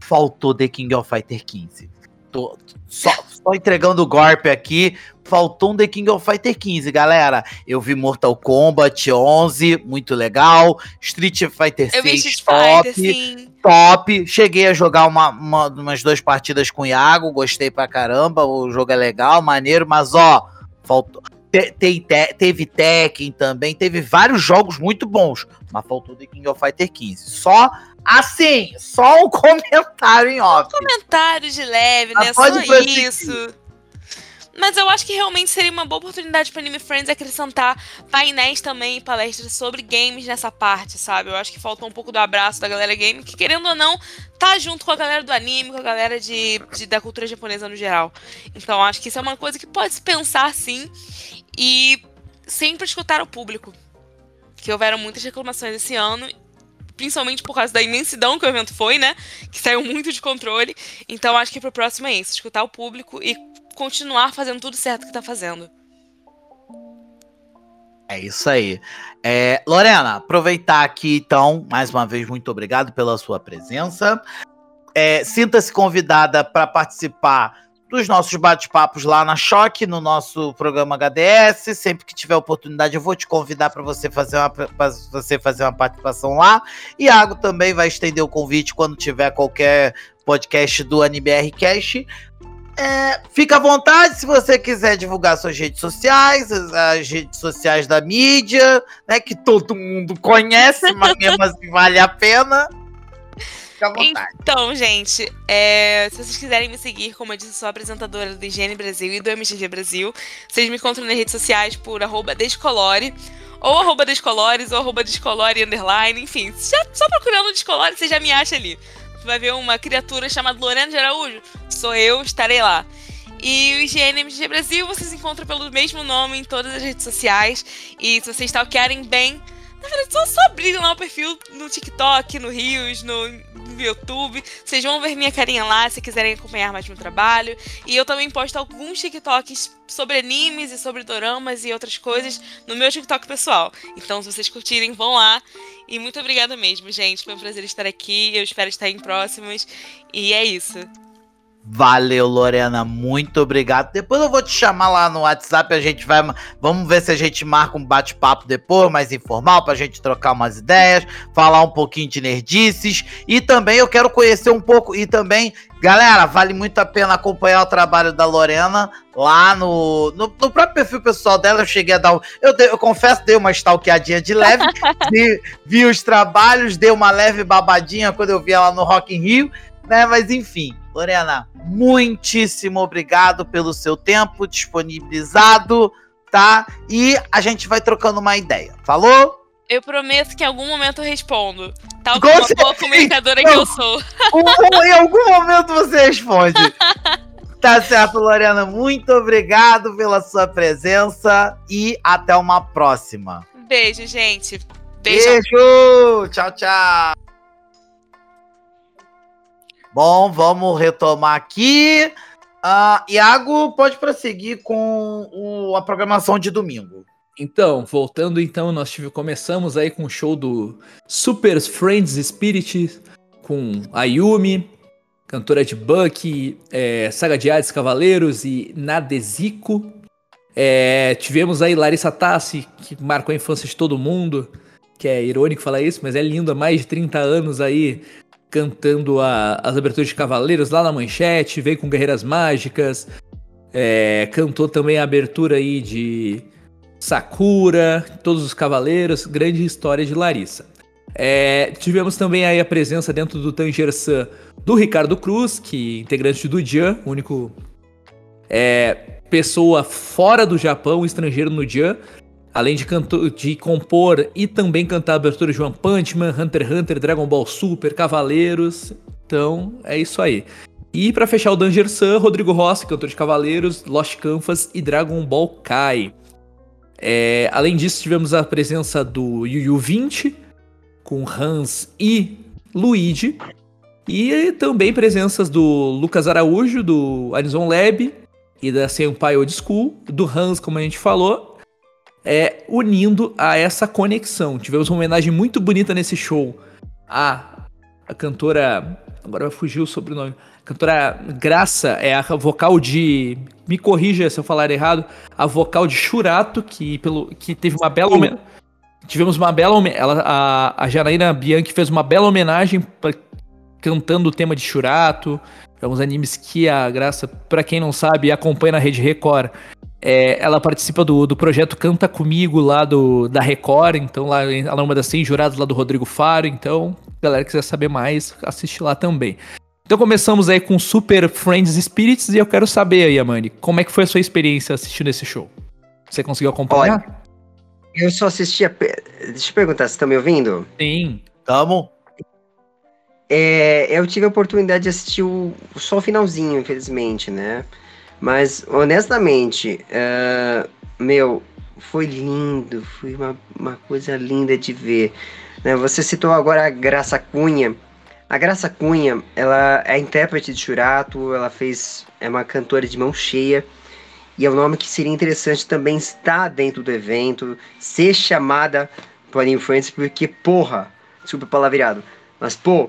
S2: faltou The King of Fighter 15. Tô só, só entregando o golpe aqui, faltou um The King of Fighter 15, galera. Eu vi Mortal Kombat 11, muito legal. Street Fighter
S4: Eu vi
S2: 6,
S4: Street
S2: top.
S4: Fighter,
S2: top. Cheguei a jogar uma, uma- umas duas partidas com o Iago, gostei pra caramba. O jogo é legal, maneiro, mas ó, faltou. Te- tem te- teve Tekken também, teve vários jogos muito bons, mas faltou The King of Fighter 15. Só assim, só um comentário em off.
S4: comentário de leve,
S2: Ah,
S4: né?
S2: pode
S4: Só isso. Mas eu acho que realmente seria uma boa oportunidade para Anime Friends acrescentar painéis também e palestras sobre games nessa parte, sabe? Eu acho que faltou um pouco do abraço da galera game, que querendo ou não, tá junto com a galera do anime, com a galera de, de- da cultura japonesa no geral. Então acho que isso é uma coisa que pode se pensar sim e sempre escutar o público. Que houveram muitas reclamações esse ano principalmente por causa da imensidão que o evento foi, né? Que saiu muito de controle. Então acho que pro próximo é isso, escutar o público e continuar fazendo tudo certo que tá fazendo.
S2: É isso aí. É, Lorena, aproveitar aqui então, mais uma vez, muito obrigado pela sua presença. É, Sinta-se convidada para participar dos nossos bate-papos lá na Choque, no nosso programa HDS. Sempre que tiver oportunidade, eu vou te convidar para você fazer uma você fazer uma participação lá. Iago também vai estender o convite quando tiver qualquer podcast do AniBR Cash. É, fica à vontade se você quiser divulgar suas redes sociais, as, as, redes sociais da mídia, né? Que todo mundo conhece, mas mesmo assim vale a pena. Fica à vontade.
S4: Então, gente, é, se vocês quiserem me seguir, como eu disse, sou apresentadora do Higiene Brasil e do MGG Brasil. Vocês me encontram nas redes sociais por Descolore, ou arroba Descolores, ou arroba Descolore underline, enfim. Já, só procurando Descolore, você já me acha ali vai ver uma criatura chamada Lorena de Araújo, sou eu, estarei lá. E o IGN MG Brasil vocês encontram pelo mesmo nome em todas as redes sociais. E se vocês stalkearem bem, na verdade, só, só lá o perfil no TikTok, no Rios, no, no, YouTube. Vocês vão ver minha carinha lá se quiserem acompanhar mais meu trabalho. E eu também posto alguns TikToks sobre animes e sobre doramas e outras coisas no meu TikTok pessoal. Então, se vocês curtirem, vão lá. E muito obrigada mesmo, gente. Foi um prazer estar aqui. Eu espero estar em próximos. E é isso.
S2: Valeu, Lorena, muito obrigado. Depois eu vou te chamar lá no WhatsApp, a gente vai, vamos ver se a gente marca um bate-papo depois, mais informal, pra gente trocar umas ideias, falar um pouquinho de nerdices e também eu quero conhecer um pouco e também, galera, vale muito a pena acompanhar o trabalho da Lorena lá no, no, no próprio perfil pessoal dela. Eu cheguei a dar, eu, eu confesso, dei uma stalkeadinha de leve, vi, vi os trabalhos, dei uma leve babadinha quando eu vi ela no Rock in Rio, né? Mas enfim, Lorena, muitíssimo obrigado pelo seu tempo disponibilizado, tá? E a gente vai trocando uma ideia. Falou?
S4: Eu prometo que em algum momento eu respondo. Tal como uma boa comunicadora que eu sou.
S2: em algum momento você responde. Tá certo, Lorena. Muito obrigado pela sua presença e até uma próxima.
S4: Beijo, gente. Beijo.
S2: Beijo. Tchau, tchau. Bom, vamos retomar aqui. Uh, Iago, pode prosseguir com o, a programação de domingo.
S1: Então, voltando então, nós tive, começamos aí com o show do Super Friends Spirit, com Ayumi, cantora de Buck, é, Saga de Hades Cavaleiros e Nadesico. É, tivemos aí Larissa Tassi, que marcou a infância de todo mundo, que é irônico falar isso, mas é lindo há mais de 30 anos aí, cantando a, as aberturas de Cavaleiros lá na manchete, veio com Guerreiras Mágicas, é, cantou também a abertura aí de Sakura, todos os Cavaleiros, grande história de Larissa. É, tivemos também aí a presença dentro do Tanger Sun do Ricardo Cruz, que é integrante do Jan, único é, pessoa fora do Japão, estrangeiro no Jan, além de, canto, de compor e também cantar a abertura de One Punch Man, Hunter x Hunter, Dragon Ball Super, Cavaleiros. Então, é isso aí. E para fechar o Danger Sun, Rodrigo Rossi, cantor de Cavaleiros, Lost Canvas e Dragon Ball Kai. É, além disso, tivemos a presença do Yu Yu 20, com Hans e Luigi. E também presenças do Lucas Araújo, do Arizon Lab e da Senpai Old School, do Hans, como a gente falou, é, unindo a essa conexão. Tivemos uma homenagem muito bonita nesse show a, a cantora. Agora fugiu o sobrenome. A cantora Graça é a vocal de. Me corrija se eu falar errado. A vocal de Churato, que, pelo, que teve uma bela homenagem. Tivemos uma bela ela A, a Janaína Bianchi fez uma bela homenagem pra, cantando o tema de Churato. É uns animes que a Graça, para quem não sabe, acompanha na Rede Record. É, ela participa do, do projeto Canta Comigo lá do, da Record, então lá, ela é uma das 100 juradas lá do Rodrigo Faro, então, galera que quiser saber mais, assiste lá também. Então começamos aí com Super Friends Spirits e eu quero saber aí, Amani, como é que foi a sua experiência assistindo esse show? Você conseguiu acompanhar? Olha,
S3: eu só assisti a... Deixa eu perguntar, vocês estão me ouvindo?
S1: Sim.
S2: Tamo.
S3: É, eu tive a oportunidade de assistir o, só o finalzinho, infelizmente, né? Mas, honestamente, uh, meu, foi lindo, foi uma, uma coisa linda de ver. Né, você citou agora a Graça Cunha. A Graça Cunha, ela é intérprete de Churato, ela fez. é uma cantora de mão cheia. E é um nome que seria interessante também estar dentro do evento, ser chamada por Friends, porque, porra, desculpa o palavreado, mas, pô,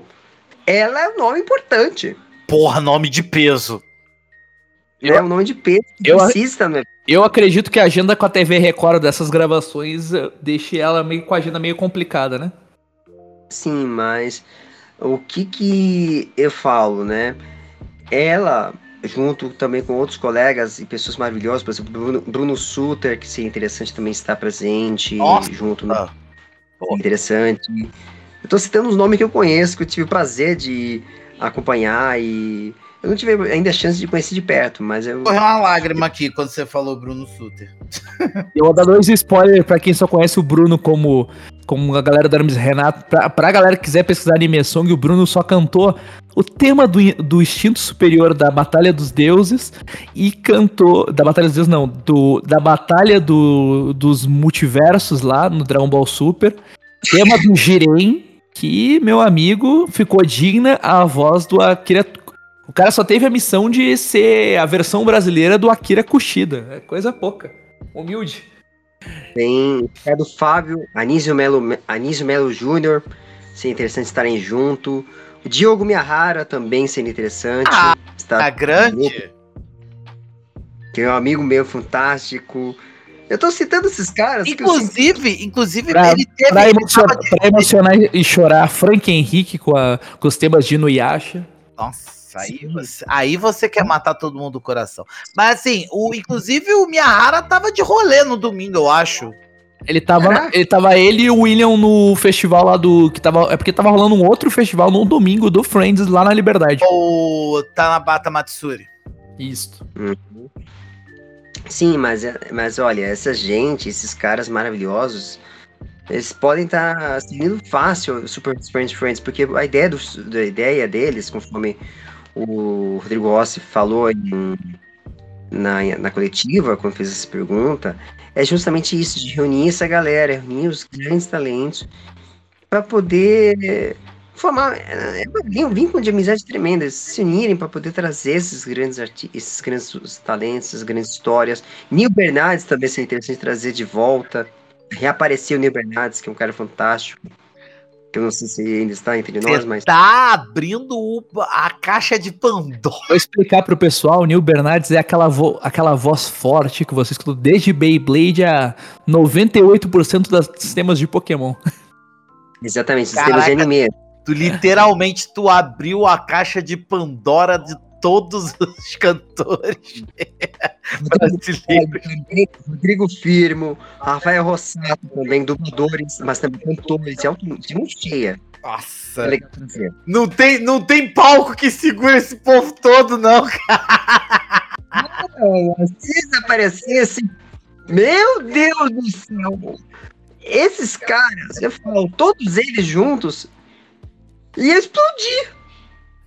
S3: ela é um nome importante.
S2: Porra, nome de peso.
S3: É um nome de peso que
S1: eu-
S3: precisa no evento.
S1: Eu acredito que a agenda com a TV Record dessas gravações deixe ela meio com a agenda meio complicada, né?
S3: Sim, mas o que que eu falo, né? Ela, junto também com outros colegas e pessoas maravilhosas, por exemplo, Bruno, Bruno Suter, que seria interessante também estar presente
S2: Nossa!
S3: junto no
S2: Ah, Pô.
S3: interessante. Eu tô citando os nomes que eu conheço, que eu tive o prazer de acompanhar e eu não tive ainda a chance de conhecer de perto, mas eu
S2: Correu uma lágrima aqui quando você falou Bruno Suter.
S1: Eu vou dar dois spoilers pra quem só conhece o Bruno como, como a galera do Hermes Renato. Pra, pra galera que quiser pesquisar anime song, o Bruno só cantou o tema do, do instinto superior da Batalha dos Deuses e cantou. Da Batalha dos Deuses, não. Do, da Batalha do, dos Multiversos lá no Dragon Ball Super. Tema do Jiren, que, meu amigo, ficou digna a voz do Akira. O cara só teve a missão de ser a versão brasileira do Akira Kushida. É coisa pouca. Humilde.
S3: Tem Ricardo Fábio, Anísio Melo, Anísio Melo Júnior, seria interessante estarem junto. O Diogo Miyahara também seria interessante.
S2: Ah,
S3: estar
S2: Tá grande?
S3: que é um amigo meu fantástico. Eu tô citando esses caras. eu
S2: Inclusive, inclusive,
S1: Pra-
S2: ele teve.
S1: Pra, emocionar,
S2: de-
S1: pra emocionar e chorar Frank Henrique com, a- com os temas de Inuyasha.
S2: Nossa, aí você, aí você quer matar todo mundo do coração. Mas assim, o, inclusive o Miyahara tava de rolê no domingo, eu acho.
S1: Ele tava, ele tava ele e o William no festival lá do. Que tava, é porque tava rolando um outro festival no domingo do Friends lá na Liberdade.
S2: O Tanabata Matsuri.
S1: Isso.
S3: Sim, mas, é- mas olha, essa gente, esses caras maravilhosos, eles podem estar seguindo fácil o Super Friends Friends, porque a ideia, do, da ideia deles, conforme o Rodrigo Rossi falou em- na, na coletiva, quando fez essa pergunta, é justamente isso, de reunir essa galera, reunir os grandes talentos, para poder formar é, é um vínculo de amizade tremenda, eles se unirem para poder trazer esses grandes artistas, esses grandes talentos, essas grandes histórias. Neil Bernardes também seria interessante trazer de volta. Reapareceu o Neil Bernardes, que é um cara fantástico. Eu não sei se ainda está entre nós,
S2: Você
S3: mas
S2: tá abrindo o- a caixa de Pandora.
S1: Vou explicar pro pessoal, o Neil Bernardes é aquela, vo- aquela voz forte que você escutou desde Beyblade a 98% dos sistemas de Pokémon.
S3: exatamente,
S2: Caraca.
S3: sistemas de anime.
S2: Tu literalmente tu abriu a caixa de Pandora de todos os cantores brasileiros.
S3: Rodrigo Firmo, Rafael Rossato também, dubladores, mas também cantores, de alto de mão cheia. É
S2: Nossa.
S3: legal dizer.
S2: Não tem, não tem palco que segura esse povo todo, não.
S3: Se eles aparecessem, meu Deus do céu! Esses caras, eu falo, todos eles juntos, ia explodir.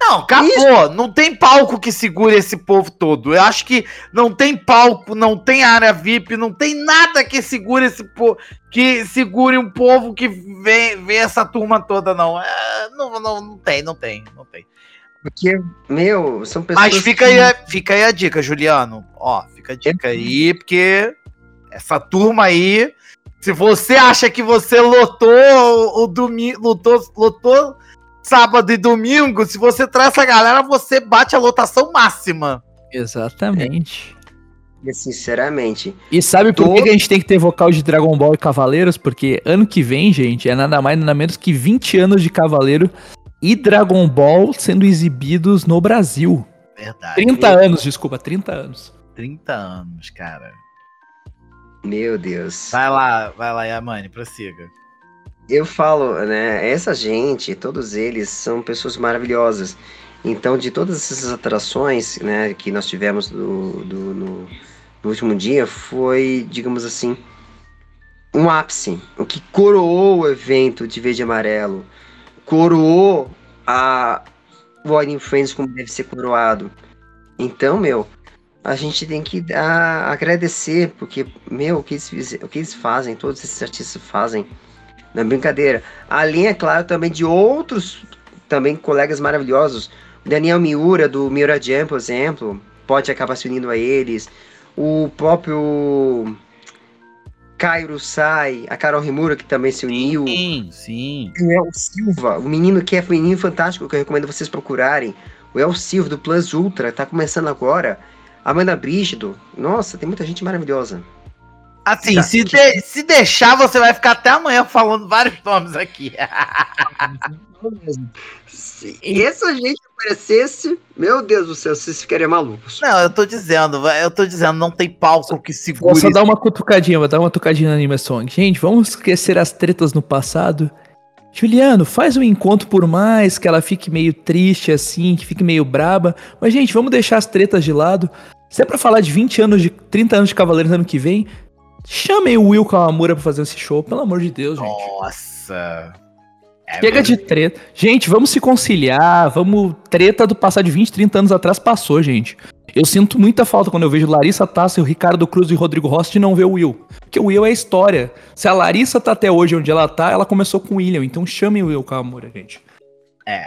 S2: Não, acabou. Não tem palco que segure esse povo todo. Eu acho que não tem palco, não tem área VIP, não tem nada que segure esse povo, que segure um povo que vê, vê essa turma toda, não. É, não, não. Não tem, não tem, não tem.
S3: Porque, meu, são pessoas.
S2: Mas fica
S3: que-
S2: aí, a- fica aí a dica, Juliano. Ó, fica a dica aí, porque essa turma aí, se você acha que você lotou o, o domingo, lotou, lotou sábado e domingo, se você traz essa galera, você bate a lotação máxima.
S1: Exatamente.
S3: Sinceramente.
S1: E sabe por que,
S3: Todo-
S1: que a gente tem que ter vocal de Dragon Ball e Cavaleiros? Porque ano que vem, gente, é nada mais nada menos que 20 anos de Cavaleiro e Dragon Ball sendo exibidos no Brasil.
S2: Verdade.
S1: 30 anos, desculpa, 30 anos.
S2: 30 anos, cara.
S3: Meu Deus.
S2: Vai lá, vai lá, Yamane, prossiga.
S3: Eu falo, né? Essa gente, todos eles são pessoas maravilhosas. Então, de todas essas atrações, né, que nós tivemos do, do- no, no último dia, foi, digamos assim, um ápice. O que coroou o evento de verde e amarelo. Coroou a Anime Friends como deve ser coroado. Então, meu, a gente tem que agradecer, porque, meu, o que, eles, o que eles fazem, todos esses artistas fazem, Não é brincadeira. Além, é claro, também de outros também colegas maravilhosos. Daniel Miura, do Miura Jam, por exemplo, pode acabar se unindo a eles. O próprio Cairo Sai, a Carol Rimura, que também se uniu.
S8: Sim, sim.
S3: O El Silva, o menino que é um menino fantástico, que eu recomendo vocês procurarem. O El Silva, do Plus Ultra, tá começando agora. Amanda Brígido. Nossa, tem muita gente maravilhosa.
S2: Assim,
S3: Tá.
S2: se, de- se deixar, você vai ficar até amanhã falando vários nomes aqui.
S3: Se essa gente aparecesse, meu Deus do céu, vocês ficariam malucos.
S2: Não, eu tô dizendo, eu tô dizendo, não tem palco que
S1: Vou
S2: segure.
S1: só dar uma cutucadinha, vou dar uma cutucadinha na Anime Song. Gente, vamos esquecer as tretas no passado. Juliano, faz um encontro por mais que ela fique meio triste assim, que fique meio braba. Mas, gente, vamos deixar as tretas de lado. Se é pra falar de 20 anos, de 30 anos de Cavaleiros ano que vem, chamem o Will Kawamura pra fazer esse show, pelo amor de Deus, gente.
S2: Nossa. É
S1: Chega de treta. Gente, vamos se conciliar, vamos. Treta do passado de 20, 30 anos atrás passou, gente. Eu sinto muita falta quando eu vejo Larissa Tassi, o Ricardo Cruz e o Rodrigo Rossi de não ver o Will. Porque o Will é a história. Se a Larissa tá até hoje onde ela tá, ela começou com o William. Então chamem o Will Kawamura, gente.
S2: É,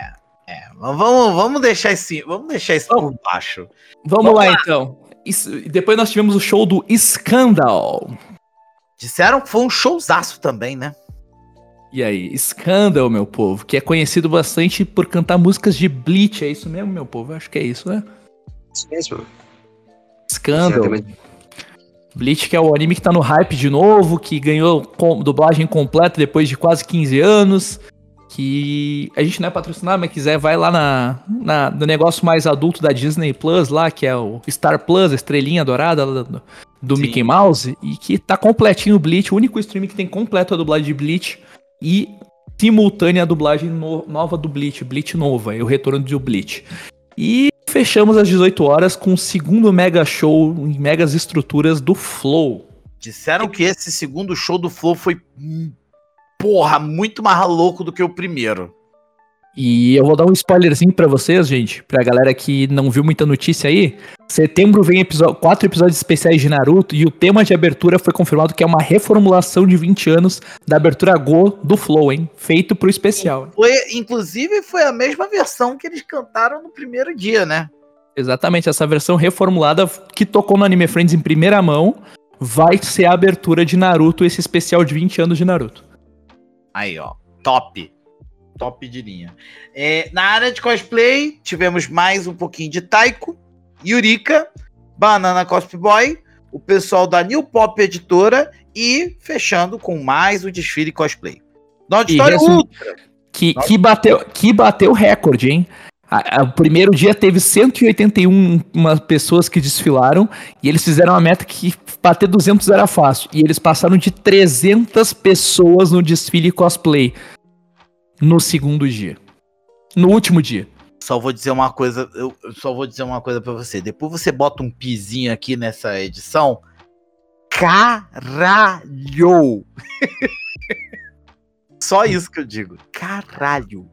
S2: é. Vamos, vamos deixar esse, vamos deixar isso por baixo.
S1: Vamos,
S2: Vamos
S1: lá,
S2: lá.
S1: então. E depois nós tivemos o show do Scandal.
S2: Disseram que foi um showzaço também, né?
S1: E aí, Scandal, meu povo, que é conhecido bastante por cantar músicas de Bleach. É isso mesmo, meu povo? Eu Acho que é isso, né?
S3: Isso mesmo.
S1: Scandal.
S3: Exatamente.
S1: Bleach, que é o anime que tá no hype de novo, que ganhou com- dublagem completa depois de quase 15 anos. Que a gente não é patrocinado, mas quiser, vai lá na, na- no negócio mais adulto da Disney Plus, lá, que é o Star Plus, a estrelinha dourada do, do. Mickey Mouse, e que tá completinho o Bleach, o único stream que tem completo a dublagem de Bleach e simultânea a dublagem no- nova do Bleach, Bleach nova, é o retorno do Bleach. E fechamos às 18 horas com o segundo mega show em megas estruturas do Flow.
S2: Disseram que esse segundo show do Flow foi, porra, muito mais louco do que o primeiro.
S1: E eu vou dar um spoilerzinho pra vocês, gente, pra galera que não viu muita notícia aí. Setembro vem episo- quatro episódios especiais de Naruto e o tema de abertura foi confirmado que é uma reformulação de 20 anos da abertura Go do Flow, hein? Feito pro especial.
S2: Foi, inclusive, foi a mesma versão que eles cantaram no primeiro dia, né?
S1: Exatamente, essa versão reformulada que tocou no Anime Friends em primeira mão vai ser a abertura de Naruto, esse especial de 20 anos de Naruto.
S2: Aí, ó. Top. Top de linha. É, na área de cosplay, tivemos mais um pouquinho de Taiko, Yurika, Banana Cosplay Boy, o pessoal da New Pop Editora e fechando com mais o desfile cosplay. No auditório
S1: resumo-
S2: Ultra.
S1: Que, que, bateu, que bateu recorde, hein? O primeiro dia teve 181 uma pessoas que desfilaram e eles fizeram uma meta que bater 200 era fácil. E eles passaram de 300 pessoas no desfile cosplay no segundo dia. No último dia.
S2: Só vou dizer uma coisa, eu só vou dizer uma coisa pra você. Depois você bota um pizinho aqui nessa edição. Caralho! Só isso que eu digo. Caralho.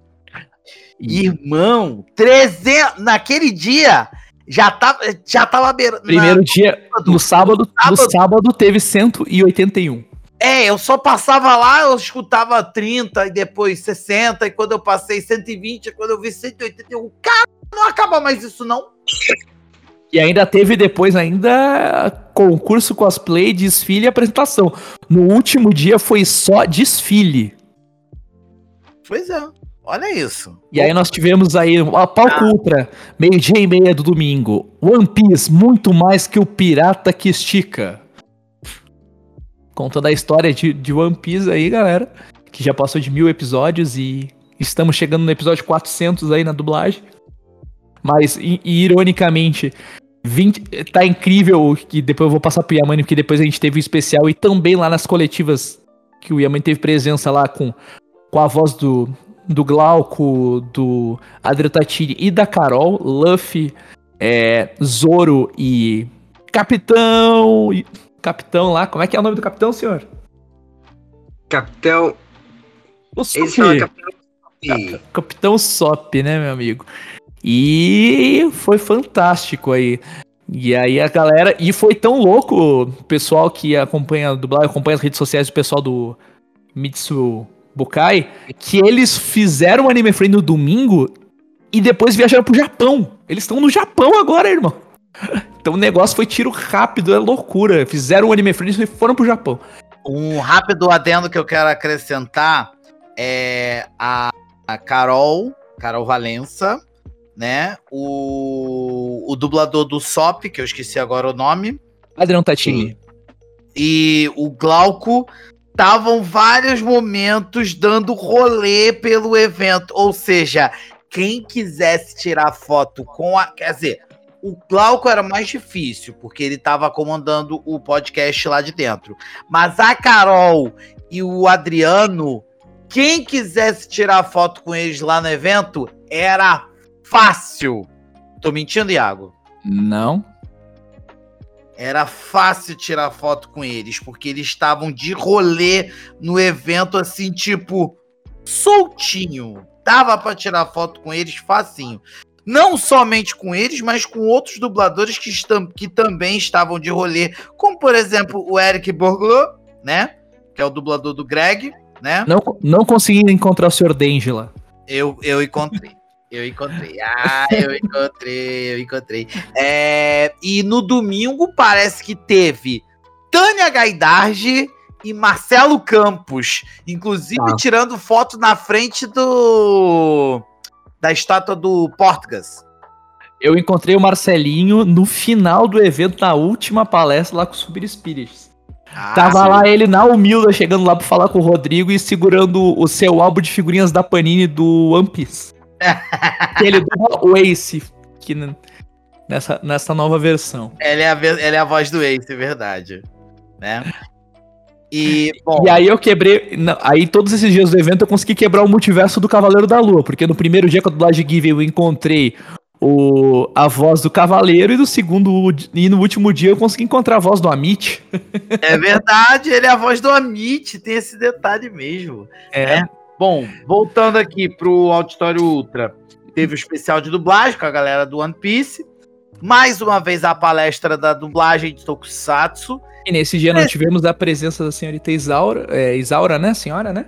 S1: E
S2: Irmão, 300 naquele dia já tava já tava beirando.
S1: primeiro dia,
S2: sábado.
S1: no sábado, no
S2: sábado.
S1: teve 181.
S2: É, eu só passava lá, eu escutava 30 e depois 60 e quando eu passei 120, quando eu vi 180, eu, cara, não acaba mais isso não.
S1: E ainda teve depois ainda concurso cosplay, desfile e apresentação. No último dia foi só desfile.
S2: Pois é. Olha isso.
S1: E aí nós tivemos aí a palco ultra, meio-dia e meia do domingo. One Piece, muito mais que o pirata que estica. Contando a história de, de One Piece aí, galera. Que já passou de mil episódios e estamos chegando no episódio 400 aí na dublagem. Mas, i- e, ironicamente, 20, tá incrível que depois eu vou passar pro Yamane, porque depois a gente teve o especial e também lá nas coletivas que o Yamane teve presença lá com, com a voz do, do Glauco, do Adretatini e da Carol, Luffy, é, Zoro e Capitão. e- Capitão lá, como é que é o nome do capitão, senhor?
S3: Capitão.
S1: O Sop.
S3: falam Capitão. E-
S1: Capitão Sop, né, meu amigo? E foi fantástico aí. E aí a galera. E foi tão louco, o pessoal que acompanha a dublagem, acompanha as redes sociais do pessoal do Mitsu Bukai, que eles fizeram o Anime Friend no domingo e depois viajaram pro Japão. Eles estão no Japão agora, irmão. Então o negócio foi tiro rápido, é loucura. Fizeram o Anime Friend e foram pro Japão.
S2: Um rápido adendo que eu quero acrescentar é a, a Carol, Carol Valença, né? O, o dublador do Sop, que eu esqueci agora o nome,
S1: Adriano Tatini.
S2: e o Glauco estavam vários momentos dando rolê pelo evento. Ou seja, quem quisesse tirar foto com a. Quer dizer, o Glauco era mais difícil, porque ele estava comandando o podcast lá de dentro. Mas a Carol e o Adriano, quem quisesse tirar foto com eles lá no evento, era fácil. Tô mentindo, Iago?
S1: Não.
S2: Era fácil tirar foto com eles, porque eles estavam de rolê no evento, assim, tipo, soltinho. Dava pra tirar foto com eles facinho. Não somente com eles, mas com outros dubladores que, estam, que também estavam de rolê, como por exemplo o Eric Borglot, né? Que é o dublador do Greg, né?
S1: Não, não consegui encontrar o Sr. D'Angela.
S2: Eu, eu encontrei. Eu encontrei. Ah, eu encontrei, eu encontrei. É, e no domingo parece que teve Tânia Gaidarge e Marcelo Campos. Inclusive
S1: Tá.
S2: tirando foto na frente do. Da estátua do Portugas.
S1: Eu encontrei o Marcelinho no final do evento, na última palestra lá com o Super Spirits.
S2: Ah,
S1: Tava lá ele na humilda, chegando lá pra falar com o Rodrigo e segurando o seu álbum de figurinhas da Panini do One Piece. ele dubla o Ace, que nessa, nessa nova versão.
S2: Ela é, a, ela é a voz do Ace, é verdade. Né? E, bom,
S1: E aí eu quebrei. não, aí todos esses dias do evento eu consegui quebrar o multiverso do Cavaleiro da Lua. Porque no primeiro dia com a dublagem Give eu encontrei o, a voz do Cavaleiro, e no segundo e no último dia eu consegui encontrar a voz do Amit.
S2: é verdade, ele é a voz do Amit, tem esse detalhe mesmo.
S1: É.
S2: Bom, voltando aqui pro Auditório Ultra, teve o especial de dublagem com a galera do One Piece. Mais uma vez a palestra da dublagem de Tokusatsu.
S1: E nesse dia nós tivemos a presença da senhorita Isaura. É, Isaura, né? Senhora, né?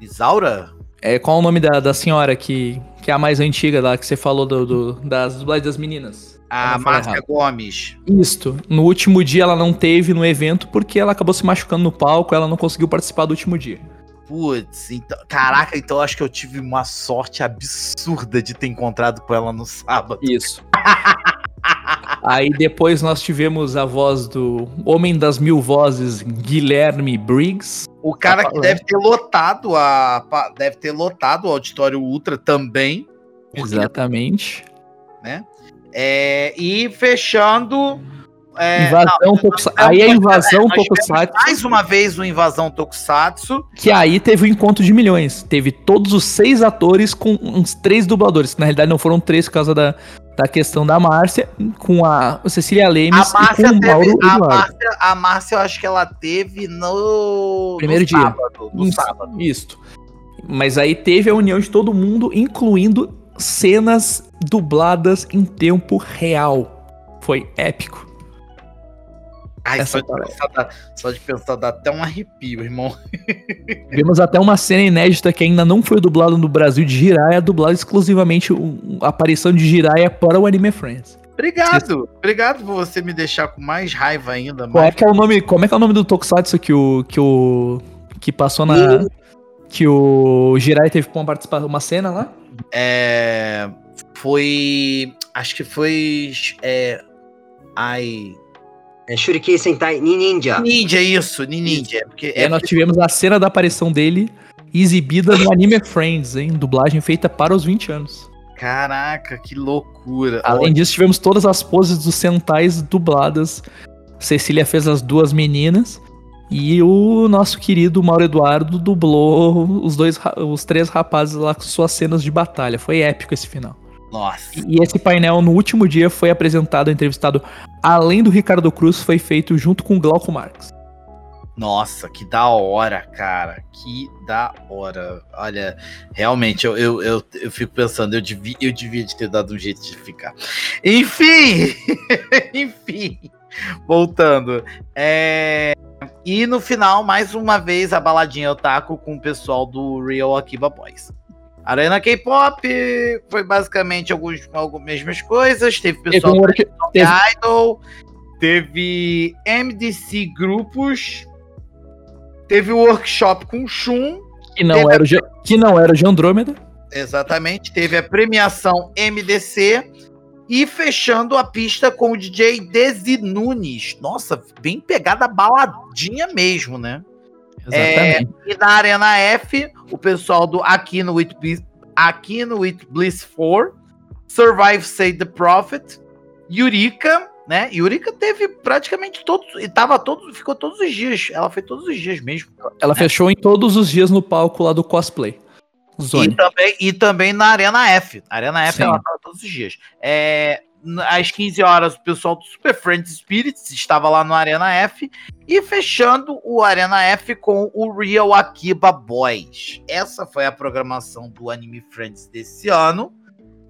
S2: Isaura?
S1: É, qual o nome da, da senhora que, que é a mais antiga lá, que você falou do, do- das dublagens das meninas?
S2: A Márcia. Gomes.
S1: Isto. No último dia ela não teve no evento porque ela acabou se machucando no palco, ela não conseguiu participar do último dia.
S2: Putz, então, caraca, então acho que eu tive uma sorte absurda de ter encontrado com ela no sábado.
S1: Isso. Aí depois nós tivemos a voz do Homem das Mil Vozes, Guilherme Briggs.
S2: O cara
S1: Tá
S2: que deve ter lotado a deve ter lotado o auditório Ultra também,
S1: Exatamente.
S2: É, e fechando é,
S1: invasão Tokusatsu. Aí a invasão
S2: nós tivemos
S1: Tokusatsu.
S2: mais uma vez o invasão Tokusatsu.
S1: Que aí teve o encontro de milhões. Teve todos os seis atores com uns três dubladores. Que na realidade não foram três por causa da, da questão da Márcia, com a Cecília
S2: A
S1: Lemes e com o Mauro
S2: teve, a. Márcia, a Márcia eu acho que ela teve no
S1: Primeiro
S2: no
S1: dia.
S2: sábado, no
S1: Isso,
S2: sábado.
S1: Isto. Mas aí teve a união de todo mundo, incluindo cenas dubladas em tempo real. Foi épico.
S2: Ai, só, de pensar, dá, só de pensar dá até um arrepio, irmão.
S1: Vimos até uma cena inédita que ainda não foi dublada no Brasil de Jiraiya, dublada exclusivamente um- a aparição de Jiraiya para o Anime Friends.
S2: Obrigado, obrigado por você me deixar com mais raiva ainda.
S1: Qual é
S2: Mais...
S1: que é o nome, como é que é o nome do Tokusatsu que o que o que passou na que o Jiraiya teve uma participação, uma cena lá?
S2: É, foi, acho que foi, é, ai,
S3: É Shuriken Sentai Ninja.
S2: Ninja isso, Ninja, porque
S1: E aí nós tivemos a cena da aparição dele exibida no Anime Friends, hein, dublagem feita para os 20 anos.
S2: Caraca, que loucura.
S1: Além disso, tivemos todas as poses dos Sentais dubladas. Cecília fez as duas meninas. E o nosso querido Mauro Eduardo dublou os dois, os três rapazes lá com suas cenas de batalha. Foi épico esse final.
S2: Nossa.
S1: E esse painel, no último dia, foi apresentado, entrevistado, além do Ricardo Cruz, foi feito junto com o Glauco Marx.
S2: Nossa, que da hora, cara. Que da hora. Olha, realmente, eu, eu, eu, eu fico pensando, eu devia, eu devia de ter dado um jeito de ficar. Enfim! Enfim! Voltando. É, E no final, mais uma vez, a baladinha otaku com o pessoal do Real Akiba Boys. Arena K-pop foi basicamente alguns, algumas mesmas coisas. Teve pessoal
S1: teve-
S2: Idol, teve MDC grupos, teve o workshop com Shun,
S1: que, não era o, Ge- que não era o de Andrômeda.
S2: exatamente, teve a premiação MDC e fechando a pista com o DJ Desi Nunes. Nossa, bem pegada baladinha mesmo, né?
S1: Exatamente.
S2: E na Arena F, o pessoal do Aquino with Bliss, Aquino with Bliss 4, Survive Say the Prophet, Yurika, né? Yurika teve praticamente todos, e tava todos, ficou todos os dias. Ela foi todos os dias mesmo.
S1: Ela fechou em todos os dias no palco lá do cosplay.
S2: E
S1: Zone.
S2: também, e também na Arena F. Arena F
S1: Sim.
S2: ela tava todos os dias. É, às 15 horas, o pessoal do Super Friends Spirits estava lá no Arena F. E fechando o Arena F com o Real Akiba Boys. Essa foi a programação do Anime Friends desse ano,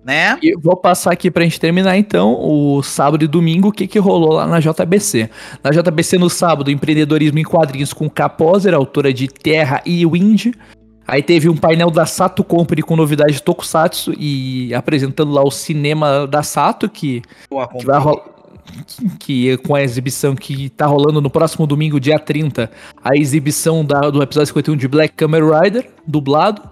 S2: né?
S1: E vou passar aqui pra gente terminar então o sábado e domingo, o que, que rolou lá na JBC. Na JBC no sábado, empreendedorismo em quadrinhos com Caposer, autora de Terra e Wind. Aí teve um painel da Sato Company com novidades de Tokusatsu e apresentando lá o cinema da Sato, que, que vai rolar. Que com a exibição que tá rolando no próximo domingo, dia 30, a exibição da- do episódio 51 de Black Kamen Rider, dublado.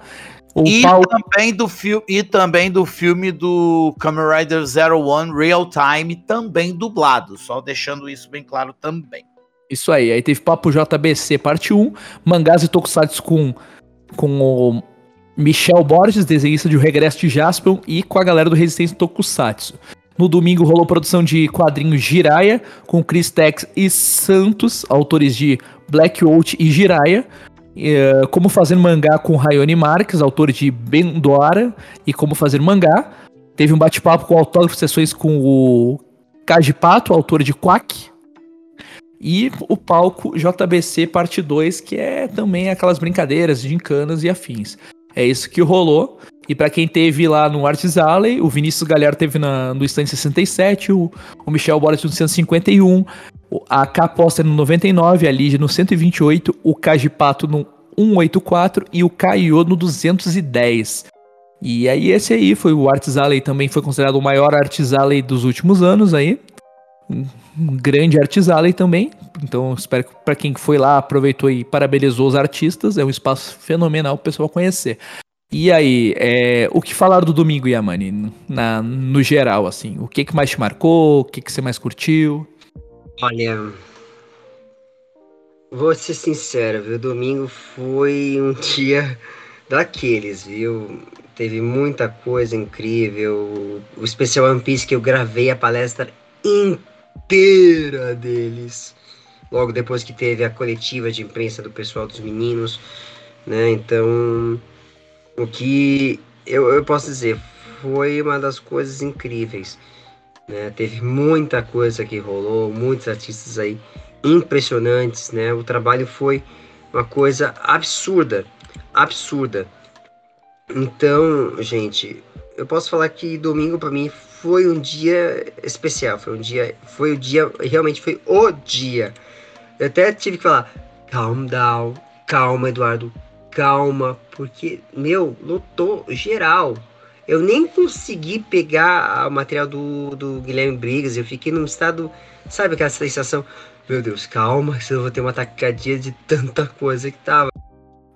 S2: E
S1: Paulo.
S2: também, do filme, e também do filme do Kamen Rider Zero One Real Time, também dublado. Só deixando isso bem claro também.
S1: Isso aí, aí teve Papo JBC parte 1, mangás e tokusatsu com, com o Michel Borges, desenhista de O Regresso de Jaspion, e com a galera do Resistência Tokusatsu. No domingo rolou produção de quadrinhos Jiraya, com Chris Tex e Santos, autores de Black Out e Jiraya. eh, como fazer mangá com Rayone Marques, autor de Bendoara, e como fazer mangá. Teve um bate-papo com autógrafo sessões com o Kaji Pato, autor de Quack. E o palco JBC parte 2, que é também aquelas brincadeiras, gincanas e afins. É isso que rolou. E pra quem teve lá no Arts Alley, o Vinícius Galera teve na, no stand 67, o, o Michel Boris no 151, o- a Poster no 99, a Lígia no 128, o Kajipato no 184 e o Caio no 210. E aí esse aí foi o Arts Alley, também foi considerado o maior Arts Alley dos últimos anos aí. Um grande Arts Alley também. Então espero que pra quem foi lá aproveitou e parabenizou os artistas. É um espaço fenomenal pro pessoal conhecer. E aí, é, o que falar do domingo, Yamani? Na, no geral, assim. O que, que mais te marcou? O que, que você mais curtiu?
S3: Olha, vou ser sincero, viu? Domingo foi um dia daqueles, viu? Teve muita coisa incrível. O especial One Piece que eu gravei a palestra inteira deles. Logo depois que teve a coletiva de imprensa do pessoal dos meninos, né? Então, o que eu, eu posso dizer foi uma das coisas incríveis né? Teve muita coisa que rolou, muitos artistas aí impressionantes, né? O trabalho foi uma coisa absurda, absurda. Então, gente, eu posso falar que domingo para mim foi um dia especial, foi um dia, foi o dia, realmente foi o dia. Eu até tive que falar, calm down, calma, Eduardo, calma, porque meu, lotou geral. Eu nem consegui pegar o material do, do Guilherme Briggs. Eu fiquei num estado, sabe aquela sensação? Meu Deus, calma, senão eu vou ter uma taquicardia de tanta coisa que tava.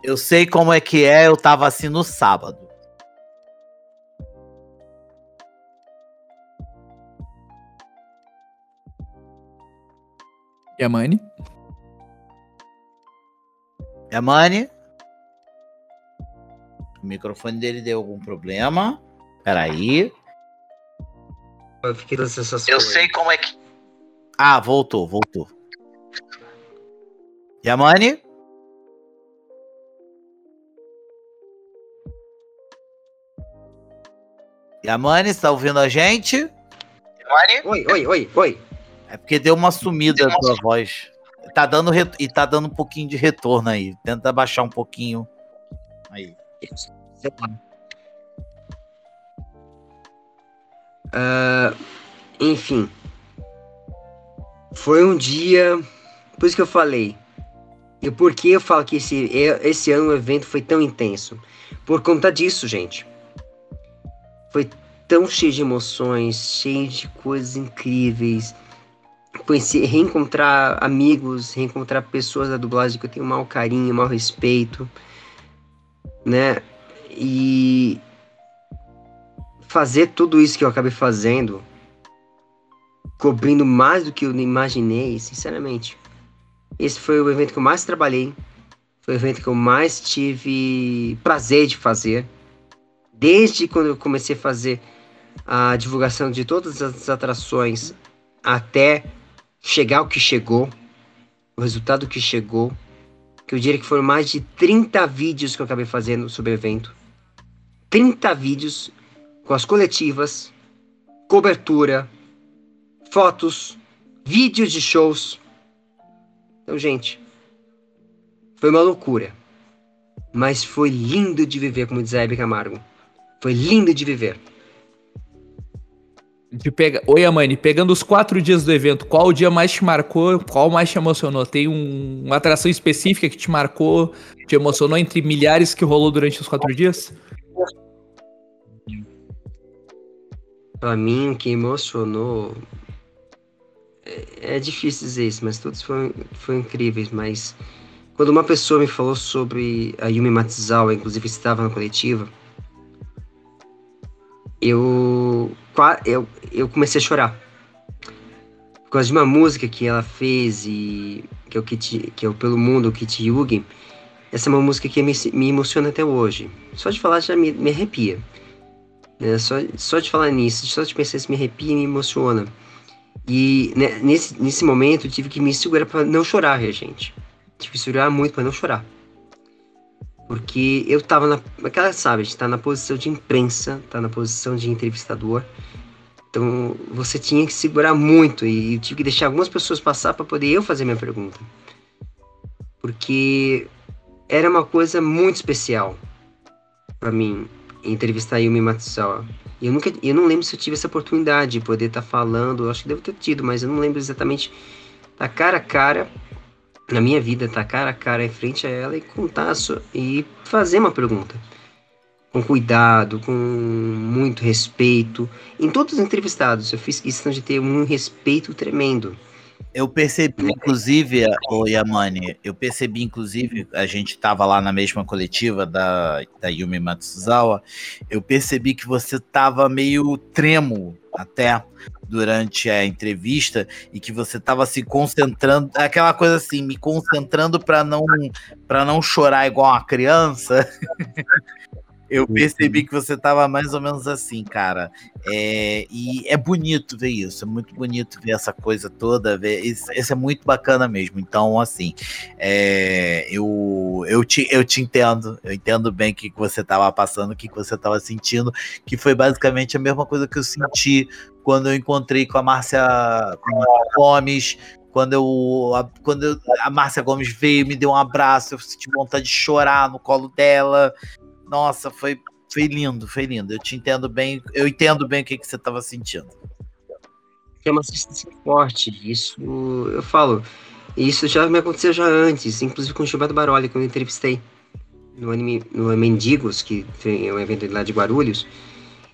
S9: Eu sei como é que é, eu tava assim no sábado.
S1: Yamani?
S9: Yamani? O microfone dele deu algum problema. Peraí.
S3: Eu fiquei nessa sensação.
S9: como é que. Ah, voltou, voltou. Yamani? Yamani, está ouvindo a gente? Yamani?
S3: Oi, oi, oi, oi.
S9: É porque deu uma sumida a tua voz. Tá dando re- E tá dando um pouquinho de retorno aí. Tenta baixar um pouquinho. Aí.
S3: Ah, enfim. Foi um dia. Por isso que eu falei. E por que eu falo que esse, esse ano o evento foi tão intenso? Por conta disso, gente. Foi tão cheio de emoções, cheio de coisas incríveis. Conhecer, reencontrar amigos, reencontrar pessoas da dublagem que eu tenho um mau carinho, mau respeito, né? E fazer tudo isso que eu acabei fazendo, cobrindo mais do que eu imaginei, sinceramente. Esse foi o evento que eu mais trabalhei, foi o evento que eu mais tive prazer de fazer. Desde quando eu comecei a fazer a divulgação de todas as atrações até chegar o que chegou, o resultado que chegou, que eu diria que foram mais de 30 vídeos que eu acabei fazendo sobre o evento. 30 vídeos com as coletivas, cobertura, fotos, vídeos de shows. Então, gente, foi uma loucura. Mas foi lindo de viver, como diz a Hebe Camargo. Foi lindo de viver.
S1: De pega... Oi, Amani, pegando os quatro dias do evento, qual o dia mais te marcou? Qual mais te emocionou? Tem um... uma atração específica que te marcou, te emocionou entre milhares que rolou durante os quatro dias?
S3: Pra mim, o que emocionou. É, é difícil dizer isso, mas todos foram, foram incríveis. Mas quando uma pessoa me falou sobre a Yumi Matsuzawa, inclusive estava na coletiva, eu, eu, eu comecei a chorar. Por causa de uma música que ela fez, e, que, é o Kit, que é o Pelo Mundo, o Kit Yugi. Essa é uma música que me, me emociona até hoje. Só de falar já me, me arrepia. Né? Só, só de falar nisso, só de pensar isso me arrepia e me emociona. E né, nesse, nesse momento eu tive que me segurar para não chorar, gente. Tive que segurar muito para não chorar. Porque eu tava na. Aquela, sabe, a gente tá na posição de imprensa, tá na posição de entrevistador. Então você tinha que segurar muito e eu tive que deixar algumas pessoas passar para poder eu fazer minha pergunta. Porque era uma coisa muito especial para mim entrevistar Yumi Matsuzawa. Eu nunca, eu não lembro se eu tive essa oportunidade de poder estar tá falando, acho que devo ter tido, mas eu não lembro exatamente da cara a cara na minha vida, estar tá cara a cara em frente a ela e contar sua, e fazer uma pergunta com cuidado, com muito respeito. Em todos os entrevistados, eu fiz questão de ter um respeito tremendo.
S2: Eu percebi, inclusive, o Yamani, eu percebi, inclusive, a gente estava lá na mesma coletiva da, da Yumi Matsuzawa, eu percebi que você estava meio tremo até durante a entrevista e que você estava se concentrando, aquela coisa assim, me concentrando para não para não chorar igual uma criança. Eu uhum. percebi que você tava mais ou menos assim, cara. É, e é bonito ver isso, é muito bonito ver essa coisa toda. Ver, isso, isso é muito bacana mesmo. Então, assim, é, eu, eu, te, eu te entendo, eu entendo bem o que, que você tava passando, o que, que você tava sentindo, que foi basicamente a mesma coisa que eu senti quando eu encontrei com a Márcia, com a Gomes, quando eu, a, quando eu, a Márcia Gomes veio, me deu um abraço, eu senti vontade de chorar no colo dela. Nossa, foi, foi lindo, foi lindo. Eu te entendo bem, eu entendo bem o que, que você estava sentindo.
S3: É uma sensação forte. Isso eu falo. Isso já me aconteceu já antes, inclusive com o Gilberto Baroli, quando eu entrevistei no anime, no Mendigos, que é um evento lá de Guarulhos.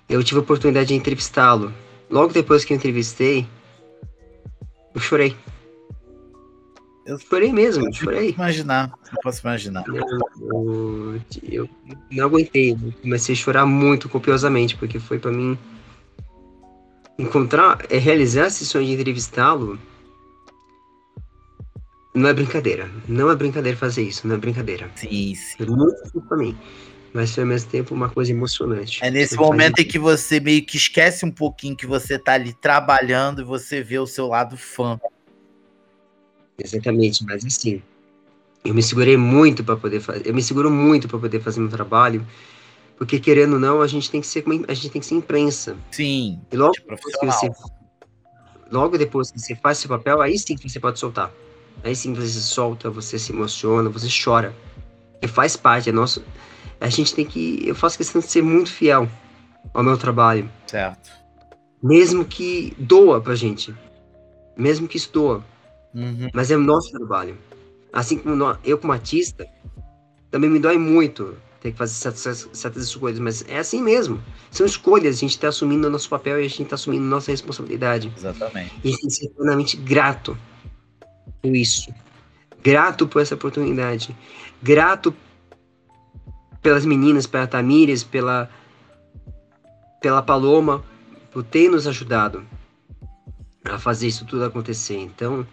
S3: Eu tive a oportunidade de entrevistá-lo. Logo depois que eu entrevistei, eu chorei. Eu chorei mesmo, eu chorei.
S2: Posso imaginar, eu posso imaginar.
S3: Eu, eu, eu, não aguentei, comecei a chorar muito copiosamente, porque foi para mim encontrar, é, realizar esse sonho de entrevistá-lo. Não é brincadeira, não é brincadeira fazer isso, não é brincadeira.
S2: Sim, sim.
S3: Foi muito difícil pra mim, mas foi ao mesmo tempo uma coisa emocionante.
S2: É nesse momento em que você meio que esquece um pouquinho que você tá ali trabalhando e você vê o seu lado fã.
S3: Exatamente, mas assim, eu me segurei muito para poder fazer, eu me seguro muito para poder fazer meu trabalho, porque querendo ou não, a gente tem que ser a gente tem que ser imprensa.
S2: Sim.
S3: E logo depois que você logo depois que você faz seu papel, aí sim que você pode soltar. Aí sim você solta, você se emociona, você chora. E faz parte, é nosso a gente tem que eu faço questão de ser muito fiel ao meu trabalho.
S2: Certo.
S3: Mesmo que doa pra gente. Mesmo que isso doa.
S2: Uhum.
S3: Mas é o nosso trabalho. Assim como eu, como artista, também me dói muito ter que fazer certas, certas escolhas, mas é assim mesmo. São escolhas, a gente tá assumindo o nosso papel e a gente tá assumindo nossa responsabilidade.
S2: Exatamente.
S3: E a gente ser eternamente grato por isso. Grato por essa oportunidade. Grato pelas meninas, pela Tamires, pela, pela Paloma, por ter nos ajudado a fazer isso tudo acontecer. Então,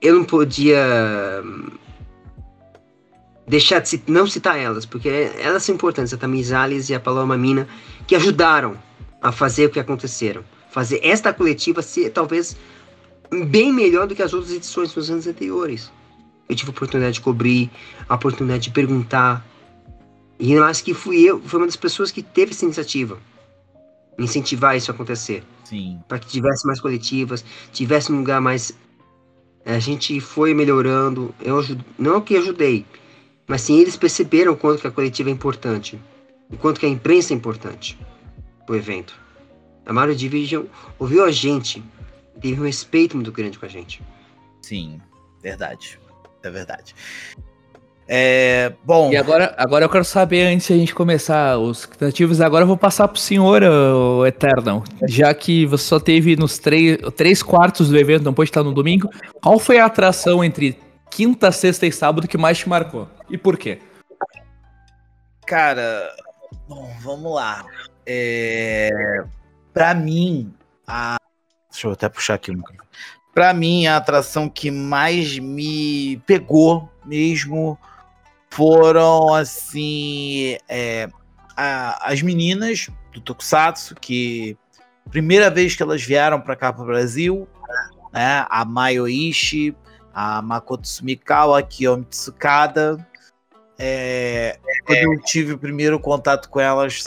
S3: eu não podia hum, deixar de não citar elas, porque elas são importantes, a Tamires Alice e a Paloma Mina, que ajudaram a fazer o que aconteceram. Fazer esta coletiva ser talvez bem melhor do que as outras edições nos anos anteriores. Eu tive a oportunidade de cobrir, a oportunidade de perguntar. E eu acho que fui eu, foi uma das pessoas que teve essa iniciativa. Incentivar isso a acontecer.
S2: Sim.
S3: Para que tivesse mais coletivas, tivesse um lugar mais. Eh, A gente foi melhorando. Eu. Não que ajudei, mas sim eles perceberam o quanto que a coletiva é importante. O quanto que a imprensa é importante pro evento. A Mario Division ouviu a gente. Teve um respeito muito grande com a gente.
S2: Sim. Verdade. É verdade. É, bom,
S1: E agora, agora eu quero saber, antes de a gente começar os criativos, agora eu vou passar pro senhor, o Eternal. Já que você só teve nos três, três quartos do evento, não pôde estar no domingo, qual foi a atração entre quinta, sexta e sábado que mais te marcou? E por quê?
S2: Cara, bom, vamos lá. É, para mim, a deixa eu até puxar aqui o microfone. Para mim, a atração que mais me pegou mesmo foram assim é, a- as meninas do Tokusatsu que primeira vez que elas vieram para cá para o Brasil, né? A Mayoishi, a Makoto Sumikawa, a Kiyomi Tsukada. É, quando eu tive o primeiro contato com elas,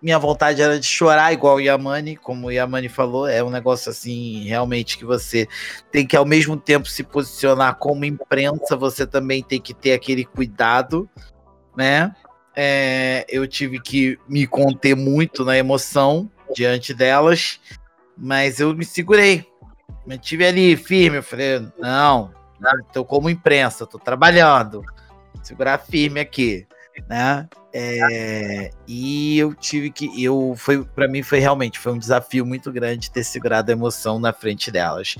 S2: minha vontade era de chorar igual Yamani, como Yamani falou, é um negócio assim, realmente que você tem que ao mesmo tempo se posicionar como imprensa, você também tem que ter aquele cuidado, né? É, eu tive que me conter muito na emoção diante delas, mas eu me segurei, me tive ali firme, eu falei, não, tô como imprensa, tô trabalhando, segurar firme aqui, né? É, e eu tive que eu foi para mim foi realmente foi um desafio muito grande ter segurado a emoção na frente delas.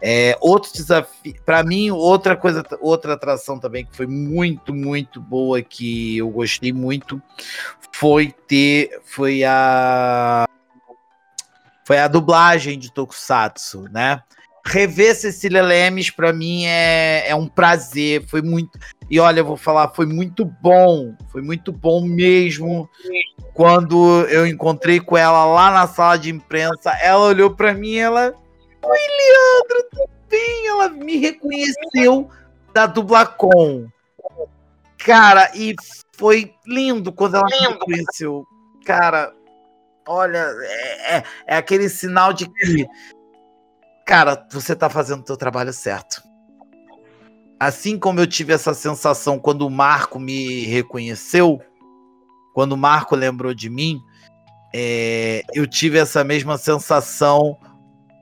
S2: É, outro desafio, para mim, outra coisa, outra atração também que foi muito, muito boa que eu gostei muito foi ter foi a foi a dublagem de Tokusatsu, né? Rever Cecília Lemes para mim é, é um prazer, foi muito e olha, eu vou falar, foi muito bom, foi muito bom mesmo. Quando eu encontrei com ela lá na sala de imprensa, ela olhou para mim, e ela, oi Leandro, tudo bem? Ela me reconheceu da Dublacom. Cara, e foi lindo quando ela me reconheceu. Cara, olha, é, é, é aquele sinal de que, cara, você tá fazendo o teu trabalho certo. Assim como eu tive essa sensação quando o Marco me reconheceu, quando o Marco lembrou de mim, é, eu tive essa mesma sensação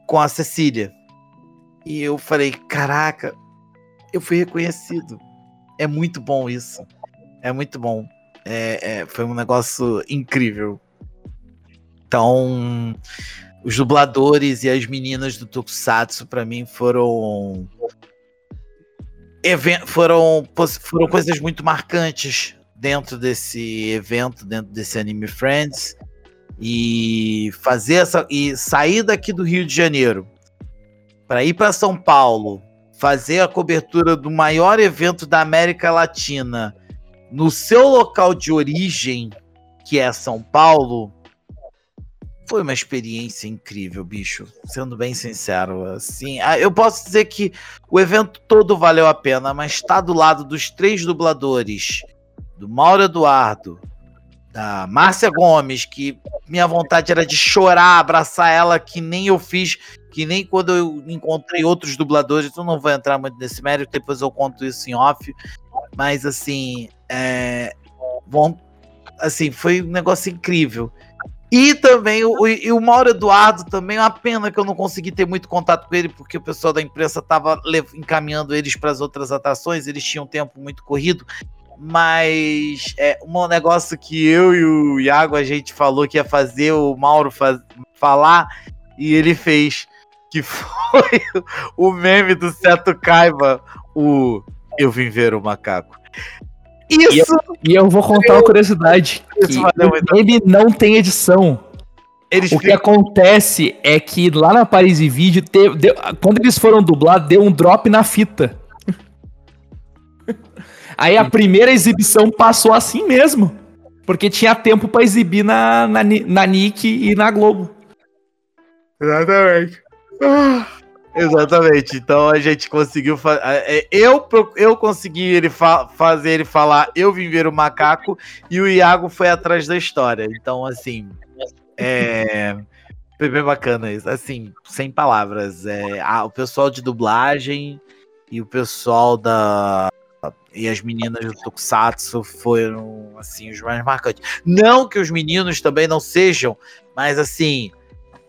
S2: com a Cecília. E eu falei, caraca, eu fui reconhecido. É muito bom isso. É muito bom. É, é, foi um negócio incrível. Então, os dubladores e as meninas do Tokusatsu, para mim, foram foram, foram coisas muito marcantes dentro desse evento, dentro desse Anime Friends. E fazer essa. E sair daqui do Rio de Janeiro para ir para São Paulo, fazer a cobertura do maior evento da América Latina no seu local de origem, que é São Paulo, foi uma experiência incrível, bicho. Sendo bem sincero, assim, ah, eu posso dizer que o evento todo valeu a pena, mas estar do lado dos três dubladores, do Mauro Eduardo, da Márcia Gomes, que minha vontade era de chorar, abraçar ela, que nem eu fiz, que nem quando eu encontrei outros dubladores, eu não vou entrar muito nesse mérito, depois eu conto isso em off, mas assim, é, bom, assim, foi um negócio incrível. E também o, o Mauro Eduardo também, é uma pena que eu não consegui ter muito contato com ele, porque o pessoal da imprensa estava encaminhando eles para as outras atrações, eles tinham tempo muito corrido. Mas é um negócio que eu e o Iago a gente falou que ia fazer o Mauro faz, falar e ele fez, que foi o meme do Seto Kaiba, o Eu Vim Ver o Macaco.
S1: Isso! E eu, e eu vou contar uma curiosidade. Isso ele não tem edição. Eles o que acontece é que lá na Paris e Vídeo, teve, deu, quando eles foram dublar, deu um drop na fita. Aí a primeira exibição passou assim mesmo. Porque tinha tempo para exibir na, na, na Nick e na Globo.
S2: Exatamente. Ah. Exatamente. Então a gente conseguiu. É, eu, eu consegui ele fa fazer ele falar eu vim ver o macaco e o Iago foi atrás da história. Então, assim. É. Foi bem bacana isso. Assim, sem palavras. É, o pessoal de dublagem e o pessoal da. E as meninas do Tokusatsu foram, assim, os mais marcantes. Não que os meninos também não sejam, mas, assim,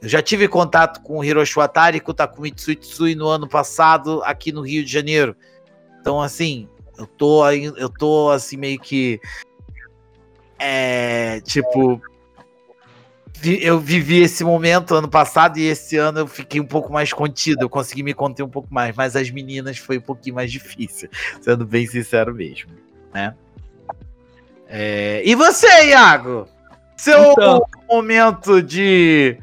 S2: eu já tive contato com o Hiroshi Watari e com o Takumi Tsuitsui no ano passado aqui no Rio de Janeiro. Então, assim, eu tô eu tô assim meio que é, tipo eu vivi esse momento ano passado e esse ano eu fiquei um pouco mais contido, eu consegui me conter um pouco mais, mas as meninas foi um pouquinho mais difícil, sendo bem sincero mesmo, né? É, e você, Iago? Seu então, momento de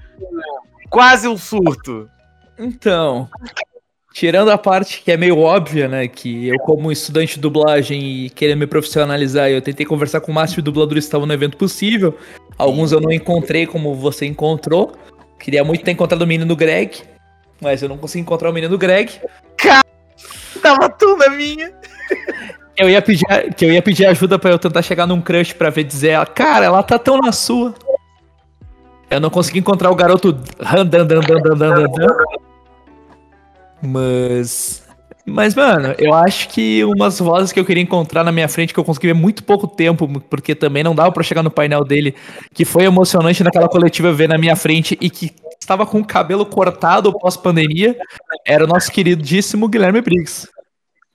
S2: Quase um surto.
S1: Então, tirando a parte que é meio óbvia, né? Que eu, como estudante de dublagem e querendo me profissionalizar, eu tentei conversar com o máximo de dubladores que estavam no evento possível. Alguns eu não encontrei como você encontrou. Queria muito ter encontrado o menino Greg, mas eu não consegui encontrar o menino Greg.
S2: Cara, tava tudo na minha.
S1: Eu ia pedir, que eu ia pedir ajuda para eu tentar chegar num crush para ver dizer ela, cara, ela tá tão na sua. Eu não consegui encontrar o garoto. Mas. Mas, mano, eu acho que umas vozes que eu queria encontrar na minha frente, que eu consegui ver muito pouco tempo, porque também não dava para chegar no painel dele, que foi emocionante naquela coletiva ver na minha frente e que estava com o cabelo cortado pós-pandemia, era o nosso queridíssimo Guilherme Briggs.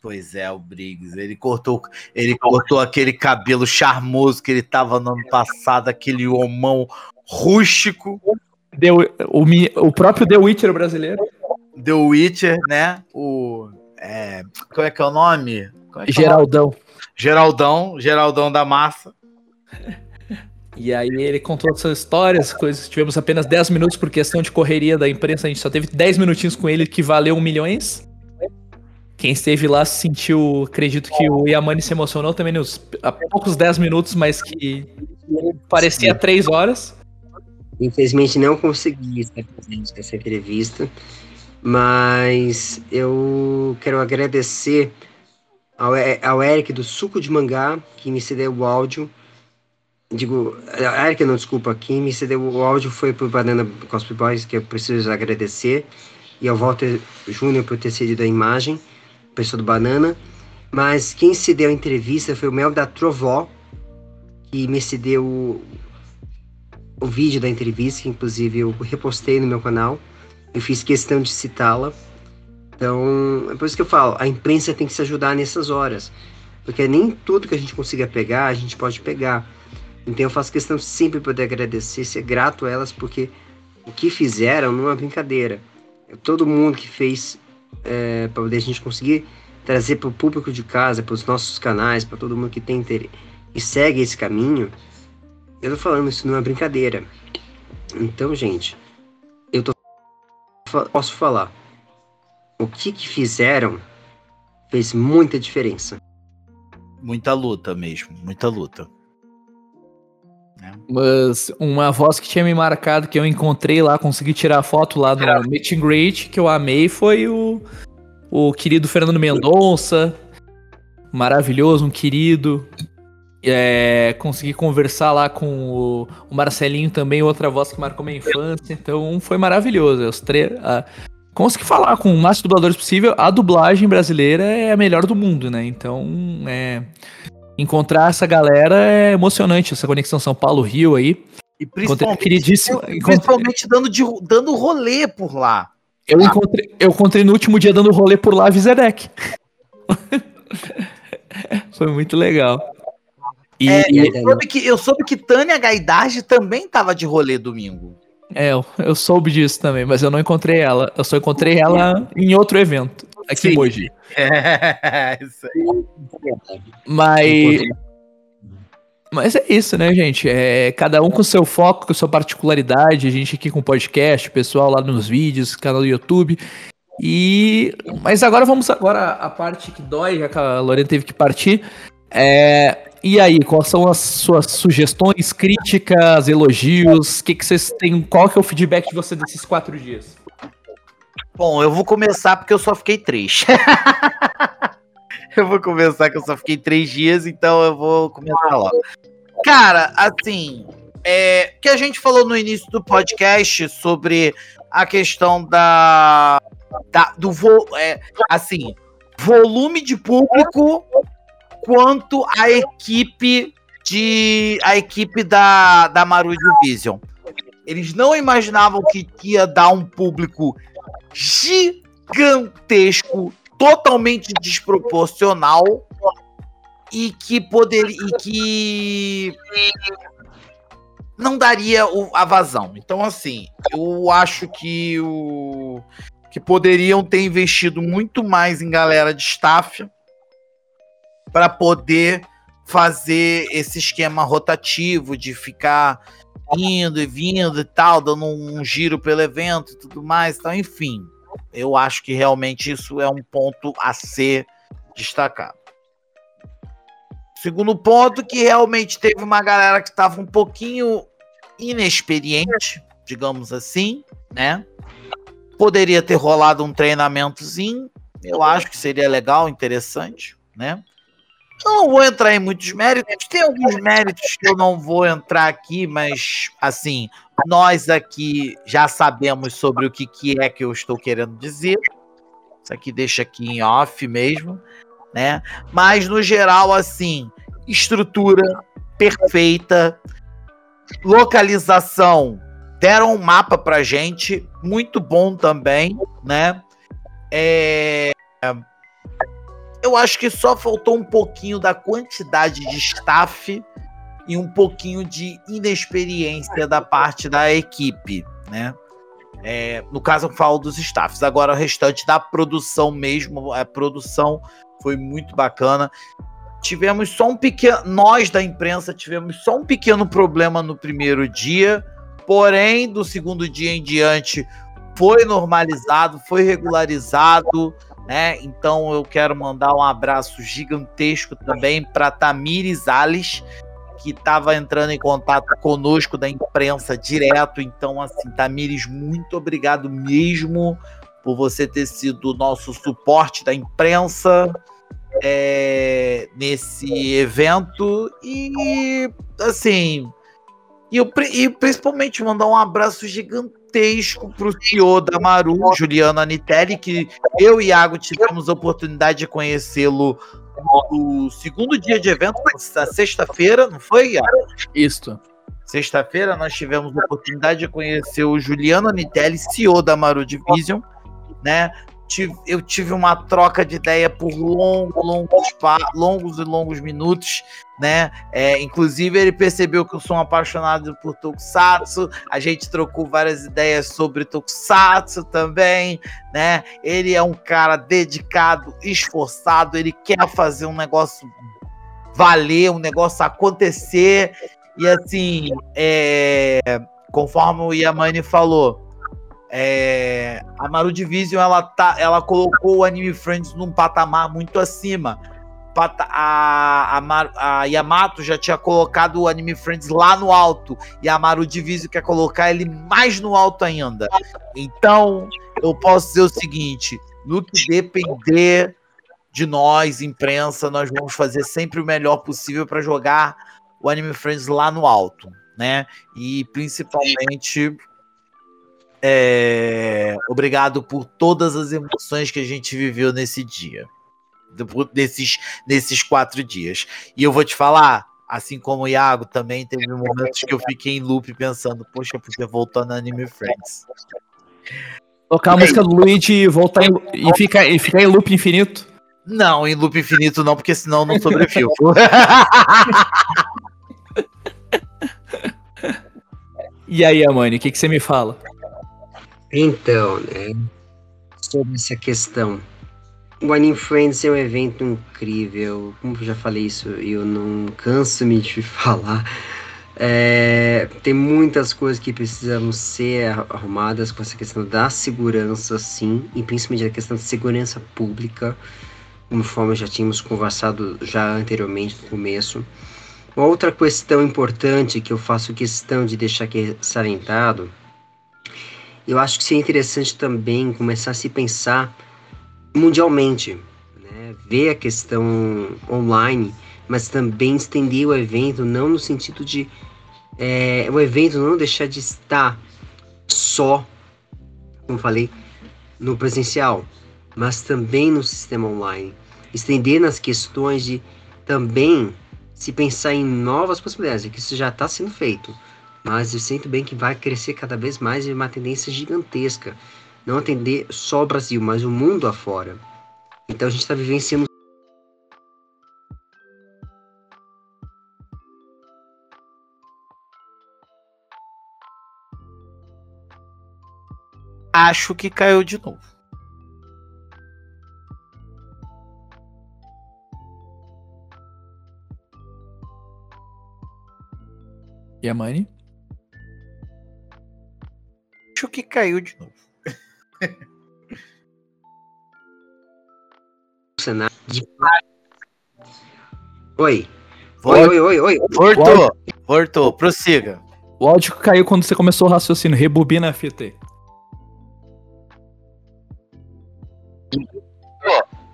S2: Pois é, o Briggs. Ele cortou, ele cortou aquele cabelo charmoso que ele tava no ano passado, aquele homão rústico.
S1: The, o, o próprio The Witcher brasileiro.
S2: The Witcher, né? O. É, como é que é o nome?
S1: É Geraldão.
S2: É o nome? Geraldão, Geraldão da Massa.
S1: E aí ele contou essas histórias, coisas. Tivemos apenas 10 minutos por questão de correria da imprensa. A gente só teve 10 minutinhos com ele, que valeu milhões. Quem esteve lá sentiu, acredito que o Yamani se emocionou também nos há poucos 10 minutos, mas que parecia 3 horas.
S3: Infelizmente não consegui estar presente nessa entrevista, mas eu quero agradecer ao, ao Eric do Suco de Mangá, que me cedeu o áudio. Digo, Eric não, desculpa, quem me cedeu o áudio foi pro Banana Cosplay Boys, que eu preciso agradecer, e ao Walter Júnior por ter cedido a imagem, pessoa do Banana. Mas quem cedeu a entrevista foi o Mel da Trovó, que me cedeu o vídeo da entrevista, que inclusive eu repostei no meu canal. Eu fiz questão de citá-la. Então, é por isso que eu falo, a imprensa tem que se ajudar nessas horas. Porque nem tudo que a gente consiga pegar, a gente pode pegar. Então eu faço questão sempre poder agradecer, ser grato a elas, porque o que fizeram não é brincadeira. É todo mundo que fez é, para poder a gente conseguir trazer para o público de casa, para os nossos canais, para todo mundo que tem interesse e segue esse caminho, eu tô falando isso não é brincadeira. Então, gente, eu tô posso falar. O que que fizeram fez muita diferença.
S2: Muita luta mesmo, muita luta.
S1: É. Mas uma voz que tinha me marcado, que eu encontrei lá, consegui tirar a foto lá no Meet and Greet, que eu amei, foi o, o querido Fernando Mendonça. Maravilhoso, um querido. É, consegui conversar lá com o, o, Marcelinho também, outra voz que marcou minha infância. Então foi maravilhoso. Os três. consegui falar com o máximo dubladores possível. A dublagem brasileira é a melhor do mundo, né? Então, é, encontrar essa galera é emocionante, essa conexão São Paulo-Rio aí.
S2: E
S1: a
S2: principalmente,
S1: queridíssima. encontrei-
S2: principalmente dando, de, dando rolê por lá.
S1: Eu encontrei, eu encontrei no último dia dando rolê por lá a Vizedec. Foi muito legal. E,
S2: É, eu, soube que, eu soube que Tânia Gaidage também tava de rolê domingo.
S1: é, eu, eu soube disso também, mas eu não encontrei ela. Eu só encontrei ela em outro evento, aqui
S2: Sim.
S1: em Mogi.
S2: É, isso aí.
S1: Mas, mas é isso, né, gente? É, cada um com seu foco, com sua particularidade. A gente aqui com podcast, o pessoal lá nos vídeos, canal do YouTube. E mas agora vamos agora a parte que dói, já que a Lorena teve que partir. É, e aí, quais são as suas sugestões, críticas, elogios? Que, que vocês têm? Qual que é o feedback de você desses quatro dias?
S2: Bom, eu vou começar porque eu só fiquei três. eu vou começar que eu só fiquei três dias, então eu vou começar logo. Cara, assim, é, que a gente falou no início do podcast sobre a questão da, da- do vo, é, assim, volume de público quanto a equipe de a equipe da da Marujo. Eles não imaginavam que ia dar um público gigantesco, totalmente desproporcional e que poderia e que não daria o- a vazão. Então assim, eu acho que o que poderiam ter investido muito mais em galera de staff para poder fazer esse esquema rotativo de ficar indo e vindo e tal, dando um giro pelo evento e tudo mais, então, enfim, eu acho que realmente isso é um ponto a ser destacado. Segundo ponto, que realmente teve uma galera que estava um pouquinho inexperiente, digamos assim, né? Poderia ter rolado um treinamentozinho, eu acho que seria legal, interessante, né? Eu não vou entrar em muitos méritos, tem alguns méritos que eu não vou entrar aqui, mas assim, nós aqui já sabemos sobre o que, que é que eu estou querendo dizer. Isso aqui deixa aqui em off mesmo, né? Mas no geral, assim, estrutura perfeita, localização, deram um mapa pra gente, muito bom também, né? É, eu acho que só faltou um pouquinho da quantidade de staff e um pouquinho de inexperiência da parte da equipe, né? É, no caso, eu falo dos staffs. Agora, o restante da produção mesmo, a produção foi muito bacana. Tivemos só um pequeno. Nós da imprensa tivemos só um pequeno problema no primeiro dia, porém, do segundo dia em diante, foi normalizado, foi regularizado né? Então eu quero mandar um abraço gigantesco também para Tamires Alves, que estava entrando em contato conosco da imprensa direto. Então, assim, Tamires, muito obrigado mesmo por você ter sido o nosso suporte da imprensa é, nesse evento. E, assim, e, eu, e principalmente mandar um abraço gigantesco pro CEO da Maru, Juliano Anitelli, que eu e Iago tivemos a oportunidade de conhecê-lo no segundo dia de evento, na sexta-feira, não foi, Iago?
S1: Isto.
S2: Sexta-feira nós tivemos a oportunidade de conhecer o Juliano Anitelli, CEO da Maru Division, né? Tive- Eu tive uma troca de ideia por longo, longos, longos e longos minutos, né? É, inclusive, ele percebeu que eu sou um apaixonado por Tokusatsu. A gente trocou várias ideias sobre Tokusatsu também, né? Ele é um cara dedicado, esforçado, ele quer fazer um negócio valer, um negócio acontecer. E assim, é, conforme o Yamane falou, é, a Maru Division ela, tá, ela colocou o Anime Friends num patamar muito acima. A, a, a Yamato já tinha colocado o Anime Friends lá no alto e a Maru Division quer colocar ele mais no alto ainda. Então, eu posso dizer o seguinte: no que depender de nós, imprensa, nós vamos fazer sempre o melhor possível para jogar o Anime Friends lá no alto, né? E principalmente é, obrigado por todas as emoções que a gente viveu nesse dia, desses, nesses quatro dias. E eu vou te falar, Assim como o Iago também teve momentos que eu fiquei em loop pensando, poxa, eu podia voltar no Anime Friends.
S1: Tocar a música do Luigi e voltar em, e ficar, e ficar em loop infinito.
S2: Não, em loop infinito não, porque senão eu não sobrevivo.
S1: E aí, Amani, o que, que você me fala?
S3: Então, né? Sobre essa questão. O Anime Friends é um evento incrível. Como eu já falei isso, eu não canso-me de falar. É, tem muitas coisas que precisam ser arrumadas com essa questão da segurança, sim, e principalmente a questão da segurança pública, conforme já tínhamos conversado já anteriormente no começo. Uma outra questão importante que eu faço questão de deixar aqui salientado, eu acho que seria interessante também começar a se pensar mundialmente, né? ver a questão online, mas também estender o evento, não no sentido de é, o evento não deixar de estar só, como falei, no presencial, mas também no sistema online. Estender nas questões de também se pensar em novas possibilidades, é que isso já está sendo feito. Mas eu sinto bem que vai crescer cada vez mais e uma tendência gigantesca. Não atender só o Brasil, mas o mundo afora. Então a gente está vivenciando
S2: Acho que caiu de novo.
S1: E a Mani?
S2: Acho que caiu de novo.
S3: Oi.
S1: Oi,
S3: Oi, oi, oi.
S2: Voltou, voltou, prossiga.
S1: O áudio caiu quando você começou o raciocínio. Rebobina a fita aí.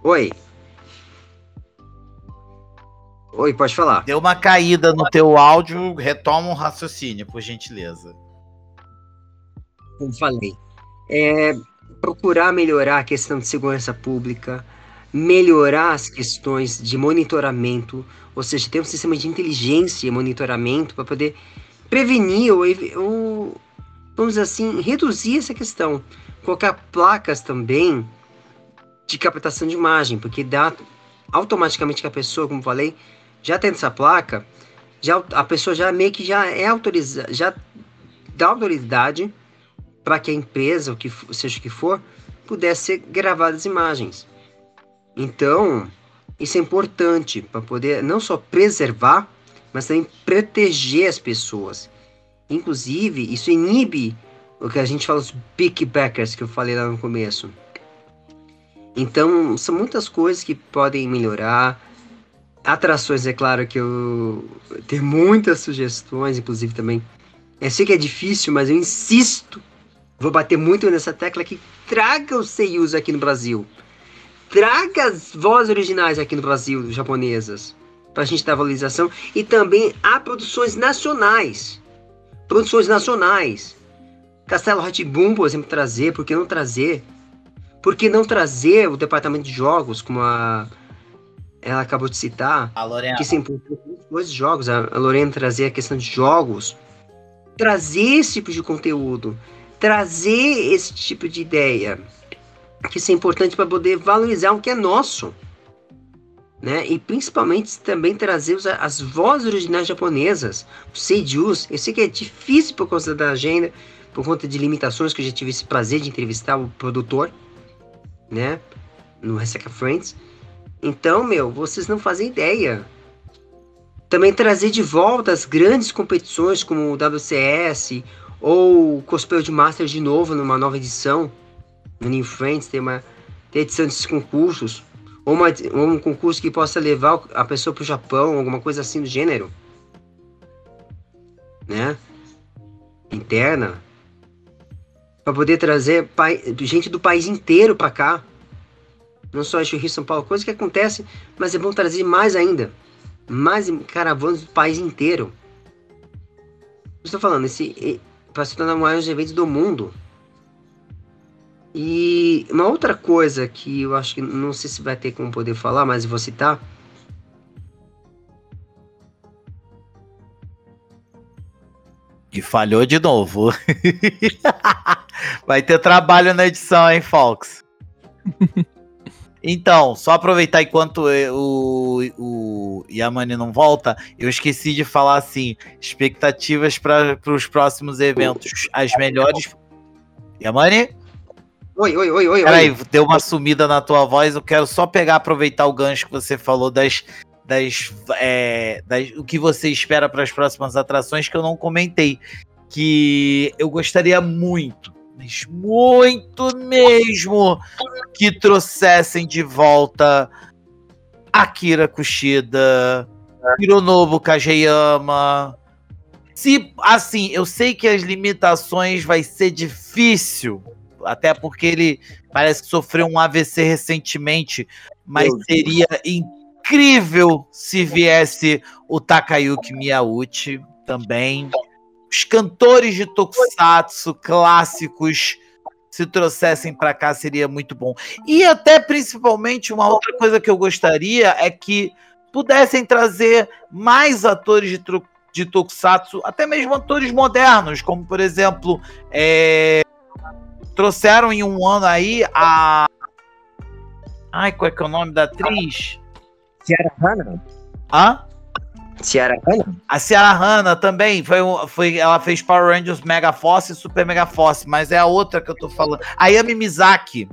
S3: Oi. Oi, pode falar.
S2: Deu uma caída no teu áudio, retoma um raciocínio, por gentileza.
S3: Como falei. É, procurar melhorar a questão de segurança pública, melhorar as questões de monitoramento, ou seja, ter um sistema de inteligência e monitoramento para poder prevenir ou, ou, vamos dizer assim, reduzir essa questão. Colocar placas também de captação de imagem, porque dá automaticamente que a pessoa, como falei, já tendo essa placa, já, a pessoa já meio que já é autorizada, já dá autoridade para que a empresa, o que seja o que for, pudesse ser gravadas imagens. Então, isso é importante para poder não só preservar, mas também proteger as pessoas. Inclusive, isso inibe o que a gente fala dos pickbackers que eu falei lá no começo. Então, são muitas coisas que podem melhorar. Atrações, é claro que eu tenho muitas sugestões, inclusive também. Eu sei que é difícil, mas eu insisto. Vou bater muito nessa tecla que traga os seiyus aqui no Brasil. Traga as vozes originais aqui no Brasil, japonesas, para a gente dar valorização. E também há produções nacionais. Produções nacionais. Castelo Ratibum, por exemplo, trazer, por que não trazer? Por que não trazer o departamento de jogos, como a ela acabou de citar,
S2: A Lorena.
S3: que se importou dois jogos, a a Lorena trazer a questão de jogos, trazer esse tipo de conteúdo, trazer esse tipo de ideia, que isso é importante para poder valorizar o que é nosso, né? E principalmente também trazer os- as vozes originais japonesas, os seijus. Eu sei que é difícil por causa da agenda, por conta de limitações que eu já tive esse prazer de entrevistar o produtor, né? No Ressaca Friends. Então, meu, vocês não fazem ideia. Também trazer de volta as grandes competições como o WCS ou Cosplay de Master de novo numa nova edição. No New Friends tem uma tem edição desses concursos. Ou, uma, ou um concurso que possa levar a pessoa para o Japão, alguma coisa assim do gênero. Né? Interna. Para poder trazer pai, gente do país inteiro para cá não só eixo Rio São Paulo, coisa que acontece, mas é bom trazer mais ainda, mais caravanas do país inteiro. Estou falando, esse para se tornar o maior evento do mundo. E uma outra coisa que eu acho que não sei se vai ter como poder falar, mas vou citar.
S2: E falhou de novo. vai ter trabalho na edição, hein, Fox? Então, só aproveitar enquanto o, o Yamani não volta, eu esqueci de falar assim: expectativas para os próximos eventos. As melhores. Yamani?
S3: Oi, oi, oi, oi.
S2: Peraí, deu uma sumida na tua voz. Eu quero só pegar, aproveitar o gancho que você falou das. das, é, das o que você espera para as próximas atrações que eu não comentei. Que eu gostaria muito mas muito mesmo que trouxessem de volta Akira Kushida, Hironobu Kageyama. Se, assim, eu sei que as limitações vai ser difícil, até porque ele parece que sofreu um AVC recentemente, mas seria incrível se viesse o Takayuki Miyauchi também os cantores de tokusatsu clássicos se trouxessem para cá seria muito bom. E até principalmente uma outra coisa que eu gostaria é que pudessem trazer mais atores de, de tokusatsu, até mesmo atores modernos, como por exemplo, é... trouxeram em um ano aí a Ai, qual é que é o nome da atriz?
S3: Ciara Hanna.
S2: Hã?
S3: Ciara Hanna?
S2: A Ciara Hanna também, foi, foi, ela fez Power Rangers Mega Force e Super Mega Force, mas é a outra que eu tô falando. A Yami Mizaki.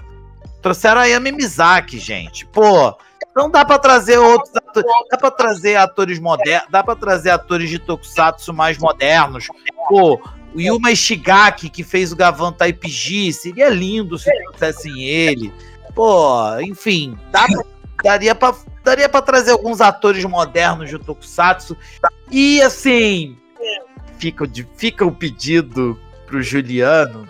S2: Trouxeram a Yami Mizaki, gente. Pô, não dá para trazer outros atores, dá para trazer atores modernos, dá para trazer atores de tokusatsu mais modernos. Pô, o Yuma Ishigaki, que fez o Gavan Taipiji, seria lindo se trouxessem ele. Pô, enfim, dá pra, daria para daria para trazer alguns atores modernos de Tokusatsu. E assim, fica, fica o pedido pro Juliano.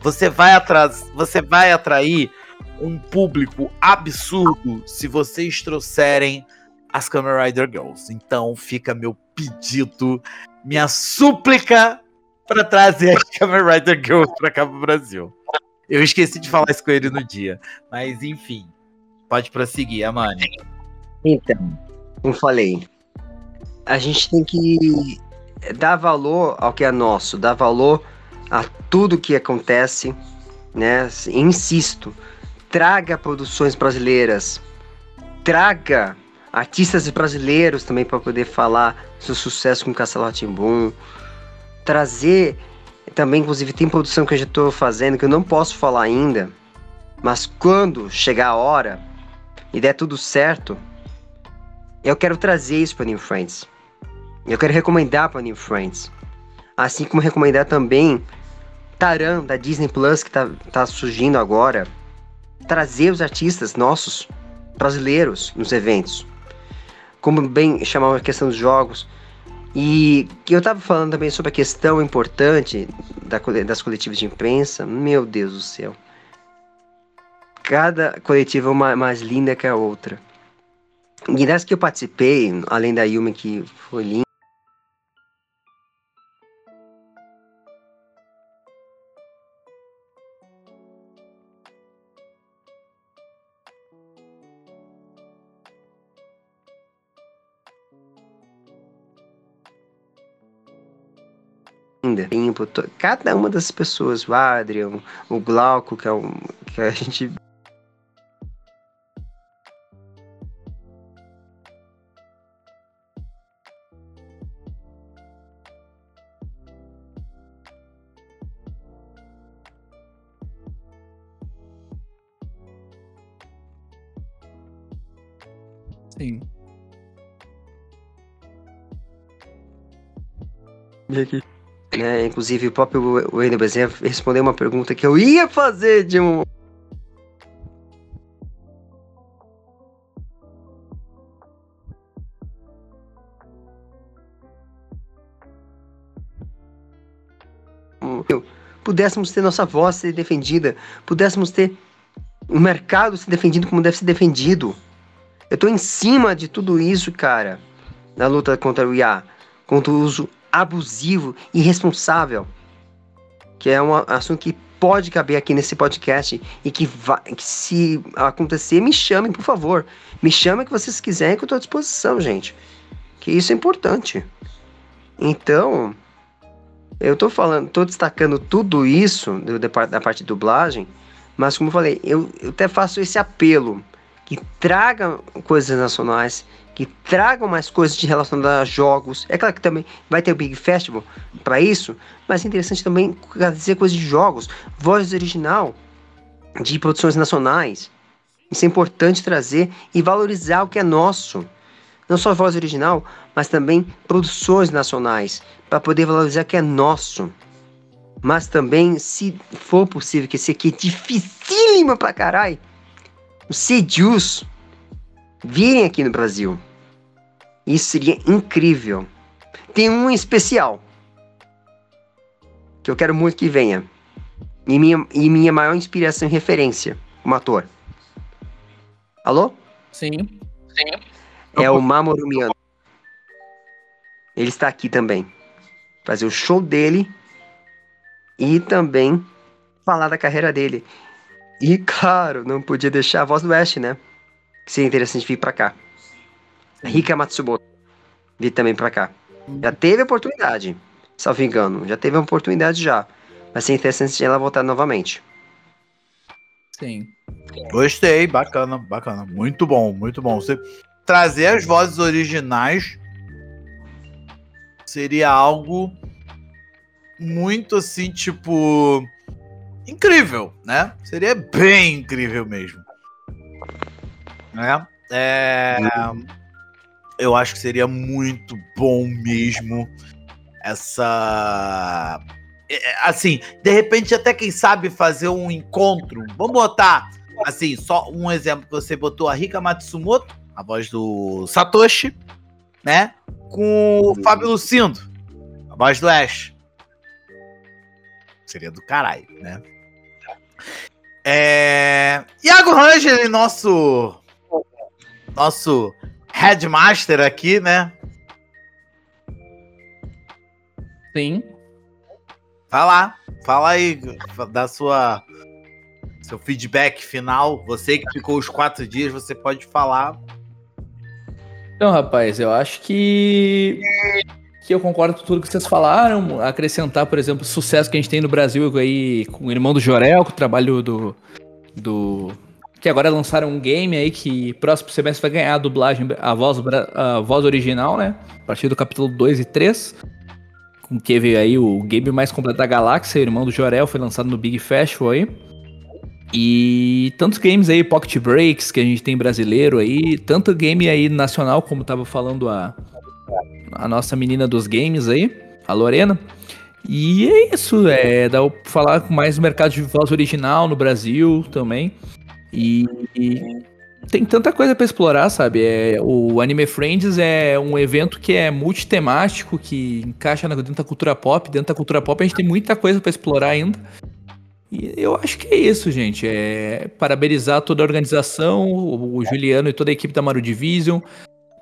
S2: Você vai, atras, você vai atrair um público absurdo se vocês trouxerem as Kamen Rider Girls. Então fica meu pedido, minha súplica para trazer as Kamen Rider Girls para cá pro Brasil. Eu esqueci de falar isso com ele no dia, mas enfim. Pode prosseguir, Amani.
S3: Então, como falei, a gente tem que dar valor ao que é nosso, dar valor a tudo que acontece, né? Insisto, traga produções brasileiras, traga artistas brasileiros também para poder falar seu sucesso com Castelo Timbum, trazer também, inclusive, tem produção que eu já estou fazendo que eu não posso falar ainda, mas quando chegar a hora, e der tudo certo, eu quero trazer isso para New Friends. Eu quero recomendar para New Friends. Assim como recomendar também Taran, da Disney Plus, que tá, tá surgindo agora. Trazer os artistas nossos, brasileiros, nos eventos. Como bem chamar a questão dos jogos. E eu tava falando também sobre a questão importante da, das coletivas de imprensa. Meu Deus do céu cada coletiva é uma mais linda que a outra. E das que eu participei, além da Yumi que foi linda, cada uma das pessoas, o Adrian, o Glauco, que é um que a gente inclusive, o próprio Wendel Bezerra respondeu uma pergunta que eu ia fazer de um. Pudéssemos ter nossa voz ser defendida, pudéssemos ter o mercado ser defendido como deve ser defendido. Eu tô em cima de tudo isso, cara, na luta contra o IA, contra o uso abusivo irresponsável, que é um assunto que pode caber aqui nesse podcast e que, vai, que se acontecer, me chamem, por favor. Me chamem que vocês quiserem que eu estou à disposição, gente. Que isso é importante. Então, Eu tô falando, tô destacando tudo isso da parte de dublagem, mas como eu falei, eu, eu até faço esse apelo que traga coisas nacionais, que tragam mais coisas de relacionadas a jogos. É claro que também vai ter o Big Festival para isso, mas é interessante também trazer coisas de jogos, voz original de produções nacionais. Isso é importante trazer e valorizar o que é nosso. Não só voz original, mas também produções nacionais, para poder valorizar o que é nosso. Mas também, se for possível, que esse aqui é dificílimo pra caralho, os Sedius virem aqui no Brasil. Isso seria incrível. Tem um especial que eu quero muito que venha. E minha, e minha maior inspiração e referência como ator. Alô?
S1: Sim.
S3: É o Mamoru Miyano. Ele está aqui também. Fazer o show dele e também falar da carreira dele. E, claro, não podia deixar a voz do Ash, né? Que seria interessante vir pra cá. Rika Matsumoto. Vir também pra cá. Já teve oportunidade, salvo engano. Já teve uma oportunidade já. Vai ser interessante ela voltar novamente.
S1: Sim.
S2: Gostei, bacana, bacana. Muito bom, muito bom. Você trazer as vozes originais seria algo muito assim, tipo. Incrível, né? Seria bem incrível mesmo. Né? É, eu acho que seria muito bom mesmo essa. é, Assim, de repente, até quem sabe fazer um encontro. Vamos botar assim, só um exemplo que você botou a Rika Matsumoto, a voz do Satoshi, né? Com o Fábio Lucindo, a voz do Ash. Seria do caralho, né? É... Iago Rangel, nosso nosso headmaster aqui, né?
S1: Sim.
S2: Vai lá, fala aí da sua seu feedback final. Você que ficou os quatro dias, você pode falar.
S1: Então, rapaz, eu acho que que eu concordo com tudo que vocês falaram. Acrescentar, por exemplo, o sucesso que a gente tem no Brasil aí com o irmão do Jorel, com o trabalho do. do que agora lançaram um game aí que próximo semestre vai ganhar a dublagem, a voz, a voz original, né? A partir do capítulo 2 e 3. Com que veio aí o game mais completo da galáxia, irmão do Jorel, foi lançado no Big Festival aí. E tantos games aí, Pocket Breaks, que a gente tem brasileiro aí, tanto game aí nacional, como tava falando a, a nossa menina dos games aí, a Lorena. E é isso, é, dá pra falar mais mercado de voz original no Brasil também. E, e tem tanta coisa pra explorar, sabe? É, o Anime Friends é um evento que é multitemático, que encaixa dentro da cultura pop. Dentro da cultura pop a gente tem muita coisa pra explorar ainda. E eu acho que é isso, gente. É parabenizar toda a organização, o, o Juliano e toda a equipe da Maru Division.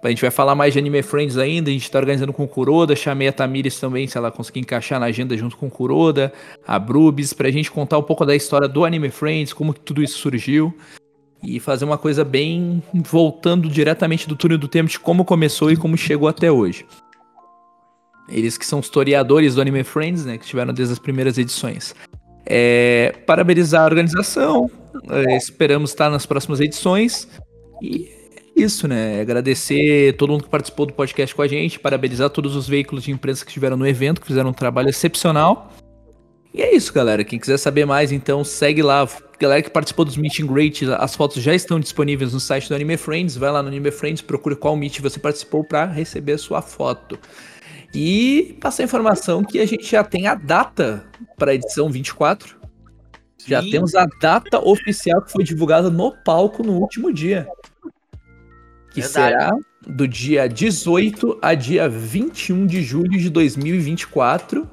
S1: A gente vai falar mais de Anime Friends ainda. A gente tá organizando com o Kuroda. Chamei a Tamires também, se ela conseguir encaixar na agenda junto com o Kuroda, a Brubis, pra gente contar um pouco da história do Anime Friends, como que tudo isso surgiu. E fazer uma coisa bem voltando diretamente do túnel do tempo de como começou e como chegou até hoje. Eles que são historiadores do Anime Friends, né? Que estiveram desde as primeiras edições. É, parabenizar a organização. é, esperamos estar nas próximas edições. E isso, né? Agradecer todo mundo que participou do podcast com a gente. Parabenizar todos os veículos de imprensa que estiveram no evento, que fizeram um trabalho excepcional. E é isso, galera. Quem quiser saber mais, então segue lá. Galera que participou dos Meet and Greet, as fotos já estão disponíveis no site do Anime Friends. Vai lá no Anime Friends, procure qual Meet você participou para receber a sua foto. E passar a informação que a gente já tem a data para a edição 24. Já
S2: Sim.
S1: temos a data oficial que foi divulgada no palco no último dia. Que
S2: Verdade.
S1: será do dia 18 a dia 21 de julho de 2024.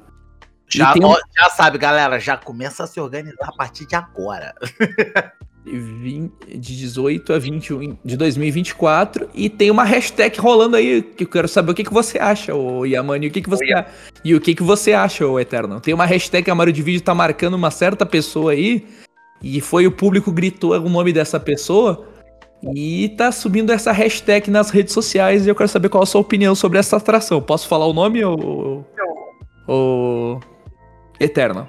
S2: Já,
S1: tem
S2: ó, já sabe, galera, já começa a se organizar a partir de agora.
S1: de vin- de 18 a 21 de 2024 e tem uma hashtag rolando aí que eu quero saber o que, que você acha, o Yamani, o que, que você a- e o que, que você acha, o Eterno. Tem uma hashtag que a Mario de Vídeo tá marcando uma certa pessoa aí e foi o público que gritou o nome dessa pessoa e tá subindo essa hashtag nas redes sociais e eu quero saber qual a sua opinião sobre essa atração. Posso falar o nome ou ou, Eterna.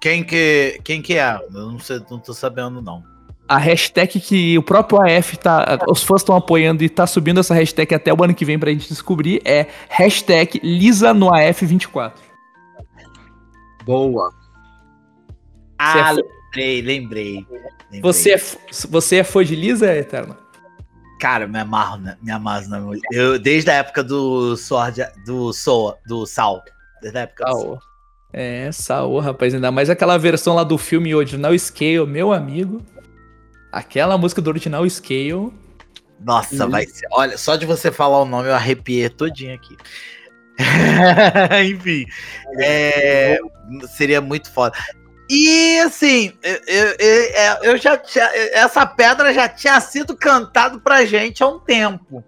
S2: Quem que, quem que é? Eu não, sei, não tô sabendo, não.
S1: A hashtag que o próprio AF tá. Os fãs estão apoiando e tá subindo essa hashtag até o ano que vem pra gente descobrir é hashtag Lisa no AF24.
S3: Boa.
S2: Ah,
S1: Você é
S2: lembrei, lembrei. lembrei.
S1: Você é, você é fã de Lisa, Eterna?
S2: Cara, me amarro, na- me amarro na mulher. Eu, desde a época do Sword, do Soa, do Sal. Desde a época do.
S1: É, Saô, rapaz. Ainda mais aquela versão lá do filme original Scale, meu amigo. Aquela música do original Scale.
S2: Nossa, vai ser. Olha, só de você falar o nome eu arrepiei todinho aqui. Enfim, é, seria muito foda. E assim, eu, eu- eu- eu já tinha, essa pedra já tinha sido cantado pra gente há um tempo.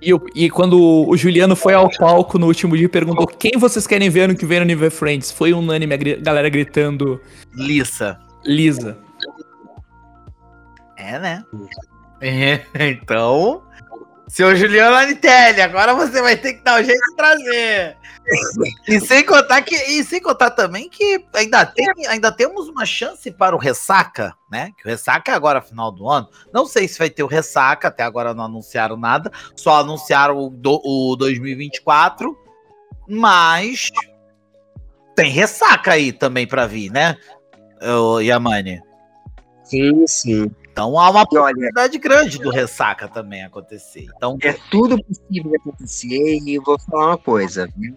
S1: E, e quando o Juliano foi ao palco no último dia e perguntou quem vocês querem ver ano que vem no Nível Friends, foi unânime a galera gritando
S2: Lissa.
S1: Lisa.
S2: É, né? É, então, seu Juliano Anitelli, agora você vai ter que dar um jeito de trazer. E sem contar que e sem contar também que ainda tem, ainda temos uma chance para o Ressaca, né? Que o Ressaca é agora final do ano. Não sei se vai ter o Ressaca, até agora não anunciaram nada, só anunciaram o, do, o 2024, mas tem Ressaca aí também para vir, né? O Yamani.
S3: Sim, sim.
S2: Então há uma possibilidade grande do ressaca também acontecer. Então,
S3: é tudo possível acontecer e vou falar uma coisa, viu?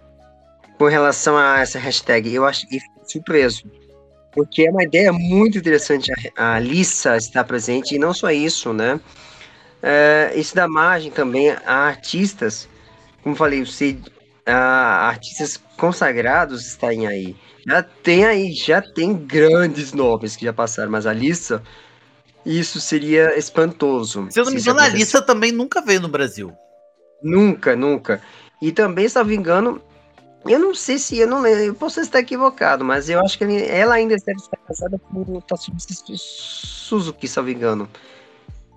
S3: Com relação a essa hashtag, eu acho que fico surpreso. Porque é uma ideia muito interessante a, a Lissa estar presente, e não só isso, né? É, isso dá margem também a artistas, como falei, sei, a artistas consagrados estarem aí. Já tem aí, já tem grandes nomes que já passaram, mas a Lissa, isso seria espantoso.
S2: se eu não me engano, a. Alissa também nunca veio no Brasil.
S3: Nunca, nunca. E também, se não me engano, eu não sei se, eu não lembro, eu posso estar equivocado, mas eu acho que ela ainda deve estar casada com o Tatsuki Suzuki, se não me engano.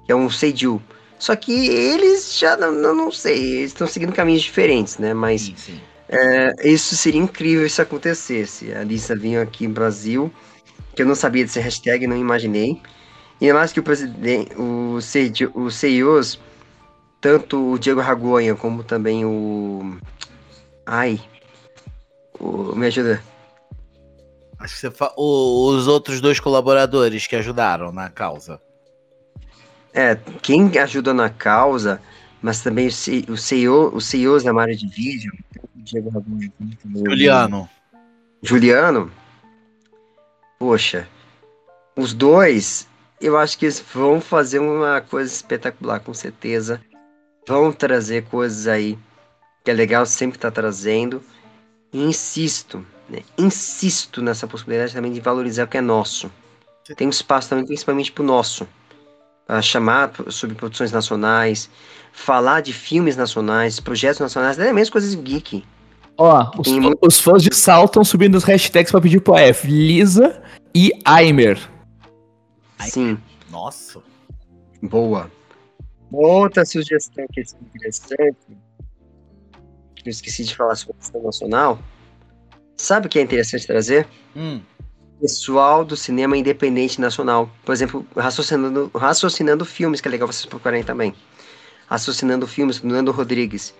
S3: Que é um Seiju. Só que eles já, não, não, sei, eles estão seguindo caminhos diferentes, né? Mas
S2: Sim, sim.
S3: é, isso seria incrível se acontecesse. A Lisa vinha aqui no Brasil, que eu não sabia desse hashtag, não imaginei. E mais que o presidente, o, Seiju- o CEOs, tanto o Diego Ragonha como também o. Ai. O, me ajuda.
S2: Acho que você fa... o- os outros dois colaboradores que ajudaram na causa.
S3: É, quem ajuda na causa, mas também o, o CEO, os CEOs da área de vídeo, o Diego Ragonha o-
S2: Juliano.
S3: Juliano, poxa, os dois, eu acho que eles vão fazer uma coisa espetacular, com certeza. Vão trazer coisas aí que é legal sempre estar trazendo. E insisto, né, insisto nessa possibilidade também de valorizar o que é nosso. Tem um espaço também, principalmente para o nosso. Para chamar sobre produções nacionais, falar de filmes nacionais, projetos nacionais, até mesmo coisas geek.
S1: Ó, os,
S3: muito-
S1: os fãs de Sal estão subindo os hashtags pra pedir pro AF. Lisa e Aimer.
S3: Sim.
S2: Nossa.
S3: Boa. Outra sugestão que é interessante, que eu esqueci de falar sobre a questão nacional. Sabe o que é interessante trazer?
S2: Hum.
S3: Pessoal do cinema independente nacional. Por exemplo, raciocinando, raciocinando filmes, que é legal vocês procurarem também. Raciocinando filmes, do Nando Rodrigues.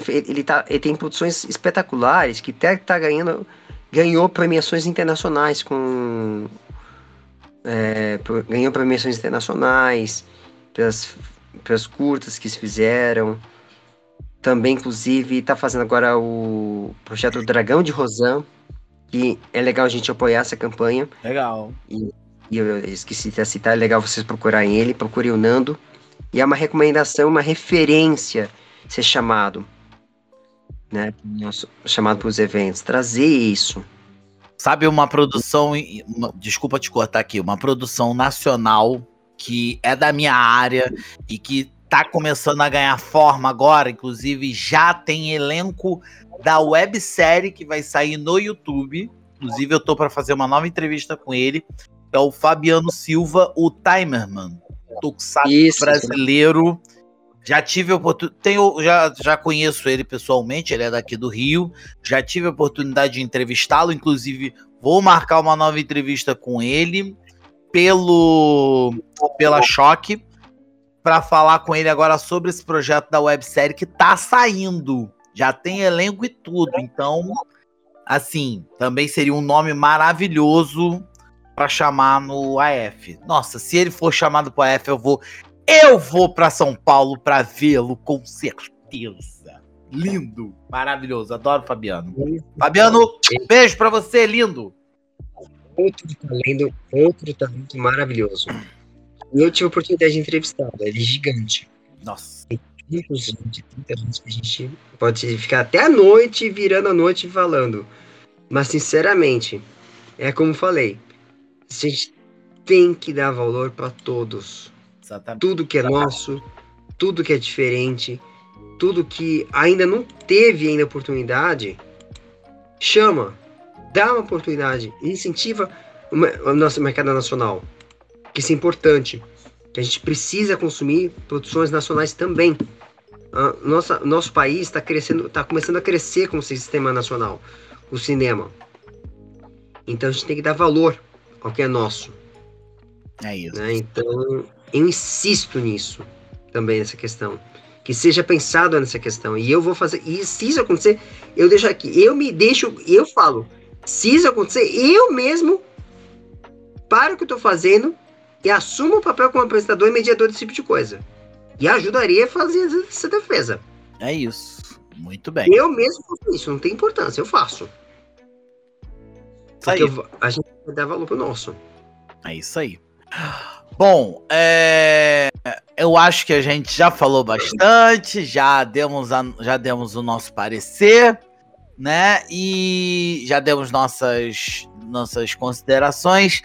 S3: Fe- ele, tá, ele tem produções espetaculares que até tá ganhando, ganhou premiações internacionais com. É, ganhou premiações internacionais pelas, pelas curtas que se fizeram. Também, inclusive, está fazendo agora o projeto Dragão de Rosan, que é legal a gente apoiar essa campanha.
S2: Legal.
S3: E eu esqueci de citar, é legal vocês procurarem ele, procurem o Nando. E é uma recomendação, uma referência ser chamado. Né, nosso- chamado para os eventos. Trazer isso.
S2: Sabe uma produção, uma- desculpa te cortar aqui, uma produção nacional que é da minha área e que tá começando a ganhar forma agora, inclusive já tem elenco da websérie que vai sair no YouTube. Inclusive eu tô para fazer uma nova entrevista com ele, é o Fabiano Silva, o Timerman, tokusatsu brasileiro Já tive oportunidade, já, já conheço ele pessoalmente, ele é daqui do Rio. Já tive a oportunidade de entrevistá-lo, inclusive vou marcar uma nova entrevista com ele pelo pela Choque para falar com ele agora sobre esse projeto da websérie que tá saindo. Já tem elenco e tudo. Então, assim, também seria um nome maravilhoso para chamar no AF. Nossa, se ele for chamado para AF, eu vou eu vou para São Paulo para vê-lo com certeza. Lindo, maravilhoso. Adoro Fabiano. Fabiano, beijo para você, lindo.
S3: Outro talento, outro talento maravilhoso. Eu tive a oportunidade de entrevistá-lo, ele é gigante.
S2: Nossa.
S3: Muitos de 30 anos que a gente pode ficar até a noite, virando a noite falando. Mas, sinceramente, é como falei, a gente tem que dar valor para todos.
S2: Exatamente.
S3: Tudo que é nosso, tudo que é diferente, tudo que ainda não teve ainda oportunidade, chama, dá uma oportunidade, incentiva o nosso mercado nacional, que isso é importante, que a gente precisa consumir produções nacionais também. nossa, nosso país está crescendo, está começando a crescer com o sistema nacional, o cinema. Então a gente tem que dar valor ao que é nosso.
S2: É isso.
S3: Né? Então eu insisto nisso também nessa questão que seja pensado nessa questão. E eu vou fazer. E se isso acontecer, eu deixo aqui. Eu me deixo. Eu falo. Se isso acontecer, eu mesmo paro o que eu tô fazendo e assumo o papel como apresentador e mediador desse tipo de coisa. E ajudaria a fazer essa defesa.
S2: É isso. Muito bem.
S3: Eu mesmo faço isso, não tem importância, eu faço. Porque eu, a gente vai dar valor pro nosso.
S2: É isso aí. Bom, é... eu acho que a gente já falou bastante, já demos, a... já demos o nosso parecer, né? E já demos nossas, nossas considerações.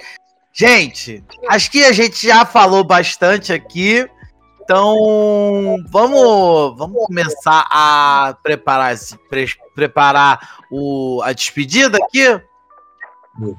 S2: Gente, acho que a gente já falou bastante aqui. Então, vamos, vamos começar a preparar, pre preparar o, a despedida aqui?
S1: Vamos,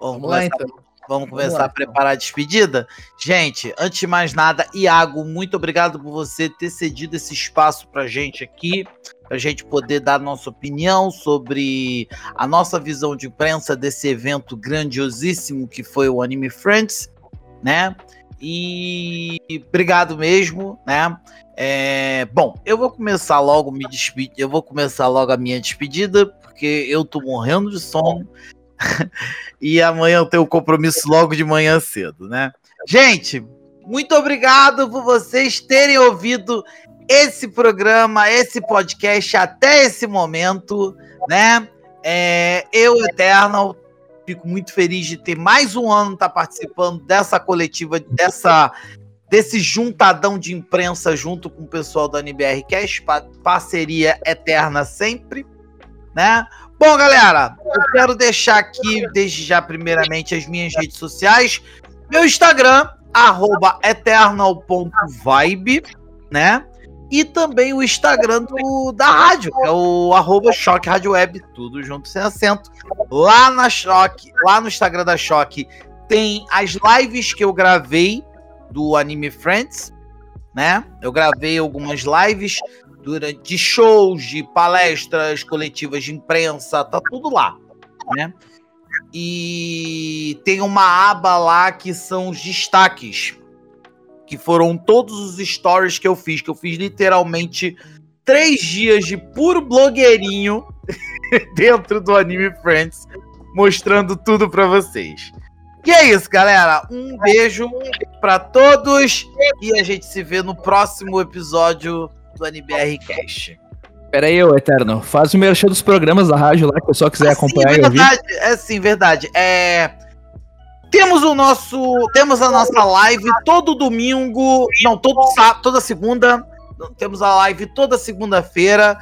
S1: vamos lá, então.
S2: Vamos começar Vamos lá, a preparar a despedida? Gente, antes de mais nada, Iago, muito obrigado por você ter cedido esse espaço para gente aqui, para gente poder dar nossa opinião sobre a nossa visão de imprensa desse evento grandiosíssimo que foi o Anime Friends, né? E obrigado mesmo, né? É, bom, eu vou começar logo me despedir, eu vou começar logo a minha despedida, porque eu tô morrendo de sono. e amanhã eu tenho um compromisso logo de manhã cedo, né? Gente, muito obrigado por vocês terem ouvido esse programa, esse podcast até esse momento, né? É, eu, Eternal, fico muito feliz de ter mais um ano tá participando dessa coletiva, dessa desse juntadão de imprensa junto com o pessoal da NBR Cash, parceria eterna sempre, né? Bom, galera, eu quero deixar aqui, desde já, primeiramente, as minhas redes sociais. Meu Instagram, eternal.vibe, né? E também o Instagram do, da rádio, é o arroba Choque Rádio Web, tudo junto sem acento. Lá na Choque, lá no Instagram da Choque, tem as lives que eu gravei do Anime Friends, né? Eu gravei algumas lives durante shows, de palestras, coletivas de imprensa, tá tudo lá, né? E tem uma aba lá que são os destaques, que foram todos os stories que eu fiz, que eu fiz literalmente três dias de puro blogueirinho dentro do Anime Friends, mostrando tudo para vocês. E é isso, galera. Um beijo para todos e a gente se vê no próximo episódio do NBR Cash.
S1: Pera aí, ô Eterno, faz o merchan dos programas da rádio lá, que o pessoal quiser acompanhar
S2: verdade, e ouvir. É sim, verdade. É... Temos o nosso. Temos a nossa live todo domingo. Não, todo sábado, toda segunda. Temos a live toda segunda-feira.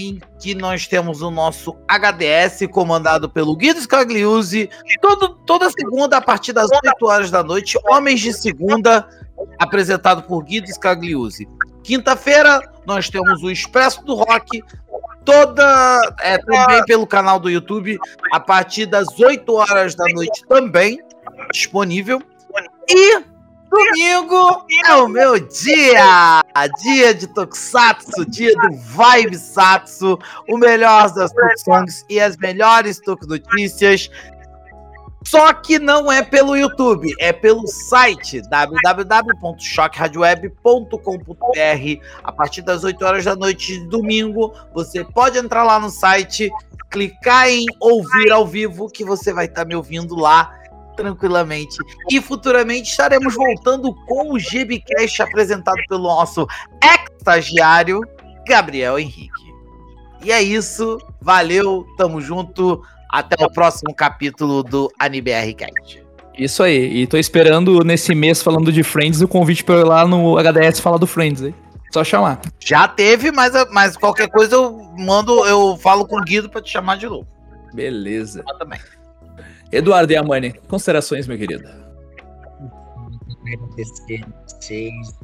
S2: Em que nós temos o nosso HDS comandado pelo Guido Scagliuzzi. Todo, toda segunda, a partir das 8 horas da noite, Homens de Segunda, apresentado por Guido Scagliuzzi. Quinta-feira, nós temos o Expresso do Rock, toda é, também pelo canal do YouTube, a partir das 8 horas da noite também, disponível. E Domingo é o meu dia! Dia de Tokusatsu, dia do Vibe Satsu, o melhor das Tokusongs e as melhores Toku Notícias. Só que não é pelo YouTube, é pelo site www.choqueradioweb.com.br. A partir das 8 horas da noite de domingo, você pode entrar lá no site, clicar em ouvir ao vivo, que você vai estar me ouvindo lá tranquilamente. E futuramente estaremos voltando com o GBcast apresentado pelo nosso ex-estagiário, Gabriel Henrique. E é isso, valeu, tamo junto, até o próximo capítulo do AniBR Cast.
S1: Isso aí. E tô esperando nesse mês falando de Friends o convite para ir lá no HDS falar do Friends, hein? Só chamar.
S2: Já teve, mas, mas qualquer coisa eu mando, eu falo com o Guido para te chamar de novo.
S1: Beleza.
S2: Eu também.
S1: Eduardo Yamani, considerações, meu querido.
S3: Agradecer a vocês,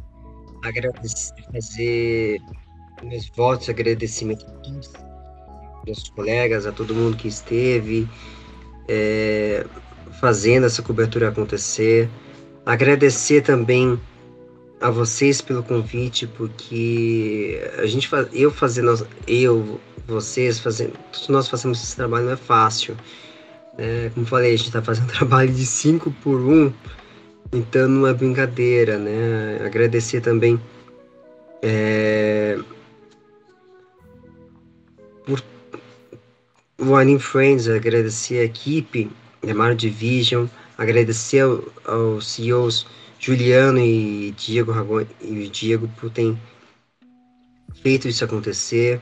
S3: agradecer, fazer meus votos de agradecimento a todos, meus colegas, a todo mundo que esteve é, fazendo essa cobertura acontecer. Agradecer também a vocês pelo convite, porque a gente faz, eu fazendo, eu, vocês fazendo, nós fazemos esse trabalho não é fácil. É, como falei, a gente está fazendo um trabalho de 5 por 1, um, então não é brincadeira, né? Agradecer também é, o Anime Friends, agradecer a equipe da Mario Division, agradecer ao, aos CEOs Juliano e Diego Ragone, e Diego por terem feito isso acontecer.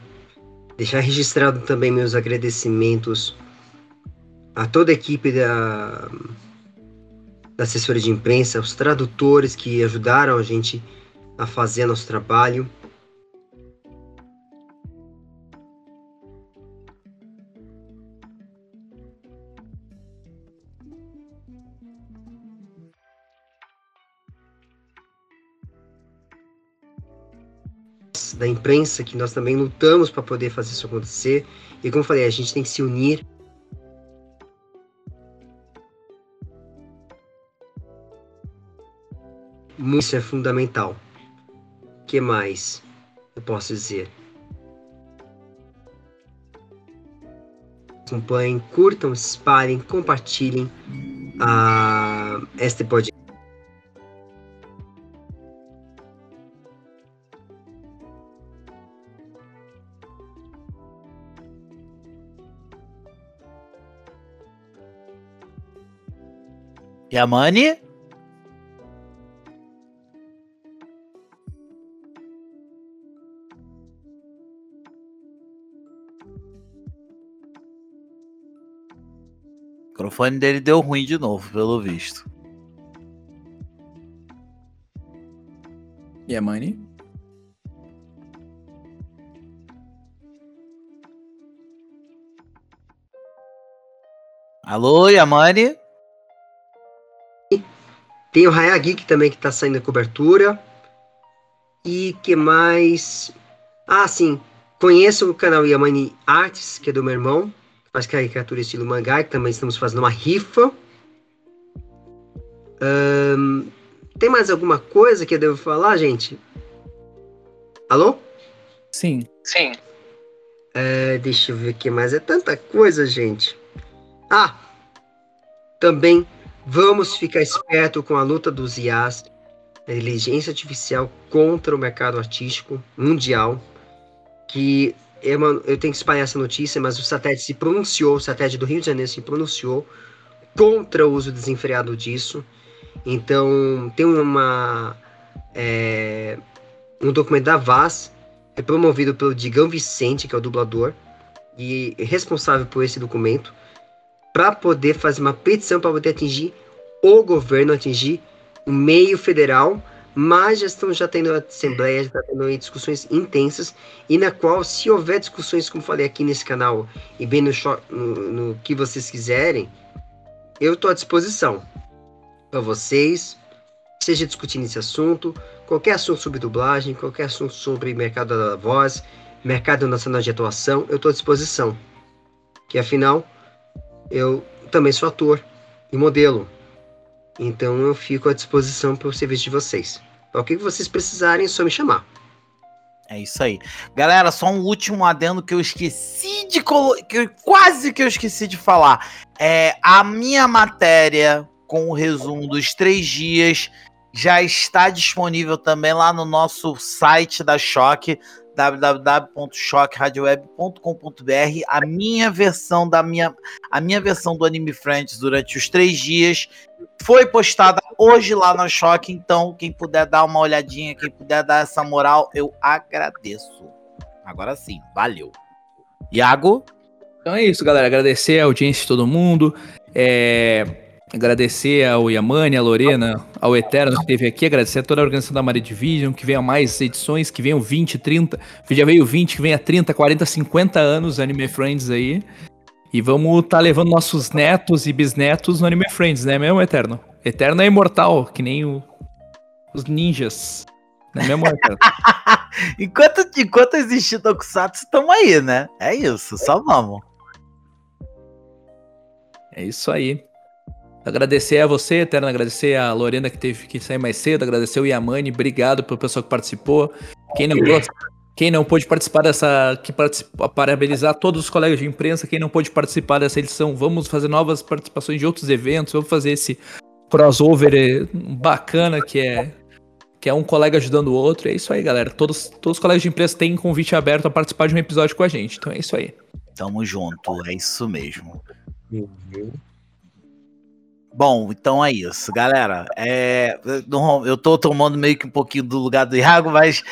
S3: Deixar registrado também meus agradecimentos a toda a equipe da, da assessoria de imprensa, os tradutores que ajudaram a gente a fazer nosso trabalho. Da imprensa que nós também lutamos para poder fazer isso acontecer e como eu falei a gente tem que se unir Isso é fundamental. O que mais eu posso dizer? Acompanhem, curtam, espalhem, compartilhem uh, este podcast.
S10: Yamani? O microfone dele deu ruim de novo, pelo visto.
S1: Yamani?
S10: Alô, Yamani?
S3: Tem o Raya Geek também que tá saindo a cobertura. E que mais? Ah, sim. Conheço o canal Yamani Arts, que é do meu irmão. Faz caricatura estilo mangá, que também estamos fazendo uma rifa. Um, tem mais alguma coisa que eu devo falar, gente? Alô?
S1: Sim.
S2: Sim.
S3: É, deixa eu ver aqui mais. É tanta coisa, gente. Ah! Também vamos ficar esperto com a luta dos IAs, a inteligência artificial contra o mercado artístico mundial, que eu, eu tenho que espalhar essa notícia, mas o satélite se pronunciou, o satélite do Rio de Janeiro se pronunciou contra o uso desenfreado disso. Então, tem uma é, um documento da Vaz, é promovido pelo Digão Vicente, que é o dublador, e responsável por esse documento, para poder fazer uma petição para poder atingir o governo, atingir o meio federal, mas já estão já tendo assembleias, já tendo discussões intensas, e na qual, se houver discussões, como falei aqui nesse canal, e bem no, no, no que vocês quiserem, eu estou à disposição para vocês, seja discutindo esse assunto, qualquer assunto sobre dublagem, qualquer assunto sobre mercado da voz, mercado nacional de atuação, eu estou à disposição. Que afinal, eu também sou ator e modelo. Então eu fico à disposição para o serviço de vocês. O que vocês precisarem, é só me chamar.
S2: É isso aí. Galera, só um último adendo que eu esqueci de colocar. Quase que eu esqueci de falar. É, a minha matéria com o resumo dos três dias já está disponível também lá no nosso site da Choque, www.choqueradioweb.com.br. A minha versão da minha a minha versão do Anime Friends durante os três dias foi postada hoje lá na Choque, então quem puder dar uma olhadinha, quem puder dar essa moral, eu agradeço. Agora sim, valeu. Iago?
S1: Então é isso, galera. Agradecer a audiência de todo mundo. É, Agradecer ao Yamani, a Lorena, ao Eterno que esteve aqui, agradecer a toda a organização da Maria Division, que venha mais edições, que venham 20, 30, já veio 20, que venha 30, 40, 50 anos Anime Friends aí. E vamos estar tá levando nossos netos e bisnetos no Anime Friends, né mesmo, Eterno? Eterno é imortal, que nem o, os ninjas. Não é mesmo, Eterno?
S2: enquanto, enquanto existir Tokusatsu, estamos aí, né? É isso, só vamos.
S1: É isso aí. Agradecer a você, Eterno, agradecer a Lorena que teve que sair mais cedo, agradecer o Yamani, obrigado pelo pessoal que participou. Quem não gosta, quem não pôde participar dessa, que participa, parabenizar todos os colegas de imprensa, quem não pôde participar dessa edição, vamos fazer novas participações de outros eventos, vamos fazer esse crossover eh, bacana que é que é um colega ajudando o outro. É isso aí, galera. Todos, todos os colegas de imprensa têm convite aberto a participar de um episódio com a gente. Então é isso aí.
S2: Tamo junto, é isso mesmo. Uhum. Bom, então é isso, galera. É, eu tô tomando meio que um pouquinho do lugar do Iago, mas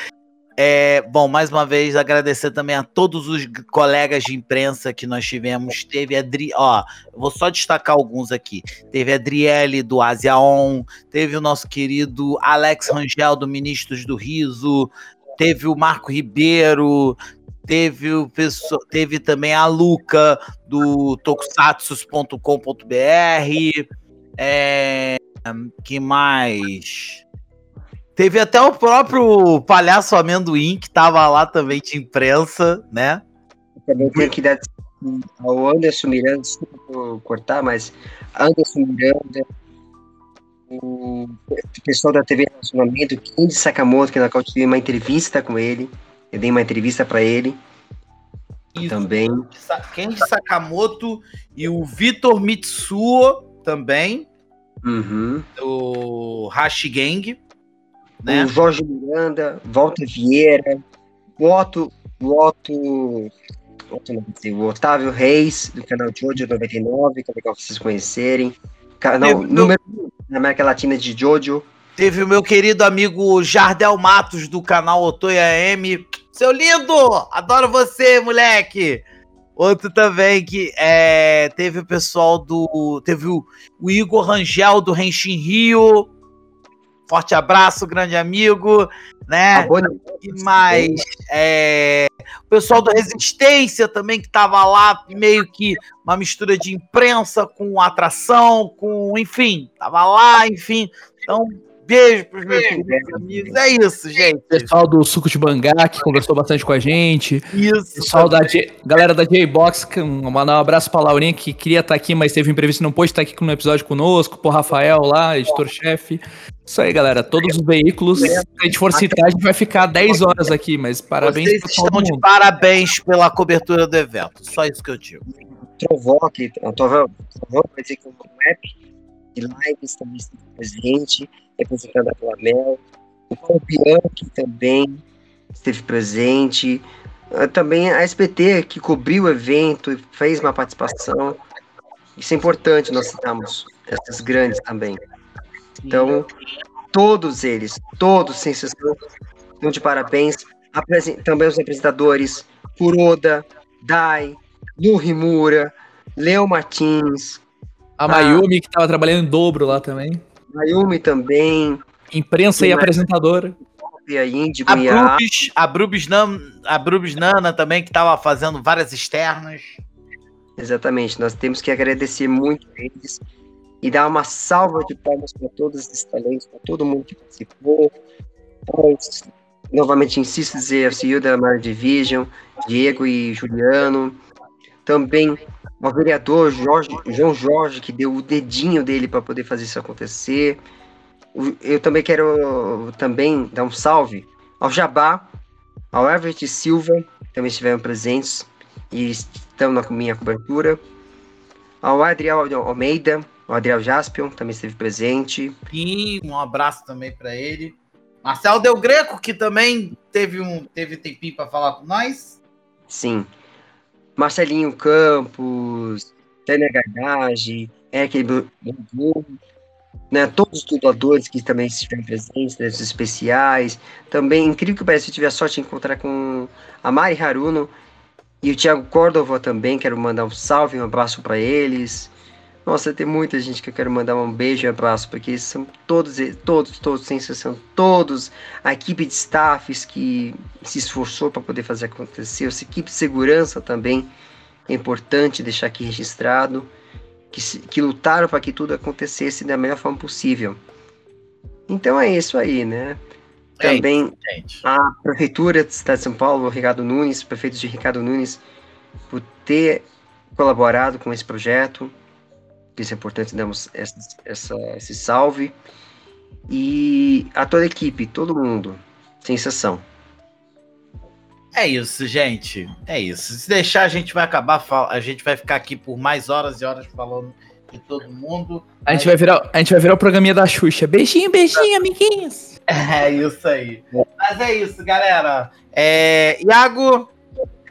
S2: é, bom, mais uma vez agradecer também a todos os colegas de imprensa que nós tivemos. Teve a Adri, ó, vou só destacar alguns aqui. Teve a Adriele do Asia On, teve o nosso querido Alex Rangel do Ministros do Riso, teve o Marco Ribeiro, teve o teve também a Luca do tokusatsus.com.br é, que mais? Teve até o próprio palhaço amendoim que tava lá também de imprensa, né?
S3: também tenho que dar ao Anderson Miranda, desculpa por cortar, mas Anderson Miranda, o pessoal da TV Relacionamento, Kendi Sakamoto, que na qual tive uma entrevista com ele, eu dei uma entrevista para ele. Isso. Também.
S2: Kendi Sakamoto e o Vitor Mitsuo também.
S3: Uhum.
S2: O Hashi Gang. Né?
S3: O Jorge Miranda, Walter Vieira, o Otto, o Otto, o Otávio Reis, do canal Jojo 99, que é legal vocês conhecerem. Canal Teve número meu... na América Latina de Jojo.
S2: Teve o meu querido amigo Jardel Matos, do canal Otoia M. Seu lindo! Adoro você, moleque! Outro também que é, teve o pessoal do. Teve o, o Igor Rangel do Renshin Rio. Forte abraço, grande amigo, né? E mais é, o pessoal do Resistência também que tava lá, meio que uma mistura de imprensa com atração, com enfim, tava lá, enfim. Então, Beijo pros meus queridos amigos. É isso, gente.
S1: Pessoal do Suco de Bangá, que conversou bastante com a gente.
S2: Isso.
S1: Pessoal da J... Galera da J-Box, mandar um abraço pra Laurinha, que queria estar aqui, mas teve um imprevisto e não pôde estar aqui no episódio conosco. Pro Rafael lá, editor-chefe. Isso aí, galera. Todos os veículos. Se a gente for citar, a gente vai ficar 10 horas aqui, mas parabéns
S2: Vocês estão de parabéns pela cobertura do evento. Só isso que eu digo.
S3: Trovoc, Trovoc vai dizer que é um de lives também está presente representada pela Mel. O Paulo Bianchi também esteve presente. Ah, também a SBT, que cobriu o evento e fez uma participação. Isso é importante, nós citamos essas grandes também. Então, todos eles, todos, sem exceção, estão de parabéns. Também os representadores Kuroda, Dai, Lu Rimura, Leo Martins.
S1: A Mayumi, que estava trabalhando em dobro lá também.
S3: Mayumi também.
S1: Imprensa e apresentadora.
S3: E a Indy,
S2: a Brubis, a Brubis, Nan, a Brubis Nana também, que estava fazendo várias externas.
S3: Exatamente, nós temos que agradecer muito eles e dar uma salva de palmas para todos esses talentos, para todo mundo que participou. Mas, novamente, insisto em dizer, ao CEO da Mar Division, Diego e Juliano. Também ao vereador Jorge, João Jorge, que deu o dedinho dele para poder fazer isso acontecer. O- Eu também quero também dar um salve ao Jabá, ao Everett Silva, que também estiveram presentes e estão na minha cobertura. Ao Adriel Almeida, ao Adriel Jaspion, também esteve presente.
S2: E um abraço também pra ele. Marcelo Del Greco, que também teve um teve tempinho pra falar com nós.
S3: Sim. Marcelinho Campos, Tânia Gardage, Eric Bruno, né, todos os dubladores que também estiveram presentes, os especiais. Também, incrível que pareça, eu tive a sorte de encontrar com a Mari Haruno e o Thiago Córdova também. Quero mandar um salve, um abraço para eles. Nossa, tem muita gente que eu quero mandar um beijo e um abraço, porque são todos, todos, todos, sem exceção, todos, a equipe de staffs que se esforçou para poder fazer acontecer, essa equipe de segurança também, é importante deixar aqui registrado, que, que lutaram para que tudo acontecesse da melhor forma possível. Então é isso aí, né?
S2: É
S3: Também
S2: Gente.
S3: a Prefeitura da cidade de São Paulo, o Ricardo Nunes, prefeito de Ricardo Nunes, por ter colaborado com esse projeto. Isso é importante, damos essa, essa- esse salve. E a toda a equipe, todo mundo, sem exceção.
S2: É isso, gente. É isso. Se deixar, a gente vai acabar. A gente vai ficar aqui por mais horas e horas falando de todo mundo.
S1: A gente vai virar, a gente vai virar o programinha da Xuxa. Beijinho, beijinho, amiguinhos.
S2: É isso aí. Mas é isso, galera. É, Iago,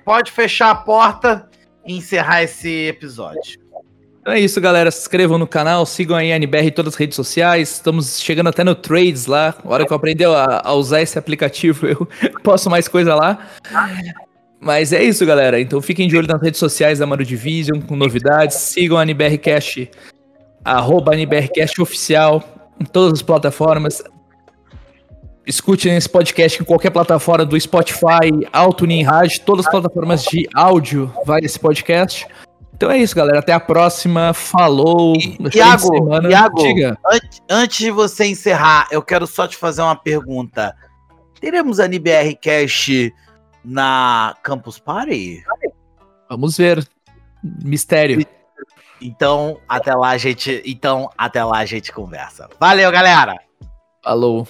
S2: pode fechar a porta e encerrar esse episódio.
S1: Então é isso, galera. Se inscrevam no canal, sigam aí a NBR em todas as redes sociais. Estamos chegando até no Trades lá. A hora que eu aprender a, a usar esse aplicativo, eu posto mais coisa lá. Mas é isso, galera. Então fiquem de olho nas redes sociais da Mano Division com novidades. Sigam a NBRcast, arroba NBRcast oficial em todas as plataformas. Escute esse podcast em qualquer plataforma do Spotify, AutoTuning Rádio, todas as plataformas de áudio vai esse podcast. Então é isso, galera. Até a próxima. Falou.
S2: Iago, Iago.
S1: Diga.
S2: Antes, antes de você encerrar, eu quero só te fazer uma pergunta. Teremos a NBR Cash na Campus Party?
S1: Vamos ver. Mistério.
S2: Então, até lá, a gente. Então, até lá a gente conversa. Valeu, galera!
S1: Falou.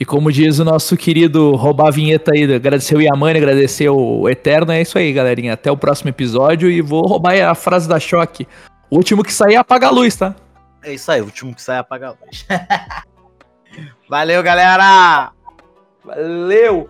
S1: E como diz o nosso querido roubar a vinheta aí, agradecer o Yamane, agradecer o Eterno, é isso aí, galerinha. Até o próximo episódio e vou roubar a frase da Choque. O último que sair apaga a luz, tá?
S2: É isso aí, o último que sai é apagar a luz. Valeu, galera!
S1: Valeu!